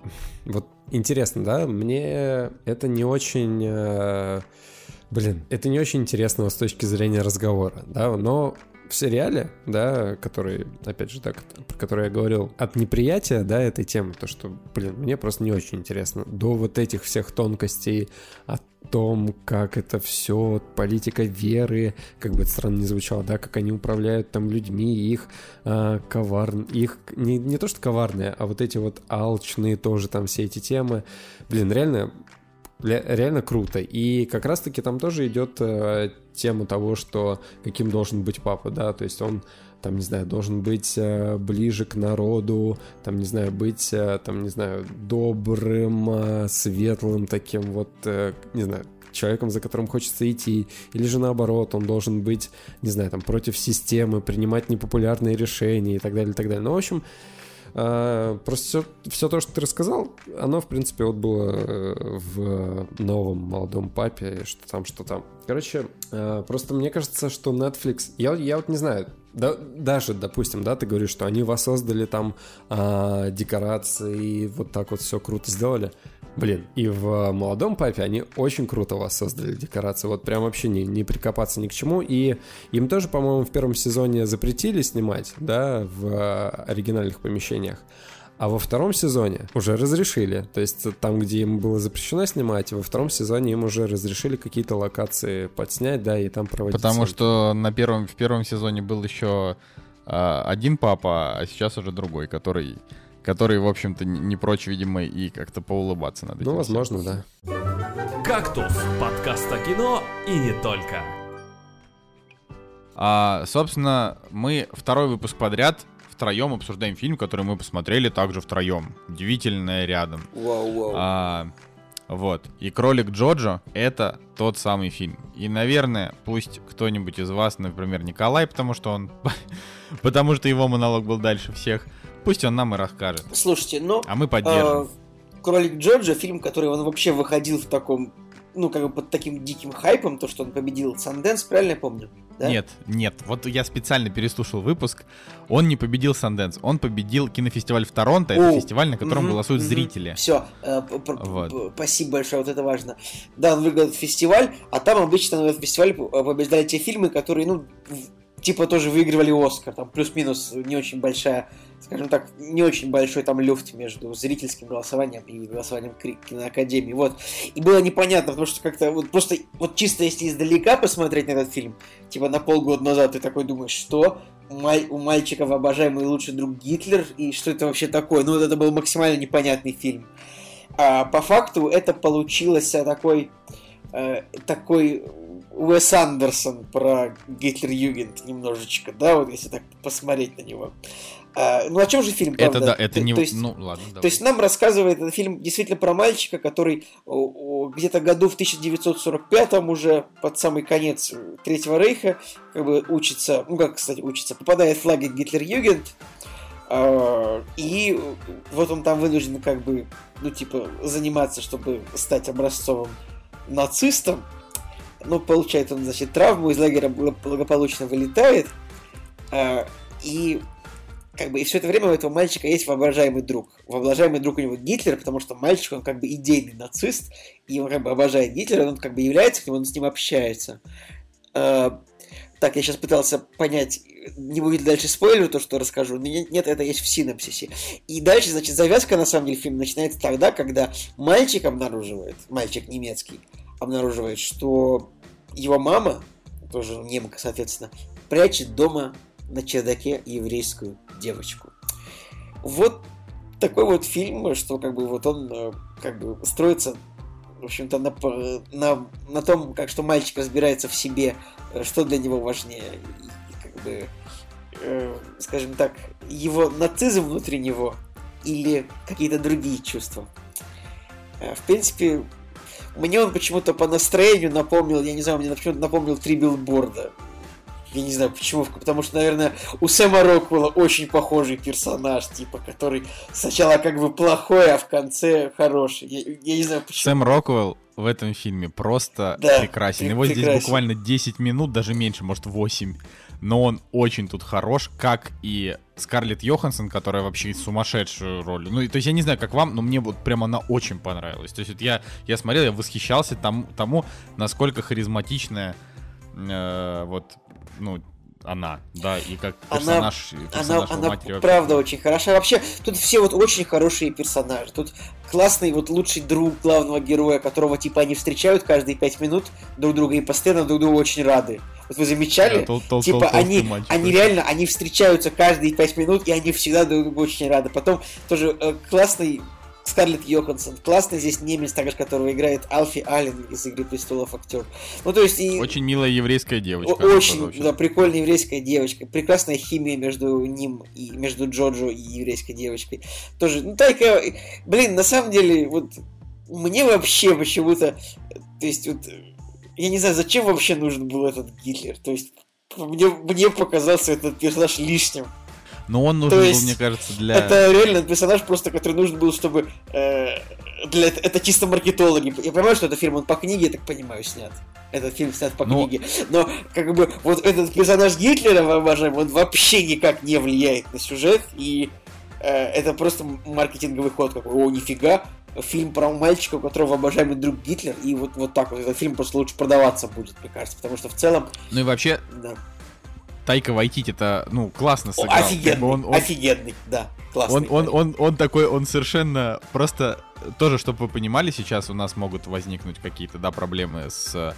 Вот интересно, да? Мне это не очень... Э, блин, это не очень интересно с точки зрения разговора, да? Но в сериале, да, который, опять же, так, про который я говорил, от неприятия, да, этой темы, то, что, блин, мне просто не очень интересно, до вот этих всех тонкостей, от том, как это все, политика веры, как бы это странно не звучало, да, как они управляют там людьми, их э, коварн, их не, не то что коварные, а вот эти вот алчные тоже там все эти темы, блин, реально реально круто. И как раз-таки там тоже идет э, тема того, что каким должен быть папа, да, то есть он там, не знаю, должен быть э, ближе к народу, там, не знаю, быть, э, там, не знаю, добрым, э, светлым таким вот, не знаю, человеком, за которым хочется идти, или же наоборот, он должен быть, не знаю, там, против системы, принимать непопулярные решения и так далее, и так далее. Ну, в общем, просто все, все то, что ты рассказал, оно, в принципе, вот было в новом молодом папе, что там, что там. Короче, просто мне кажется, что Netflix... Я, я вот не знаю, Да, даже, допустим, да, ты говоришь, что они воссоздали там а, декорации вот так вот все круто сделали. Блин, и в «Молодом папе» они очень круто воссоздали декорации, вот прям вообще не, не прикопаться ни к чему, и им тоже, по-моему, в первом сезоне запретили снимать, да, в оригинальных помещениях. А во втором сезоне уже разрешили. То есть там, где им было запрещено снимать, во втором сезоне им уже разрешили какие-то локации подснять, да, и там проводить. Потому съемки. что на первом, в первом сезоне был еще а, один папа, а сейчас уже другой, который, который, в общем-то, не, не прочь, видимо, и как-то поулыбаться надо. Ну, возможно, да. «Кактус» — подкаст о кино и не только. А, собственно, мы второй выпуск подряд втроем обсуждаем фильм, который мы посмотрели также втроем. Удивительное рядом. Вау, вау. А, вот. И кролик Джоджо это тот самый фильм. И, наверное, пусть кто-нибудь из вас, например, Николай, потому что он. потому что его монолог был дальше всех. Пусть он нам и расскажет. Слушайте, ну... А мы поддержим. э, Кролик Джорджа, фильм, который он вообще выходил в таком, ну, как бы под таким диким хайпом, то, что он победил Санденс, правильно я помню? Да? Нет, нет. Вот я специально переслушал выпуск. Он не победил Санденс. Он победил кинофестиваль в Торонто. Это О, фестиваль, на котором мгм, голосуют мгм. зрители. Все, Вот. спасибо большое, вот это важно. Да, он выиграл фестиваль, а там обычно на этот фестиваль п- побеждали те фильмы, которые, ну, типа тоже выигрывали Оскар, там плюс-минус не очень большая, скажем так, не очень большой там люфт между зрительским голосованием и голосованием киноакадемии, вот. И было непонятно, потому что как-то вот просто, вот чисто если издалека посмотреть на этот фильм, типа на полгода назад ты такой думаешь, что? Маль- у мальчиков обожаемый лучший друг Гитлер, и что это вообще такое? Ну, вот это был максимально непонятный фильм. А по факту это получилось такой, э, такой Уэс Андерсон про Гитлер-Югент немножечко, да, вот если так посмотреть на него. А, ну о чем же фильм, Это правда? да, это То- не... то есть- Ну, ладно, то давай. есть нам рассказывает этот фильм действительно про мальчика, который где-то году в 1945 уже под самый конец Третьего Рейха как бы учится, ну как, кстати, учится, попадает в лагерь Гитлер-Югент, а, и вот он там вынужден как бы, ну типа, заниматься, чтобы стать образцовым нацистом. Ну, получает он, значит, травму, из лагеря благо- благополучно вылетает, а, и как бы и все это время у этого мальчика есть воображаемый друг. Воображаемый друг у него Гитлер, потому что мальчик, он как бы идейный нацист, и он как бы обожает Гитлера, он как бы является к нему, он с ним общается. А, так, я сейчас пытался понять, не будет дальше спойлер, то, что расскажу. но Нет, это есть в синапсисе. И дальше, значит, завязка, на самом деле, фильма начинается тогда, когда мальчик обнаруживает, мальчик немецкий, обнаруживает, что его мама, тоже немка, соответственно, прячет дома на чердаке еврейскую девочку. Вот такой вот фильм, что как бы вот он э, как бы строится в общем-то, на, на, на том, как что мальчик разбирается в себе, э, что для него важнее, и как бы, э, скажем так, его нацизм внутри него или какие-то другие чувства. Э, В принципе, мне он почему-то по настроению напомнил, я не знаю, мне почему-то напомнил три билборда. Я не знаю почему, потому что, наверное, у Сэма Роквелла очень похожий персонаж, типа, который сначала как бы плохой, а в конце хороший. Я, я не знаю почему. Сэм Роквелл в этом фильме просто Да, прекрасен. пре- Его здесь прекрасен. буквально 10 минут, даже меньше, может 8. Но он очень тут хорош, как и Скарлетт Йоханссон, которая вообще сумасшедшую роль. Ну, и- то есть я не знаю, как вам, но мне вот прям она очень понравилась. То есть вот я, я смотрел, я восхищался тому, тому насколько харизматичная э, вот, ну, она, да, и как Она- персонаж, Она, персонаж она матери вообще правда очень хороша. Вообще, тут все вот очень хорошие персонажи. Тут классный вот лучший друг главного героя, которого типа они встречают каждые пять минут друг друга и постоянно друг другу очень рады. Вот вы замечали? Да, тол- тол- Типа тол- они, мальчик они очень. реально, они встречаются каждые пять минут, и они всегда друг другу очень рады. Потом тоже э, классный Скарлетт Йоханссон, классный здесь немец, также которого играет Алфи Аллен из «Игры престолов» актер. Ну, то есть и... Очень милая еврейская девочка. Очень, да, прикольная еврейская девочка. Прекрасная химия между ним и между Джоджо и еврейской девочкой. Тоже, ну, Тайка, блин, на самом деле, вот мне вообще почему-то, то есть, вот, я не знаю, зачем вообще нужен был этот Гитлер. То есть, мне, мне показался этот персонаж лишним. Но он нужен был, мне кажется, для... Это реально персонаж просто, который нужен был, чтобы... Э, для... Это чисто маркетологи. Я понимаю, что это фильм, он по книге, я так понимаю, снят. Этот фильм снят по Но... книге. Но, как бы, вот этот персонаж Гитлера, обожаемый, он вообще никак не влияет на сюжет, и э, это просто маркетинговый ход. Какой, о, нифига, фильм про мальчика, у которого обожаемый друг Гитлер, и вот, вот так вот этот фильм просто лучше продаваться будет, мне кажется, потому что в целом... Ну и вообще, да. Тайка Вайтити это, ну, классно сыграл. Офигенный, он, он, офигенный, да, классный. Он, он, он, он такой, он совершенно просто... Тоже, чтобы вы понимали, сейчас у нас могут возникнуть какие-то, да, проблемы с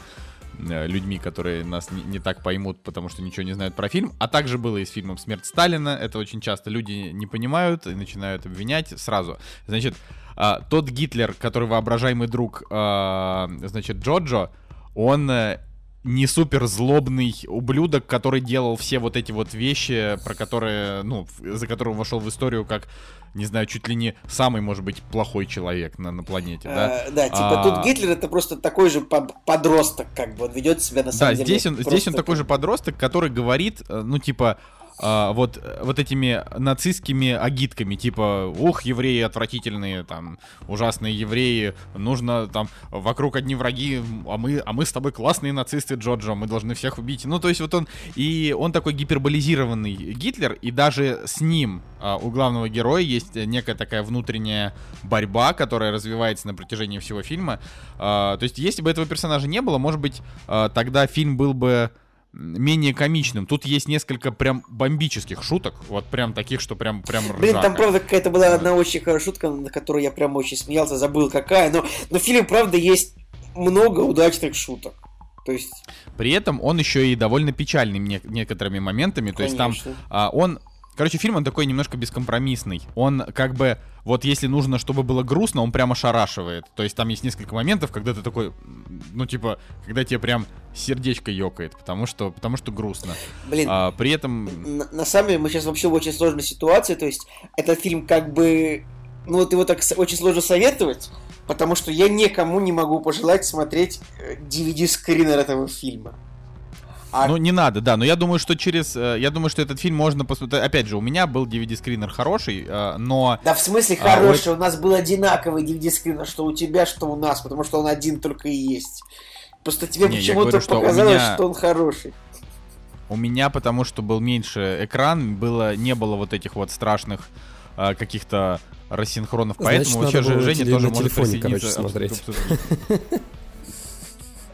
э, людьми, которые нас не, не так поймут, потому что ничего не знают про фильм. А также было и с фильмом «Смерть Сталина». Это очень часто люди не понимают и начинают обвинять сразу. Значит, а, тот Гитлер, который воображаемый друг, а, значит, Джоджо, он э, не супер злобный ублюдок, который делал все вот эти вот вещи, про которые, ну, за которого вошел в историю как, не знаю, чуть ли не самый, может быть, плохой человек на, на планете, да? А, да, типа а... тут Гитлер это просто такой же подросток, как бы, он ведет себя на самом да, деле. Да, здесь он, здесь он такой же подросток, который говорит, э, ну, типа, а, вот, вот этими нацистскими агитками, типа, ух, евреи отвратительные, там, ужасные евреи, нужно там, вокруг одни враги, а мы, а мы с тобой классные нацисты, Джорджо, мы должны всех убить. Ну, то есть вот он, и он такой гиперболизированный Гитлер, и даже с ним а, у главного героя есть некая такая внутренняя борьба, которая развивается на протяжении всего фильма. А, то есть если бы этого персонажа не было, может быть, а, тогда фильм был бы менее комичным. Тут есть несколько прям бомбических шуток, вот прям таких, что прям прям Блин, ржака. там правда какая-то была одна очень хорошая шутка, на которую я прям очень смеялся, забыл какая, но, но в фильме правда есть много удачных шуток. То есть... При этом он еще и довольно печальный некоторыми моментами. Конечно. То есть там а, он Короче, фильм он такой немножко бескомпромиссный. Он как бы, вот если нужно, чтобы было грустно, он прямо шарашивает. То есть там есть несколько моментов, когда ты такой, ну типа, когда тебе прям сердечко ёкает, потому что, потому что грустно. Блин. А, при этом... На, на самом деле мы сейчас вообще в очень сложной ситуации, то есть этот фильм как бы, ну вот его так очень сложно советовать, потому что я никому не могу пожелать смотреть DVD-скринер э, этого фильма. А... Ну, не надо, да, но я думаю, что через... Э, я думаю, что этот фильм можно посмотреть... Опять же, у меня был DVD-скринер хороший, э, но... Да в смысле хороший? А, у... у нас был одинаковый DVD-скринер, что у тебя, что у нас, потому что он один только и есть. Просто тебе почему-то показалось, меня... что он хороший. У меня, потому что был меньше экран, было, не было вот этих вот страшных э, каких-то рассинхронов, Значит, поэтому вообще Женя тоже может присоединиться. Короче, смотреть.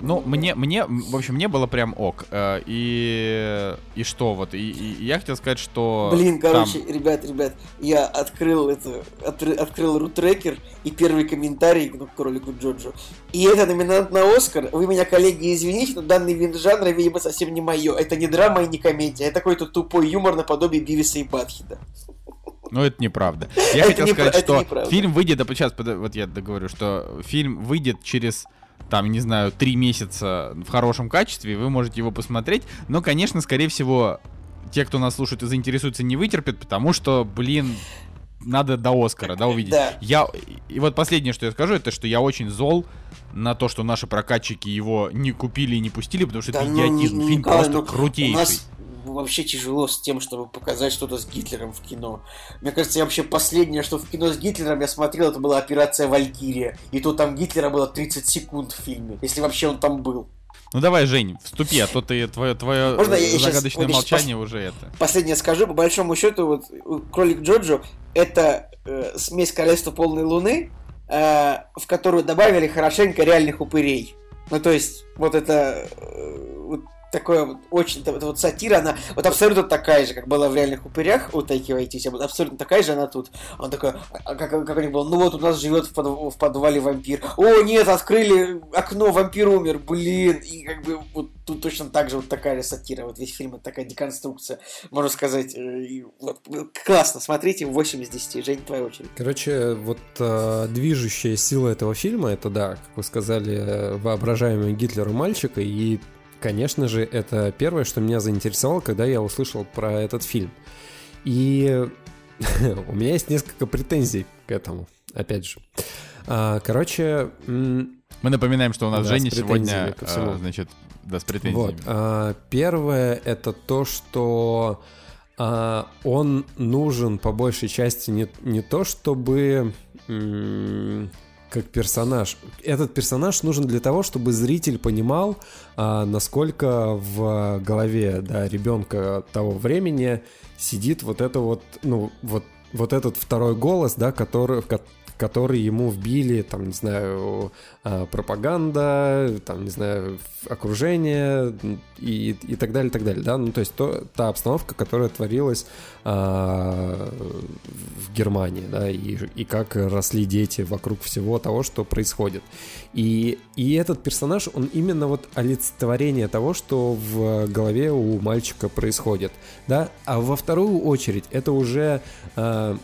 Ну, мне, мне, в общем, мне было прям ок. Э, и, и что вот, и, и я хотел сказать, что... Блин, короче, там... ребят, ребят, я открыл это, от, открыл рутрекер и первый комментарий ну, к ролику Джоджо. И это номинант на Оскар. Вы меня, коллеги, извините, но данный вид жанра, видимо, совсем не мое. Это не драма и не комедия. Это какой-то тупой юмор наподобие Бивиса и Батхида. Ну, это неправда. Я хотел сказать, что фильм выйдет, а сейчас, вот я договорю, что фильм выйдет через там, не знаю, три месяца в хорошем качестве, вы можете его посмотреть. Но, конечно, скорее всего, те, кто нас слушает и заинтересуется, не вытерпят, потому что, блин, надо до Оскара, да, увидеть. Да. Я, и вот последнее, что я скажу, это что я очень зол на то, что наши прокатчики его не купили и не пустили, потому что да, это ну, идиотизм. Ну, Фильм Николай, просто ну, крутейший. У нас вообще тяжело с тем, чтобы показать что-то с Гитлером в кино. Мне кажется, я вообще последнее, что в кино с Гитлером я смотрел, это была операция Валькирия. И то там Гитлера было 30 секунд в фильме, если вообще он там был. Ну давай, Жень, вступи, а то ты твое, твое Можно я загадочное сейчас, молчание пос... уже это. Последнее скажу, по большому счету, вот кролик Джоджо это э, смесь королевства полной луны, э, в которую добавили хорошенько реальных упырей. Ну, то есть, вот это э, такое вот очень, это вот сатира, она вот абсолютно такая же, как была в реальных упырях у Тайки Вайтити, вот абсолютно такая же она тут. Он такой, а как, как у них было, ну вот у нас живет в, под, в подвале вампир. О, нет, открыли окно, вампир умер, блин. И как бы вот тут точно так же вот такая же сатира, вот весь фильм, это такая деконструкция, можно сказать. Э, и, вот, классно, смотрите, 8 из 10. Жень, твоя очередь. Короче, вот э, движущая сила этого фильма, это да, как вы сказали, воображаемый Гитлеру мальчика и конечно же, это первое, что меня заинтересовало, когда я услышал про этот фильм. И у меня есть несколько претензий к этому, опять же. А, короче... Мы напоминаем, что у нас да, Женя сегодня, а, значит, да, с претензиями. Вот. А, первое — это то, что он нужен по большей части не, не то, чтобы как персонаж. Этот персонаж нужен для того, чтобы зритель понимал, а, насколько в голове да, ребенка того времени сидит вот это вот, ну, вот, вот этот второй голос, да, который, который ему вбили, там, не знаю, а, пропаганда, там, не знаю, окружение и, и так далее, и так далее, да, ну, то есть то, та обстановка, которая творилась а, в Германии, да, и, и как росли дети вокруг всего того, что происходит. И, и этот персонаж, он именно вот олицетворение того, что в голове у мальчика происходит, да, а во вторую очередь это уже а,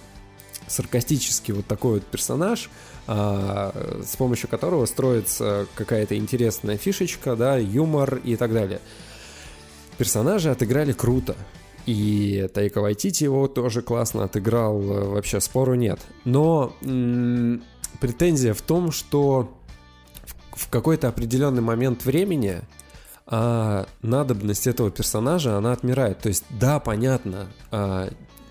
саркастический вот такой вот персонаж, а, с помощью которого строится какая-то интересная фишечка, да, юмор и так далее. Персонажи отыграли круто. И Тайка Вайтити его тоже классно отыграл, вообще спору нет. Но претензия в том, что в, в какой-то определенный момент времени а, надобность этого персонажа, она отмирает. То есть, да, понятно, а,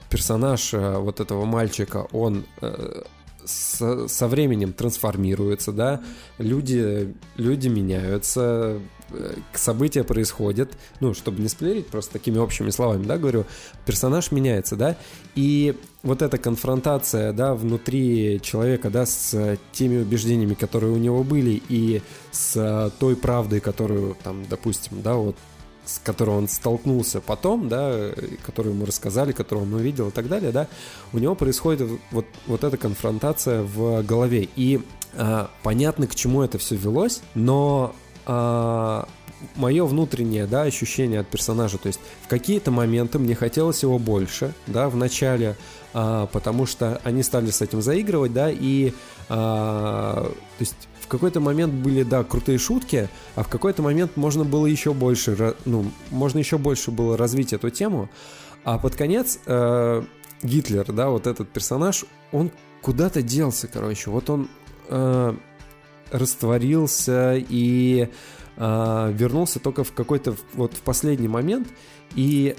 персонаж э, вот этого мальчика, он э, со, со временем трансформируется, да, люди, люди меняются, э, события происходят, ну, чтобы не сплерить, просто такими общими словами, да, говорю, персонаж меняется, да, и вот эта конфронтация, да, внутри человека, да, с теми убеждениями, которые у него были, и с той правдой, которую, там, допустим, да, вот с которой он столкнулся потом, да, которую ему рассказали, которую он увидел и так далее, да, у него происходит вот, вот эта конфронтация в голове. И а, понятно, к чему это все велось, но а, мое внутреннее, да, ощущение от персонажа, то есть в какие-то моменты мне хотелось его больше, да, в начале, а, потому что они стали с этим заигрывать, да, и, а, то есть какой-то момент были, да, крутые шутки, а в какой-то момент можно было еще больше, ну, можно еще больше было развить эту тему. А под конец э, Гитлер, да, вот этот персонаж, он куда-то делся, короче. Вот он э, растворился и э, вернулся только в какой-то вот в последний момент. И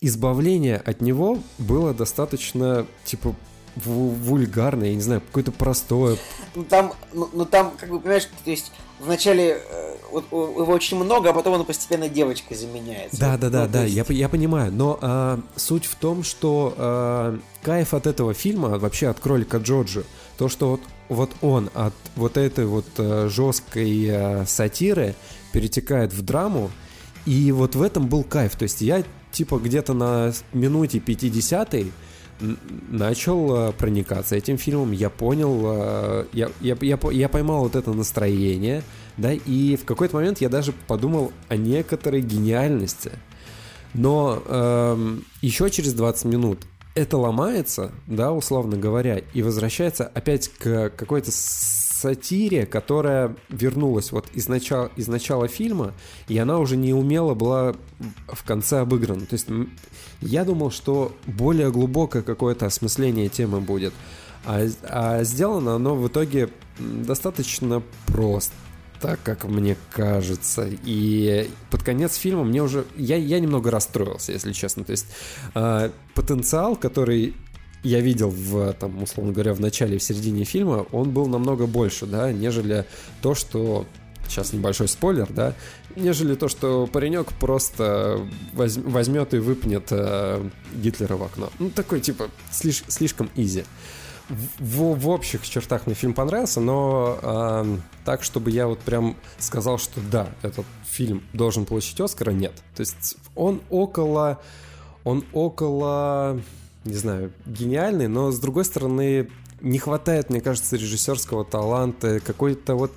избавление от него было достаточно, типа, вульгарное, я не знаю, какое-то простое. Ну там, ну, ну там, как бы, понимаешь, то есть вначале э, вот, его очень много, а потом он постепенно девочкой заменяется. Да, да, да, ну, да, есть... я, я понимаю. Но а, суть в том, что а, кайф от этого фильма, вообще от кролика Джорджа, то, что вот, вот он от вот этой вот а, жесткой а, сатиры перетекает в драму, и вот в этом был кайф. То есть я типа где-то на минуте 50 начал э, проникаться этим фильмом, я понял, э, я, я, я, я поймал вот это настроение, да, и в какой-то момент я даже подумал о некоторой гениальности. Но эм, еще через 20 минут это ломается, да, условно говоря, и возвращается опять к какой-то сатире, которая вернулась вот из начала, из начала фильма, и она уже не умело была в конце обыграна. То есть я думал, что более глубокое какое-то осмысление темы будет. А, а сделано оно в итоге достаточно просто так, как мне кажется. И под конец фильма мне уже... Я, я немного расстроился, если честно. То есть э, потенциал, который я видел в, там, условно говоря, в начале и в середине фильма, он был намного больше, да, нежели то, что сейчас небольшой спойлер, да, нежели то, что паренек просто возьмет и выпнет э, Гитлера в окно. Ну, такой, типа, слиш, слишком изи. В, в общих чертах мне фильм понравился, но э, так, чтобы я вот прям сказал, что да, этот фильм должен получить Оскара, нет. То есть он около... Он около не знаю, гениальный, но с другой стороны не хватает, мне кажется, режиссерского таланта, какой-то вот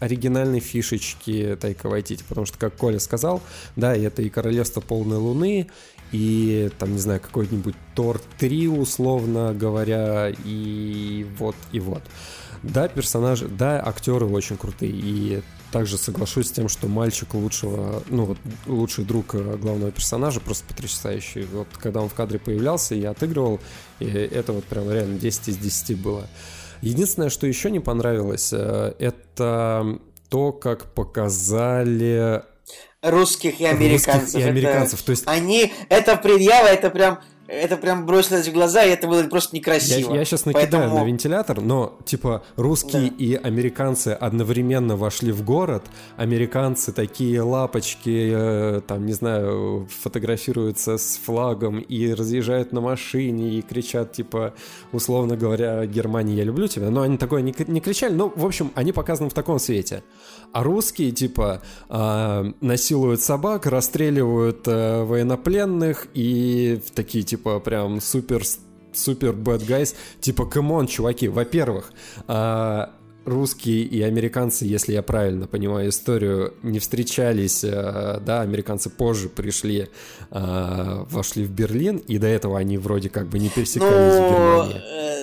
оригинальной фишечки Тайка Вайтити, потому что, как Коля сказал, да, это и Королевство полной луны, и там, не знаю, какой-нибудь Тор 3, условно говоря, и вот, и вот. Да, персонажи, да, актеры очень крутые, и также соглашусь с тем, что мальчик лучшего, ну вот лучший друг э, главного персонажа, просто потрясающий. Вот когда он в кадре появлялся, я отыгрывал, и это вот прям реально 10 из 10 было. Единственное, что еще не понравилось, э, это то, как показали русских и американцев. Русских и американцев. Это, То есть... Они, это предъява, это прям это прям бросилось в глаза, и это было просто некрасиво. Я, я сейчас накидаю Поэтому... на вентилятор, но типа русские да. и американцы одновременно вошли в город. Американцы такие лапочки, э, там, не знаю, фотографируются с флагом и разъезжают на машине и кричат, типа, условно говоря, Германия, я люблю тебя. Но они такое не, не кричали. Ну, в общем, они показаны в таком свете. А русские, типа, э, насилуют собак, расстреливают э, военнопленных и такие, типа, прям супер супер bad guys. Типа, come on, чуваки, во-первых, э, русские и американцы, если я правильно понимаю историю, не встречались, э, да, американцы позже пришли, э, вошли в Берлин, и до этого они вроде как бы не пересекались ну, в Германии.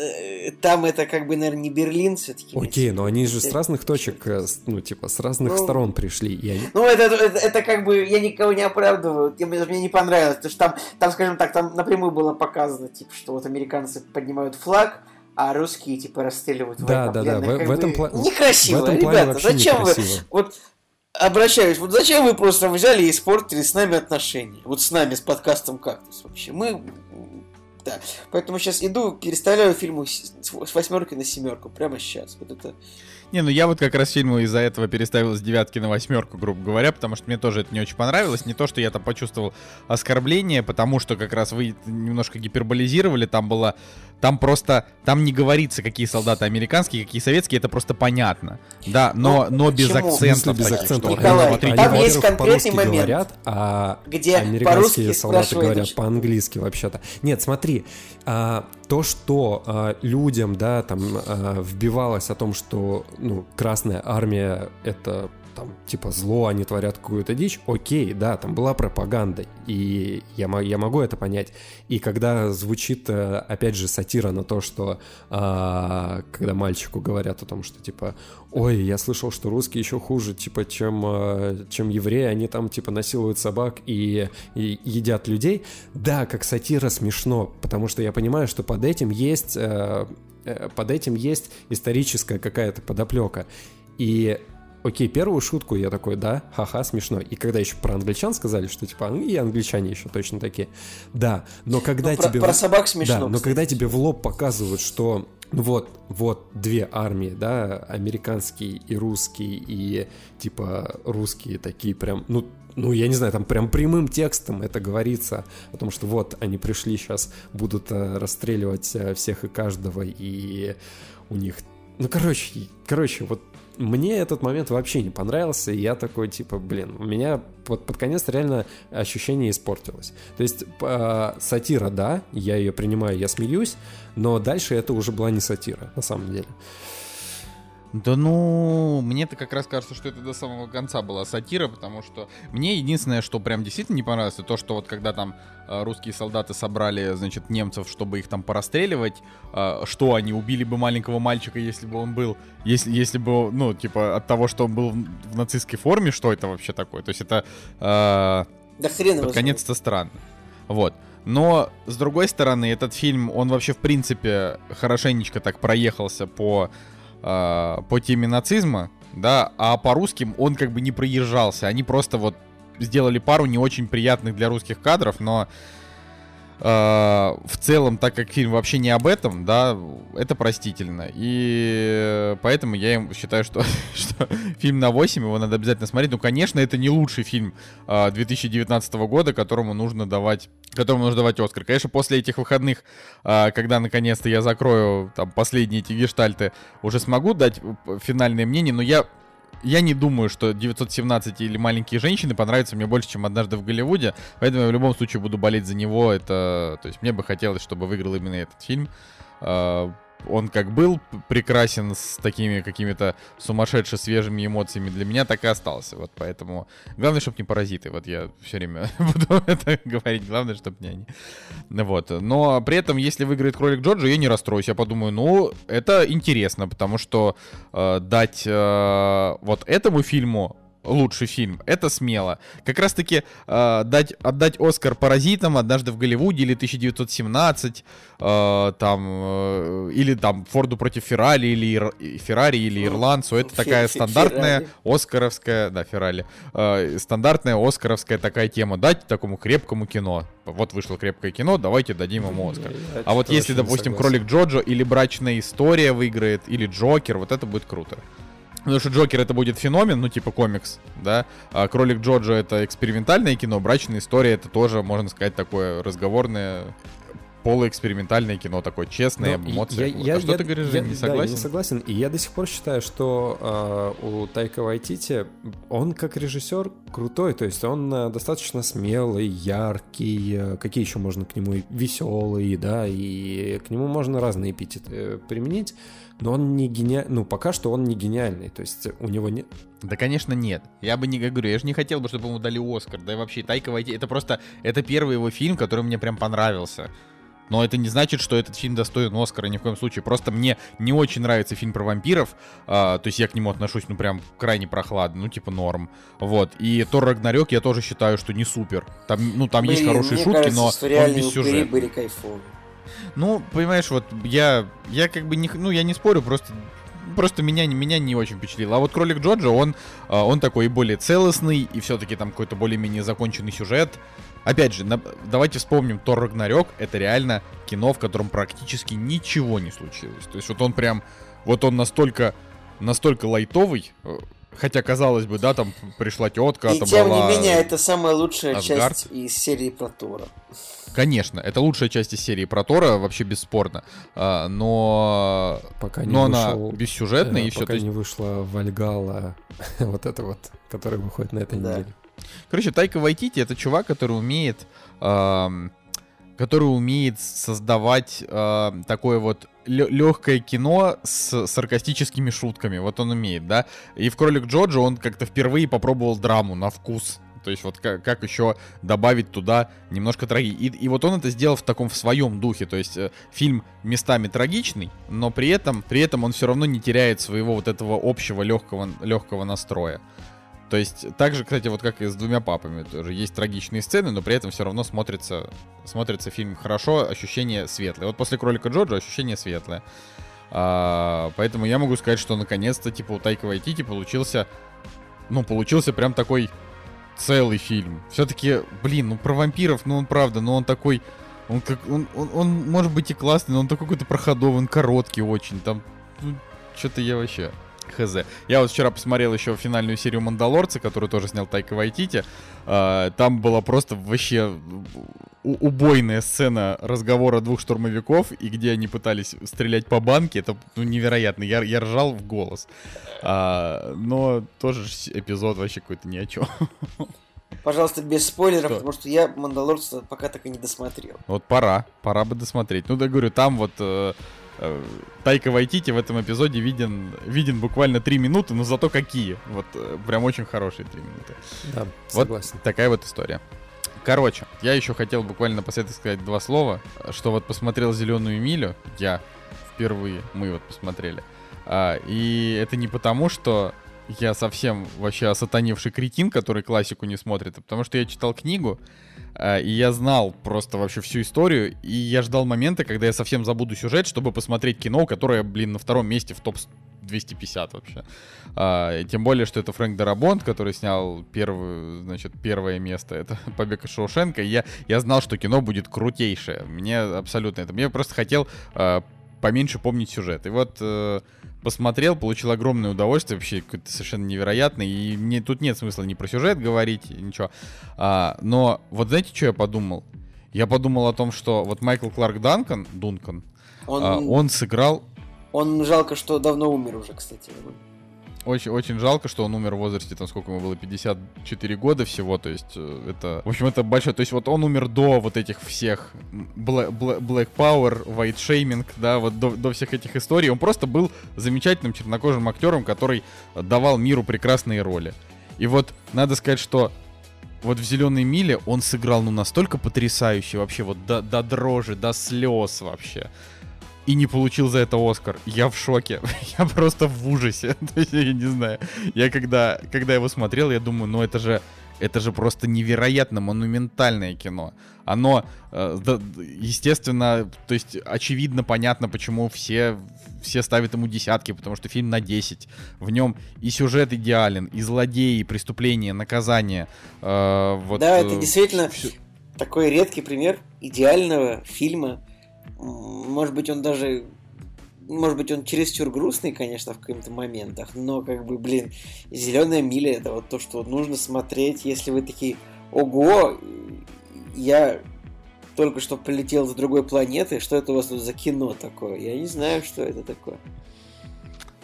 Э, там это как бы, наверное, не Берлин все-таки. Окей, но они же с разных точек, э, ну, типа, с разных ну, сторон пришли. И они... Ну, это, это, это как бы, я никого не оправдываю, мне, мне не понравилось, потому что там, там, скажем так, там напрямую было показано, типа, что вот американцы поднимают флаг, а русские, типа, расстреливают Да, да, да, в, в этом плане... Некрасиво, в этом ребята, зачем вы... Вот, обращаюсь, вот зачем вы просто взяли и испортили с нами отношения? Вот с нами, с подкастом «Кактус» вообще. Мы да. Поэтому сейчас иду, переставляю фильмы с восьмерки на семерку. Прямо сейчас. Вот это не, ну я вот как раз фильму из-за этого переставил с девятки на восьмерку, грубо говоря, потому что мне тоже это не очень понравилось. Не то, что я там почувствовал оскорбление, потому что как раз вы немножко гиперболизировали, там было... Там просто... Там не говорится, какие солдаты американские, какие советские, это просто понятно. Да, но, ну, но без акцентов. Без акцентов. Николай, смотрите, там есть конкретный момент, говорят, а где американские солдаты говорят по-английски вообще-то. Нет, смотри, а, то, что а, людям, да, там а, вбивалось о том, что, ну, Красная Армия это там, типа, зло, они творят какую-то дичь, окей, да, там была пропаганда, и я, я могу это понять. И когда звучит, э, опять же, сатира на то, что а, когда мальчику говорят о том, что, типа, ой, я слышал, что русские еще хуже, типа, чем, э, чем евреи, они там, типа, насилуют собак и, и едят людей, да, как сатира смешно, потому что я понимаю, что под этим есть э, под этим есть историческая какая-то подоплека. И окей, первую шутку я такой, да, ха-ха, смешно. И когда еще про англичан сказали, что типа и англичане еще точно такие, да. Но когда ну, тебе про, про собак смешно. Да, но когда тебе в лоб показывают, что ну вот, вот две армии, да, американский и русский, и типа русские такие прям, ну, ну, я не знаю, там прям прямым текстом это говорится о том, что вот они пришли сейчас, будут э, расстреливать э, всех и каждого, и у них ну, короче, короче, вот мне этот момент вообще не понравился, и я такой, типа, блин, у меня под, под конец реально ощущение испортилось. То есть э, сатира, да, я ее принимаю, я смеюсь, но дальше это уже была не сатира, на самом деле. Да ну, мне-то как раз кажется, что это до самого конца была сатира, потому что мне единственное, что прям действительно не понравилось, это то, что вот когда там э, русские солдаты собрали, значит, немцев, чтобы их там порастреливать, э, что они убили бы маленького мальчика, если бы он был, если, если бы, ну, типа, от того, что он был в, нацистской форме, что это вообще такое? То есть это... Э, да хрен Под конец-то странно. Вот. Но, с другой стороны, этот фильм, он вообще, в принципе, хорошенечко так проехался по э, по теме нацизма, да, а по русским он как бы не проезжался. Они просто вот сделали пару не очень приятных для русских кадров, но в целом, так как фильм вообще не об этом, да, это простительно. И поэтому я считаю, что, что фильм на 8, его надо обязательно смотреть. Ну, конечно, это не лучший фильм э, 2019 года, которому нужно давать которому нужно давать Оскар. Конечно, после этих выходных, а, когда наконец-то я закрою там последние эти гештальты, уже смогу дать э, финальное мнение, но я я не думаю, что 917 или маленькие женщины понравятся мне больше, чем однажды в Голливуде. Поэтому я в любом случае буду болеть за него. Это, то есть мне бы хотелось, чтобы выиграл именно этот фильм. Он как был прекрасен с такими какими-то сумасшедше свежими эмоциями, для меня так и остался. Вот поэтому главное, чтобы не паразиты. Вот я все время буду это говорить. Главное, чтобы не они. Вот. Но при этом, если выиграет кролик Джорджа, я не расстроюсь. Я подумаю, ну, это интересно, потому что э, дать э, вот этому фильму лучший фильм, это смело. Как раз-таки э, дать, отдать Оскар «Паразитам», «Однажды в Голливуде» или «1917», э, там, э, или там «Форду против Феррари» или Ир, Феррари или «Ирландцу». Это такая стандартная оскаровская, да, Феррари, э, стандартная оскаровская такая тема. Дать такому крепкому кино. Вот вышло крепкое кино, давайте дадим ему Оскар. А вот если, допустим, «Кролик Джоджо» или «Брачная история» выиграет, или «Джокер», вот это будет круто. Потому что Джокер это будет феномен, ну типа комикс, да. А Кролик Джоджо это экспериментальное кино, брачная история это тоже, можно сказать, такое разговорное полуэкспериментальное кино, такое честное, Но эмоции. Я, я, а что я, ты говоришь, я, не согласен? Да, я не согласен. И я до сих пор считаю, что э, у Тайка Вайтити он как режиссер крутой, то есть он э, достаточно смелый, яркий, э, какие еще можно к нему веселый, да, и к нему можно разные эпитеты э, применить но он не гениальный, ну, пока что он не гениальный, то есть у него нет... Да, конечно, нет. Я бы не говорю, я же не хотел бы, чтобы ему дали Оскар, да и вообще Тайка Вайти, это просто, это первый его фильм, который мне прям понравился. Но это не значит, что этот фильм достоин Оскара ни в коем случае. Просто мне не очень нравится фильм про вампиров. А, то есть я к нему отношусь, ну, прям крайне прохладно, ну, типа норм. Вот. И Тор Рагнарёк я тоже считаю, что не супер. Там, ну, там Блин, есть хорошие шутки, кажется, но что он без сюжета. были кайфовые. Ну, понимаешь, вот я, я как бы не, ну, я не спорю, просто просто меня, меня не очень впечатлило. А вот Кролик Джоджо, он, а, он такой более целостный, и все-таки там какой-то более-менее законченный сюжет. Опять же, на, давайте вспомним Тор Рагнарёк, это реально кино, в котором практически ничего не случилось. То есть вот он прям, вот он настолько, настолько лайтовый, э, хотя, казалось бы, да, там пришла тетка, И тем не менее, это самая лучшая Асгард. часть из серии про Тора. Конечно, это лучшая часть из серии про Тора, вообще бесспорно. А, но пока не но вышел, она бессюжетная э, и все. Пока есть... не вышла Вальгала, вот это вот, которая выходит на этой да. неделе. Короче, Тайка Вайтити это чувак, который умеет, э, который умеет создавать э, такое вот легкое кино с саркастическими шутками. Вот он умеет, да. И в Кролик Джоджо он как-то впервые попробовал драму на вкус. То есть вот как, как еще добавить туда немножко трагедии. И, вот он это сделал в таком в своем духе. То есть э, фильм местами трагичный, но при этом, при этом он все равно не теряет своего вот этого общего легкого, легкого настроя. То есть также, кстати, вот как и с двумя папами, тоже есть трагичные сцены, но при этом все равно смотрится, смотрится фильм хорошо, ощущение светлое. Вот после кролика Джорджа ощущение светлое. А, поэтому я могу сказать, что наконец-то типа у Тайка Вайтити получился, ну получился прям такой целый фильм. Все-таки, блин, ну про вампиров, ну он правда, но он такой, он как, он, он, он может быть и классный, но он такой какой-то проходовый, он короткий очень, там, ну, что-то я вообще хз. Я вот вчера посмотрел еще финальную серию «Мандалорца», которую тоже снял Тайка Вайтити. А, там была просто вообще убойная сцена разговора двух штурмовиков, и где они пытались стрелять по банке. Это ну, невероятно. Я, я ржал в голос. А, но тоже эпизод вообще какой-то ни о чем. Пожалуйста, без спойлеров, что? потому что я Мандалорца пока так и не досмотрел. Вот пора, пора бы досмотреть. Ну, да говорю, там вот э, э, Тайка Вайтити в этом эпизоде виден, виден буквально три минуты, но зато какие. Вот э, прям очень хорошие три минуты. Да, согласен. Вот такая вот история. Короче, я еще хотел буквально напоследок сказать два слова, что вот посмотрел «Зеленую милю», я впервые, мы вот посмотрели. А, и это не потому, что я совсем вообще осатаневший кретин, который классику не смотрит, а потому что я читал книгу, а, и я знал просто вообще всю историю, и я ждал момента, когда я совсем забуду сюжет, чтобы посмотреть кино, которое, блин, на втором месте в топ 250 вообще. А, тем более, что это Фрэнк Дарабонт, который снял первую, значит, первое место. Это «Побег из Шоушенка». И я, я знал, что кино будет крутейшее. Мне абсолютно это... Мне просто хотел а, поменьше помнить сюжет. И вот... А, посмотрел, получил огромное удовольствие, вообще какое-то совершенно невероятное. И мне тут нет смысла ни про сюжет говорить, ничего. А, но вот знаете, что я подумал? Я подумал о том, что вот Майкл Кларк Данкан, Дункан, он, а, он сыграл он жалко, что давно умер уже, кстати. Очень, очень жалко, что он умер в возрасте, там, сколько ему было, 54 года всего, то есть э, это, в общем, это большое, то есть вот он умер до вот этих всех Black, Black Power, White Shaming, да, вот до, до всех этих историй, он просто был замечательным чернокожим актером, который давал миру прекрасные роли. И вот надо сказать, что вот в «Зеленой миле» он сыграл, ну, настолько потрясающе вообще, вот до, до дрожи, до слез вообще. И не получил за это Оскар. Я в шоке. Я просто в ужасе. То есть, я не знаю. Я когда, когда его смотрел, я думаю, ну это же, это же просто невероятно монументальное кино. Оно, э, естественно, то есть очевидно, понятно, почему все, все ставят ему десятки, потому что фильм на 10. В нем и сюжет идеален, и злодеи, и преступления, наказания. Э, вот, да, это э, действительно все... такой редкий пример идеального фильма. Может быть, он даже может быть, он чересчур грустный, конечно, в каких-то моментах, но, как бы, блин, «Зеленая миля» — это вот то, что нужно смотреть, если вы такие «Ого, я только что полетел с другой планеты, что это у вас тут за кино такое? Я не знаю, что это такое».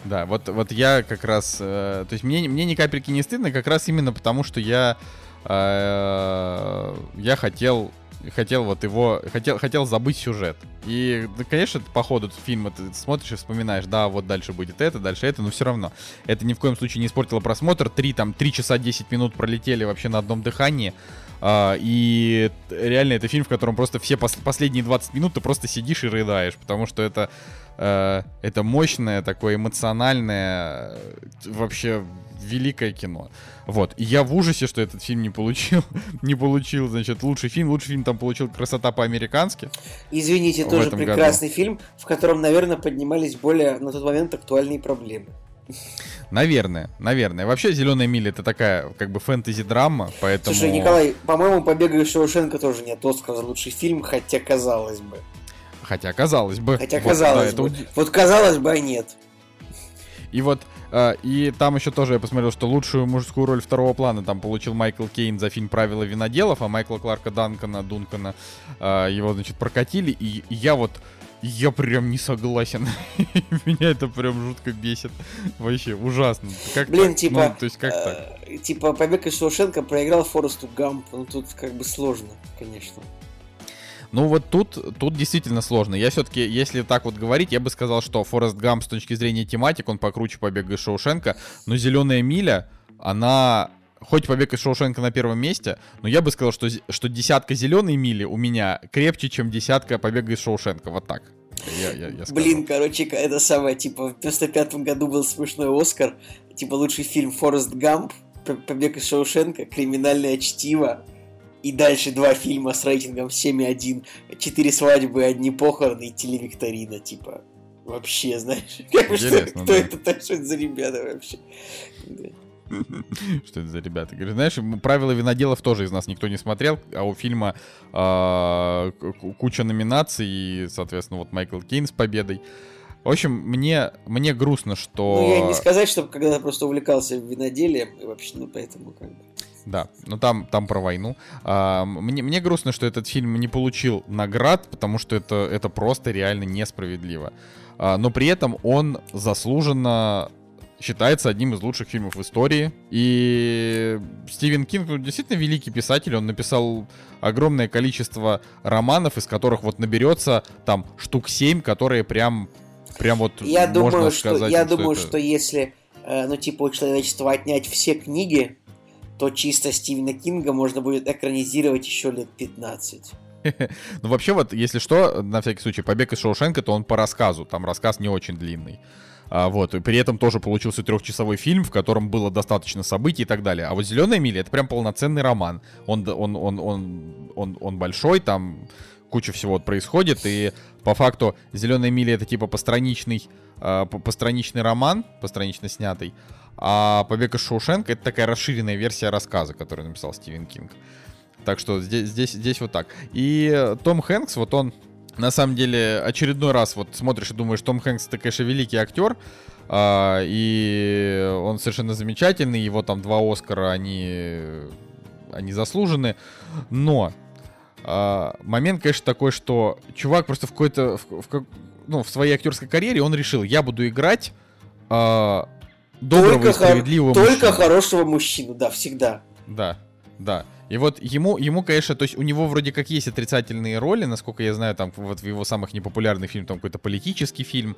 Да, вот, вот я как раз... Э, то есть мне, мне ни капельки не стыдно, как раз именно потому, что я... Э, я хотел хотел вот его, хотел, хотел забыть сюжет. И, да, конечно, по ходу фильма ты смотришь и вспоминаешь, да, вот дальше будет это, дальше это, но все равно. Это ни в коем случае не испортило просмотр. Три, там, три часа 10 минут пролетели вообще на одном дыхании. А, и реально это фильм, в котором просто все пос последние 20 минут ты просто сидишь и рыдаешь, потому что это, э, это мощное, такое эмоциональное, вообще великое кино. Вот. И я в ужасе, что этот фильм не получил. не получил, значит, лучший фильм. Лучший фильм там получил «Красота по-американски». Извините, тоже прекрасный году. фильм, в котором, наверное, поднимались более на тот момент актуальные проблемы. Наверное, наверное. Вообще «Зеленая миля» это такая, как бы, фэнтези-драма, поэтому... Слушай, Николай, по-моему, «Побег из Шоушенка» тоже нет Оскара за лучший фильм, хотя казалось бы. Хотя казалось бы. Хотя казалось вот, бы. Это... Вот казалось бы, а нет. И вот и там еще тоже я посмотрел, что лучшую мужскую роль второго плана там получил Майкл Кейн за фильм «Правила виноделов», а Майкла Кларка Данкона, Дункана, uh, его, значит, прокатили. И, и я вот, я прям не согласен. Меня это прям жутко бесит. Вообще, ужасно. Как Блин, так? типа... Ну, то есть как э, так? Типа, Побег из Шоушенка проиграл Форесту Гамп. Ну, тут как бы сложно, конечно. Ну вот тут, тут действительно сложно. Я все-таки, если так вот говорить, я бы сказал, что Форест Гамп с точки зрения тематик, он покруче побега из Шоушенка, но Зеленая миля, она хоть побег из Шоушенка на первом месте, но я бы сказал, что, что десятка зеленой мили у меня крепче, чем десятка побега из Шоушенка. Вот так. Я, я, я Блин, короче, это самое, типа, в 95 году был смешной Оскар, типа, лучший фильм Форест Гамп, Побег из Шоушенка, Криминальное чтиво, и дальше два фильма с рейтингом 7,1, четыре свадьбы, одни похороны и телевикторина, типа. Вообще, знаешь, как, что, кто да. это, так, что это за ребята вообще? Что это за ребята? Говорю, знаешь, правила виноделов тоже из нас никто не смотрел, а у фильма э, куча номинаций, и, соответственно, вот Майкл Кейн с победой. В общем, мне, мне грустно, что... Ну, я не сказать, что когда просто увлекался виноделием, вообще, ну, поэтому как бы... Да, но там, там про войну. А, мне, мне грустно, что этот фильм не получил наград, потому что это, это просто реально несправедливо. А, но при этом он заслуженно считается одним из лучших фильмов в истории. И Стивен Кинг ну, действительно великий писатель. Он написал огромное количество романов, из которых вот наберется там штук 7, которые прям, прям вот я можно думаю, сказать. Что, я что думаю, это... что если э, ну, типа, у человечества отнять все книги, то чисто Стивена Кинга можно будет экранизировать еще лет 15. Ну, вообще, вот, если что, на всякий случай, «Побег из Шоушенка», то он по рассказу, там рассказ не очень длинный. А, вот, и при этом тоже получился трехчасовой фильм, в котором было достаточно событий и так далее. А вот «Зеленая миля» — это прям полноценный роман. Он, он, он, он, он, он большой, там куча всего вот происходит, и по факту «Зеленая миля» — это типа постраничный, э, постраничный роман, постранично снятый, а «Побег из Шоушенка» — это такая расширенная версия рассказа, который написал Стивен Кинг. Так что здесь, здесь, здесь вот так. И Том Хэнкс, вот он на самом деле очередной раз вот смотришь и думаешь, Том Хэнкс это, конечно, великий актер, а, и он совершенно замечательный, его там два Оскара, они, они заслужены, но а, момент, конечно, такой, что чувак просто в какой-то, в, в, ну, в своей актерской карьере он решил, я буду играть а, доброго только и справедливого хор- Только хорошего мужчину, да, всегда. Да, да. И вот ему, ему, конечно, то есть у него вроде как есть отрицательные роли, насколько я знаю, там вот в его самых непопулярных фильмах, там какой-то политический фильм,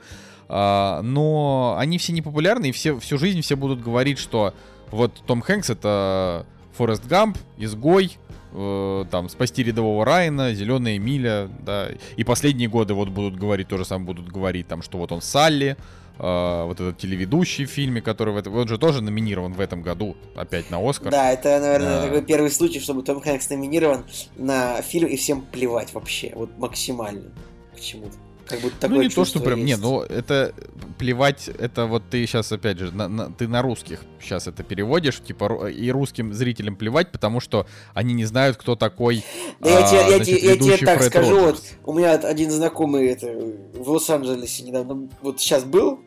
а, но они все непопулярны, и все, всю жизнь все будут говорить, что вот Том Хэнкс это Форест Гамп, Изгой, э, там, Спасти рядового Райана, Зеленая миля, да. И последние годы вот будут говорить, то же самое будут говорить, там, что вот он Салли, э, вот этот телеведущий в фильме, который в этом, он же тоже номинирован в этом году опять на Оскар. Да, это, наверное, Да. такой первый случай, чтобы Том Хэнкс номинирован на фильм и всем плевать вообще, вот максимально почему-то. Как будто такое ну не то, что прям, не, есть. ну это плевать, это вот ты сейчас опять же, на- на- ты на русских сейчас это переводишь, типа и русским зрителям плевать, потому что они не знают, кто такой. Да я а, тебе, я значит, тебе, я тебе так Фред скажу, Роджерс. вот у меня один знакомый это, в Лос-Анджелесе недавно, вот сейчас был,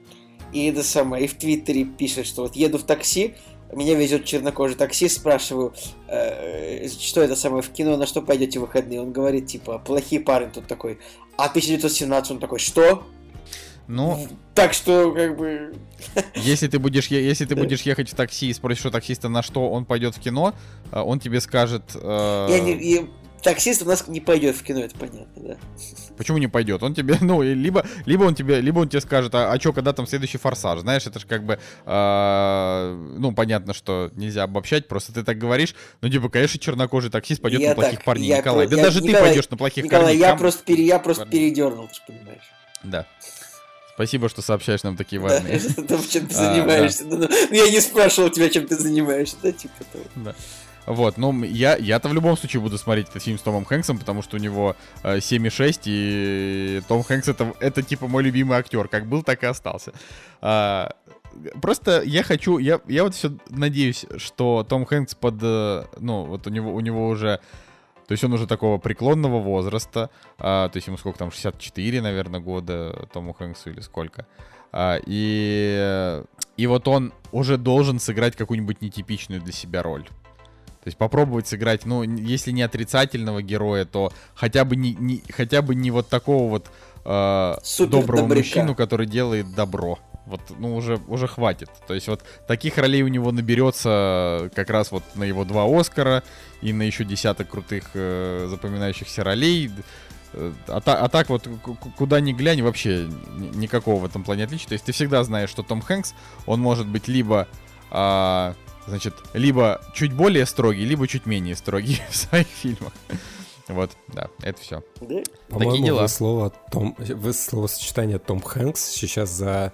и это самое, и в Твиттере пишет, что вот еду в такси, меня везет чернокожий таксист, спрашиваю, э, что это самое в кино, на что пойдете в выходные? Он говорит, типа, плохие парни тут такой. А 1917 он такой, что? Ну, Так что, как бы, если ты будешь, если ты будешь ехать в такси и спросишь у таксиста, на что он пойдет в кино, а, он тебе скажет, э, я не, и таксист у нас не пойдет в кино, это понятно, да. почему не пойдет. Он тебе, ну, либо, либо он тебе, либо он тебе скажет, а, а что, когда там следующий форсаж, знаешь, это же как бы, э, ну, понятно, что нельзя обобщать, просто ты так говоришь, ну, типа, конечно, чернокожий таксист пойдет Я на плохих так, парней, я Николай. про- Да я- даже ты Николай, пойдешь на плохих Николай, парней. я просто, пере, я просто парней. передернул, ты понимаешь. Да. Спасибо, что сообщаешь нам такие Да, важные. это чем ты А, занимаешься. Ну, ну, я не спрашивал тебя, чем ты занимаешься, да, типа того. Вот, ну, я, я-то в любом случае буду смотреть этот фильм с Томом Хэнксом, потому что у него э, 7,6, и Том Хэнкс это, это типа мой любимый актер, как был, так и остался. А, просто я хочу, я, я вот все надеюсь, что Том Хэнкс под, э, ну, вот у него, у него уже, то есть он уже такого преклонного возраста, а, то есть ему сколько там, 64, наверное, года Тому Хэнксу или сколько. А, и, и вот он уже должен сыграть какую-нибудь нетипичную для себя роль. То есть попробовать сыграть, ну, если не отрицательного героя, то хотя бы не, не- хотя бы не вот такого вот э, Супер доброго добряка. мужчину, который делает добро. Вот, ну, уже, уже хватит. То есть вот таких ролей у него наберется как раз вот на его два Оскара и на еще десяток крутых э, запоминающихся ролей. Э, А, та- а так вот, куда ни глянь, вообще ни- никакого в этом плане отличия. То есть ты всегда знаешь, что Том Хэнкс, он может быть либо, а, значит, либо чуть более строгий, либо чуть менее строгий в своих фильмах. Вот, да, это все. По-моему, дела. вы слово Том, вы словосочетание Том Хэнкс сейчас за,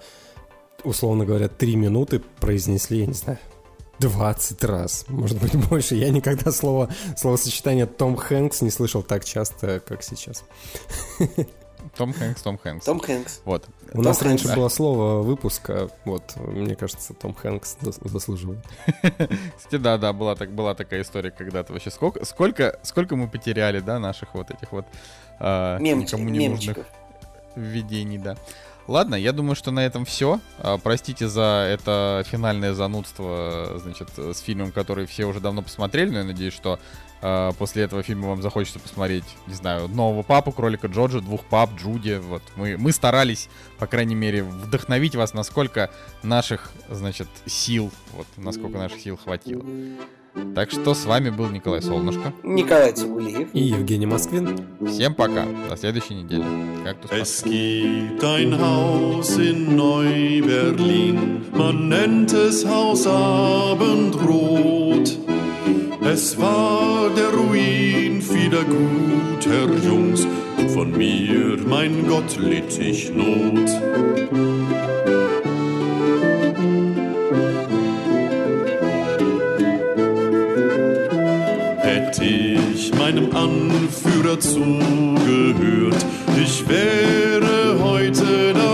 условно говоря, три минуты произнесли, я не знаю, 20 раз, может быть больше. Я никогда слово, словосочетание Том Хэнкс не слышал так часто, как сейчас. Том Хэнкс, Том Хэнкс. Том Хэнкс. Вот. У Том нас Хэнкс. раньше было слово выпуска, вот, мне кажется, Том Хэнкс зас- заслуживает. Кстати, да, да, была, так, была такая история когда-то. Вообще, сколько, сколько, сколько мы потеряли, да, наших вот этих вот а, Мемчик, никому не нужных введений, да. Ладно, я думаю, что на этом все. Простите за это финальное занудство, значит, с фильмом, который все уже давно посмотрели, но я надеюсь, что а, после этого фильма вам захочется посмотреть, не знаю, нового папу, кролика Джорджа, двух пап, Джуди. Вот мы, мы старались, по крайней мере, вдохновить вас, насколько наших, значит, сил, вот насколько наших сил хватило. Так что с вами был Николай Солнышко. Николай Цугулиев. И Евгений Москвин. Всем пока. До следующей недели. Кактус Es gibt ein Haus in Neu-Berlin, man nennt es Haus Abendrot. Es war der Ruin vieler guter Jungs, von mir, mein Gott, litt ich Not. Hätte ich meinem Anführer zugehört, ich wäre heute daheim.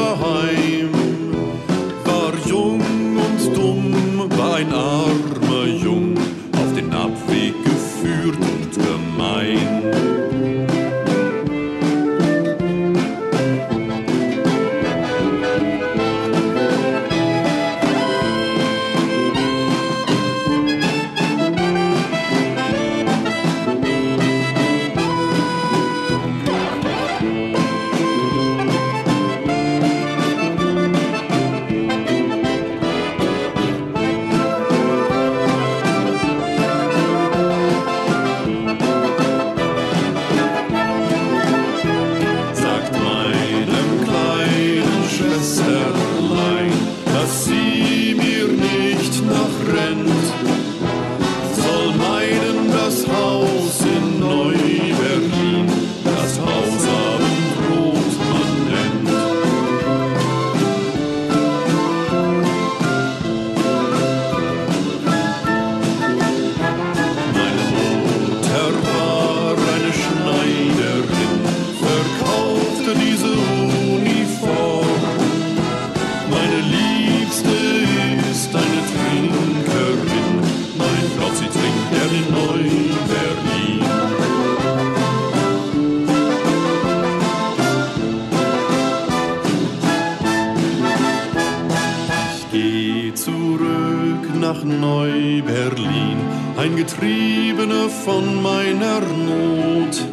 Neu-Berlin, ein Getriebener von meiner Not.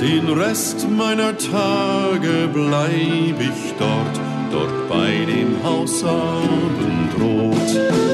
Den Rest meiner Tage bleib ich dort, dort bei dem Haus Abendrot.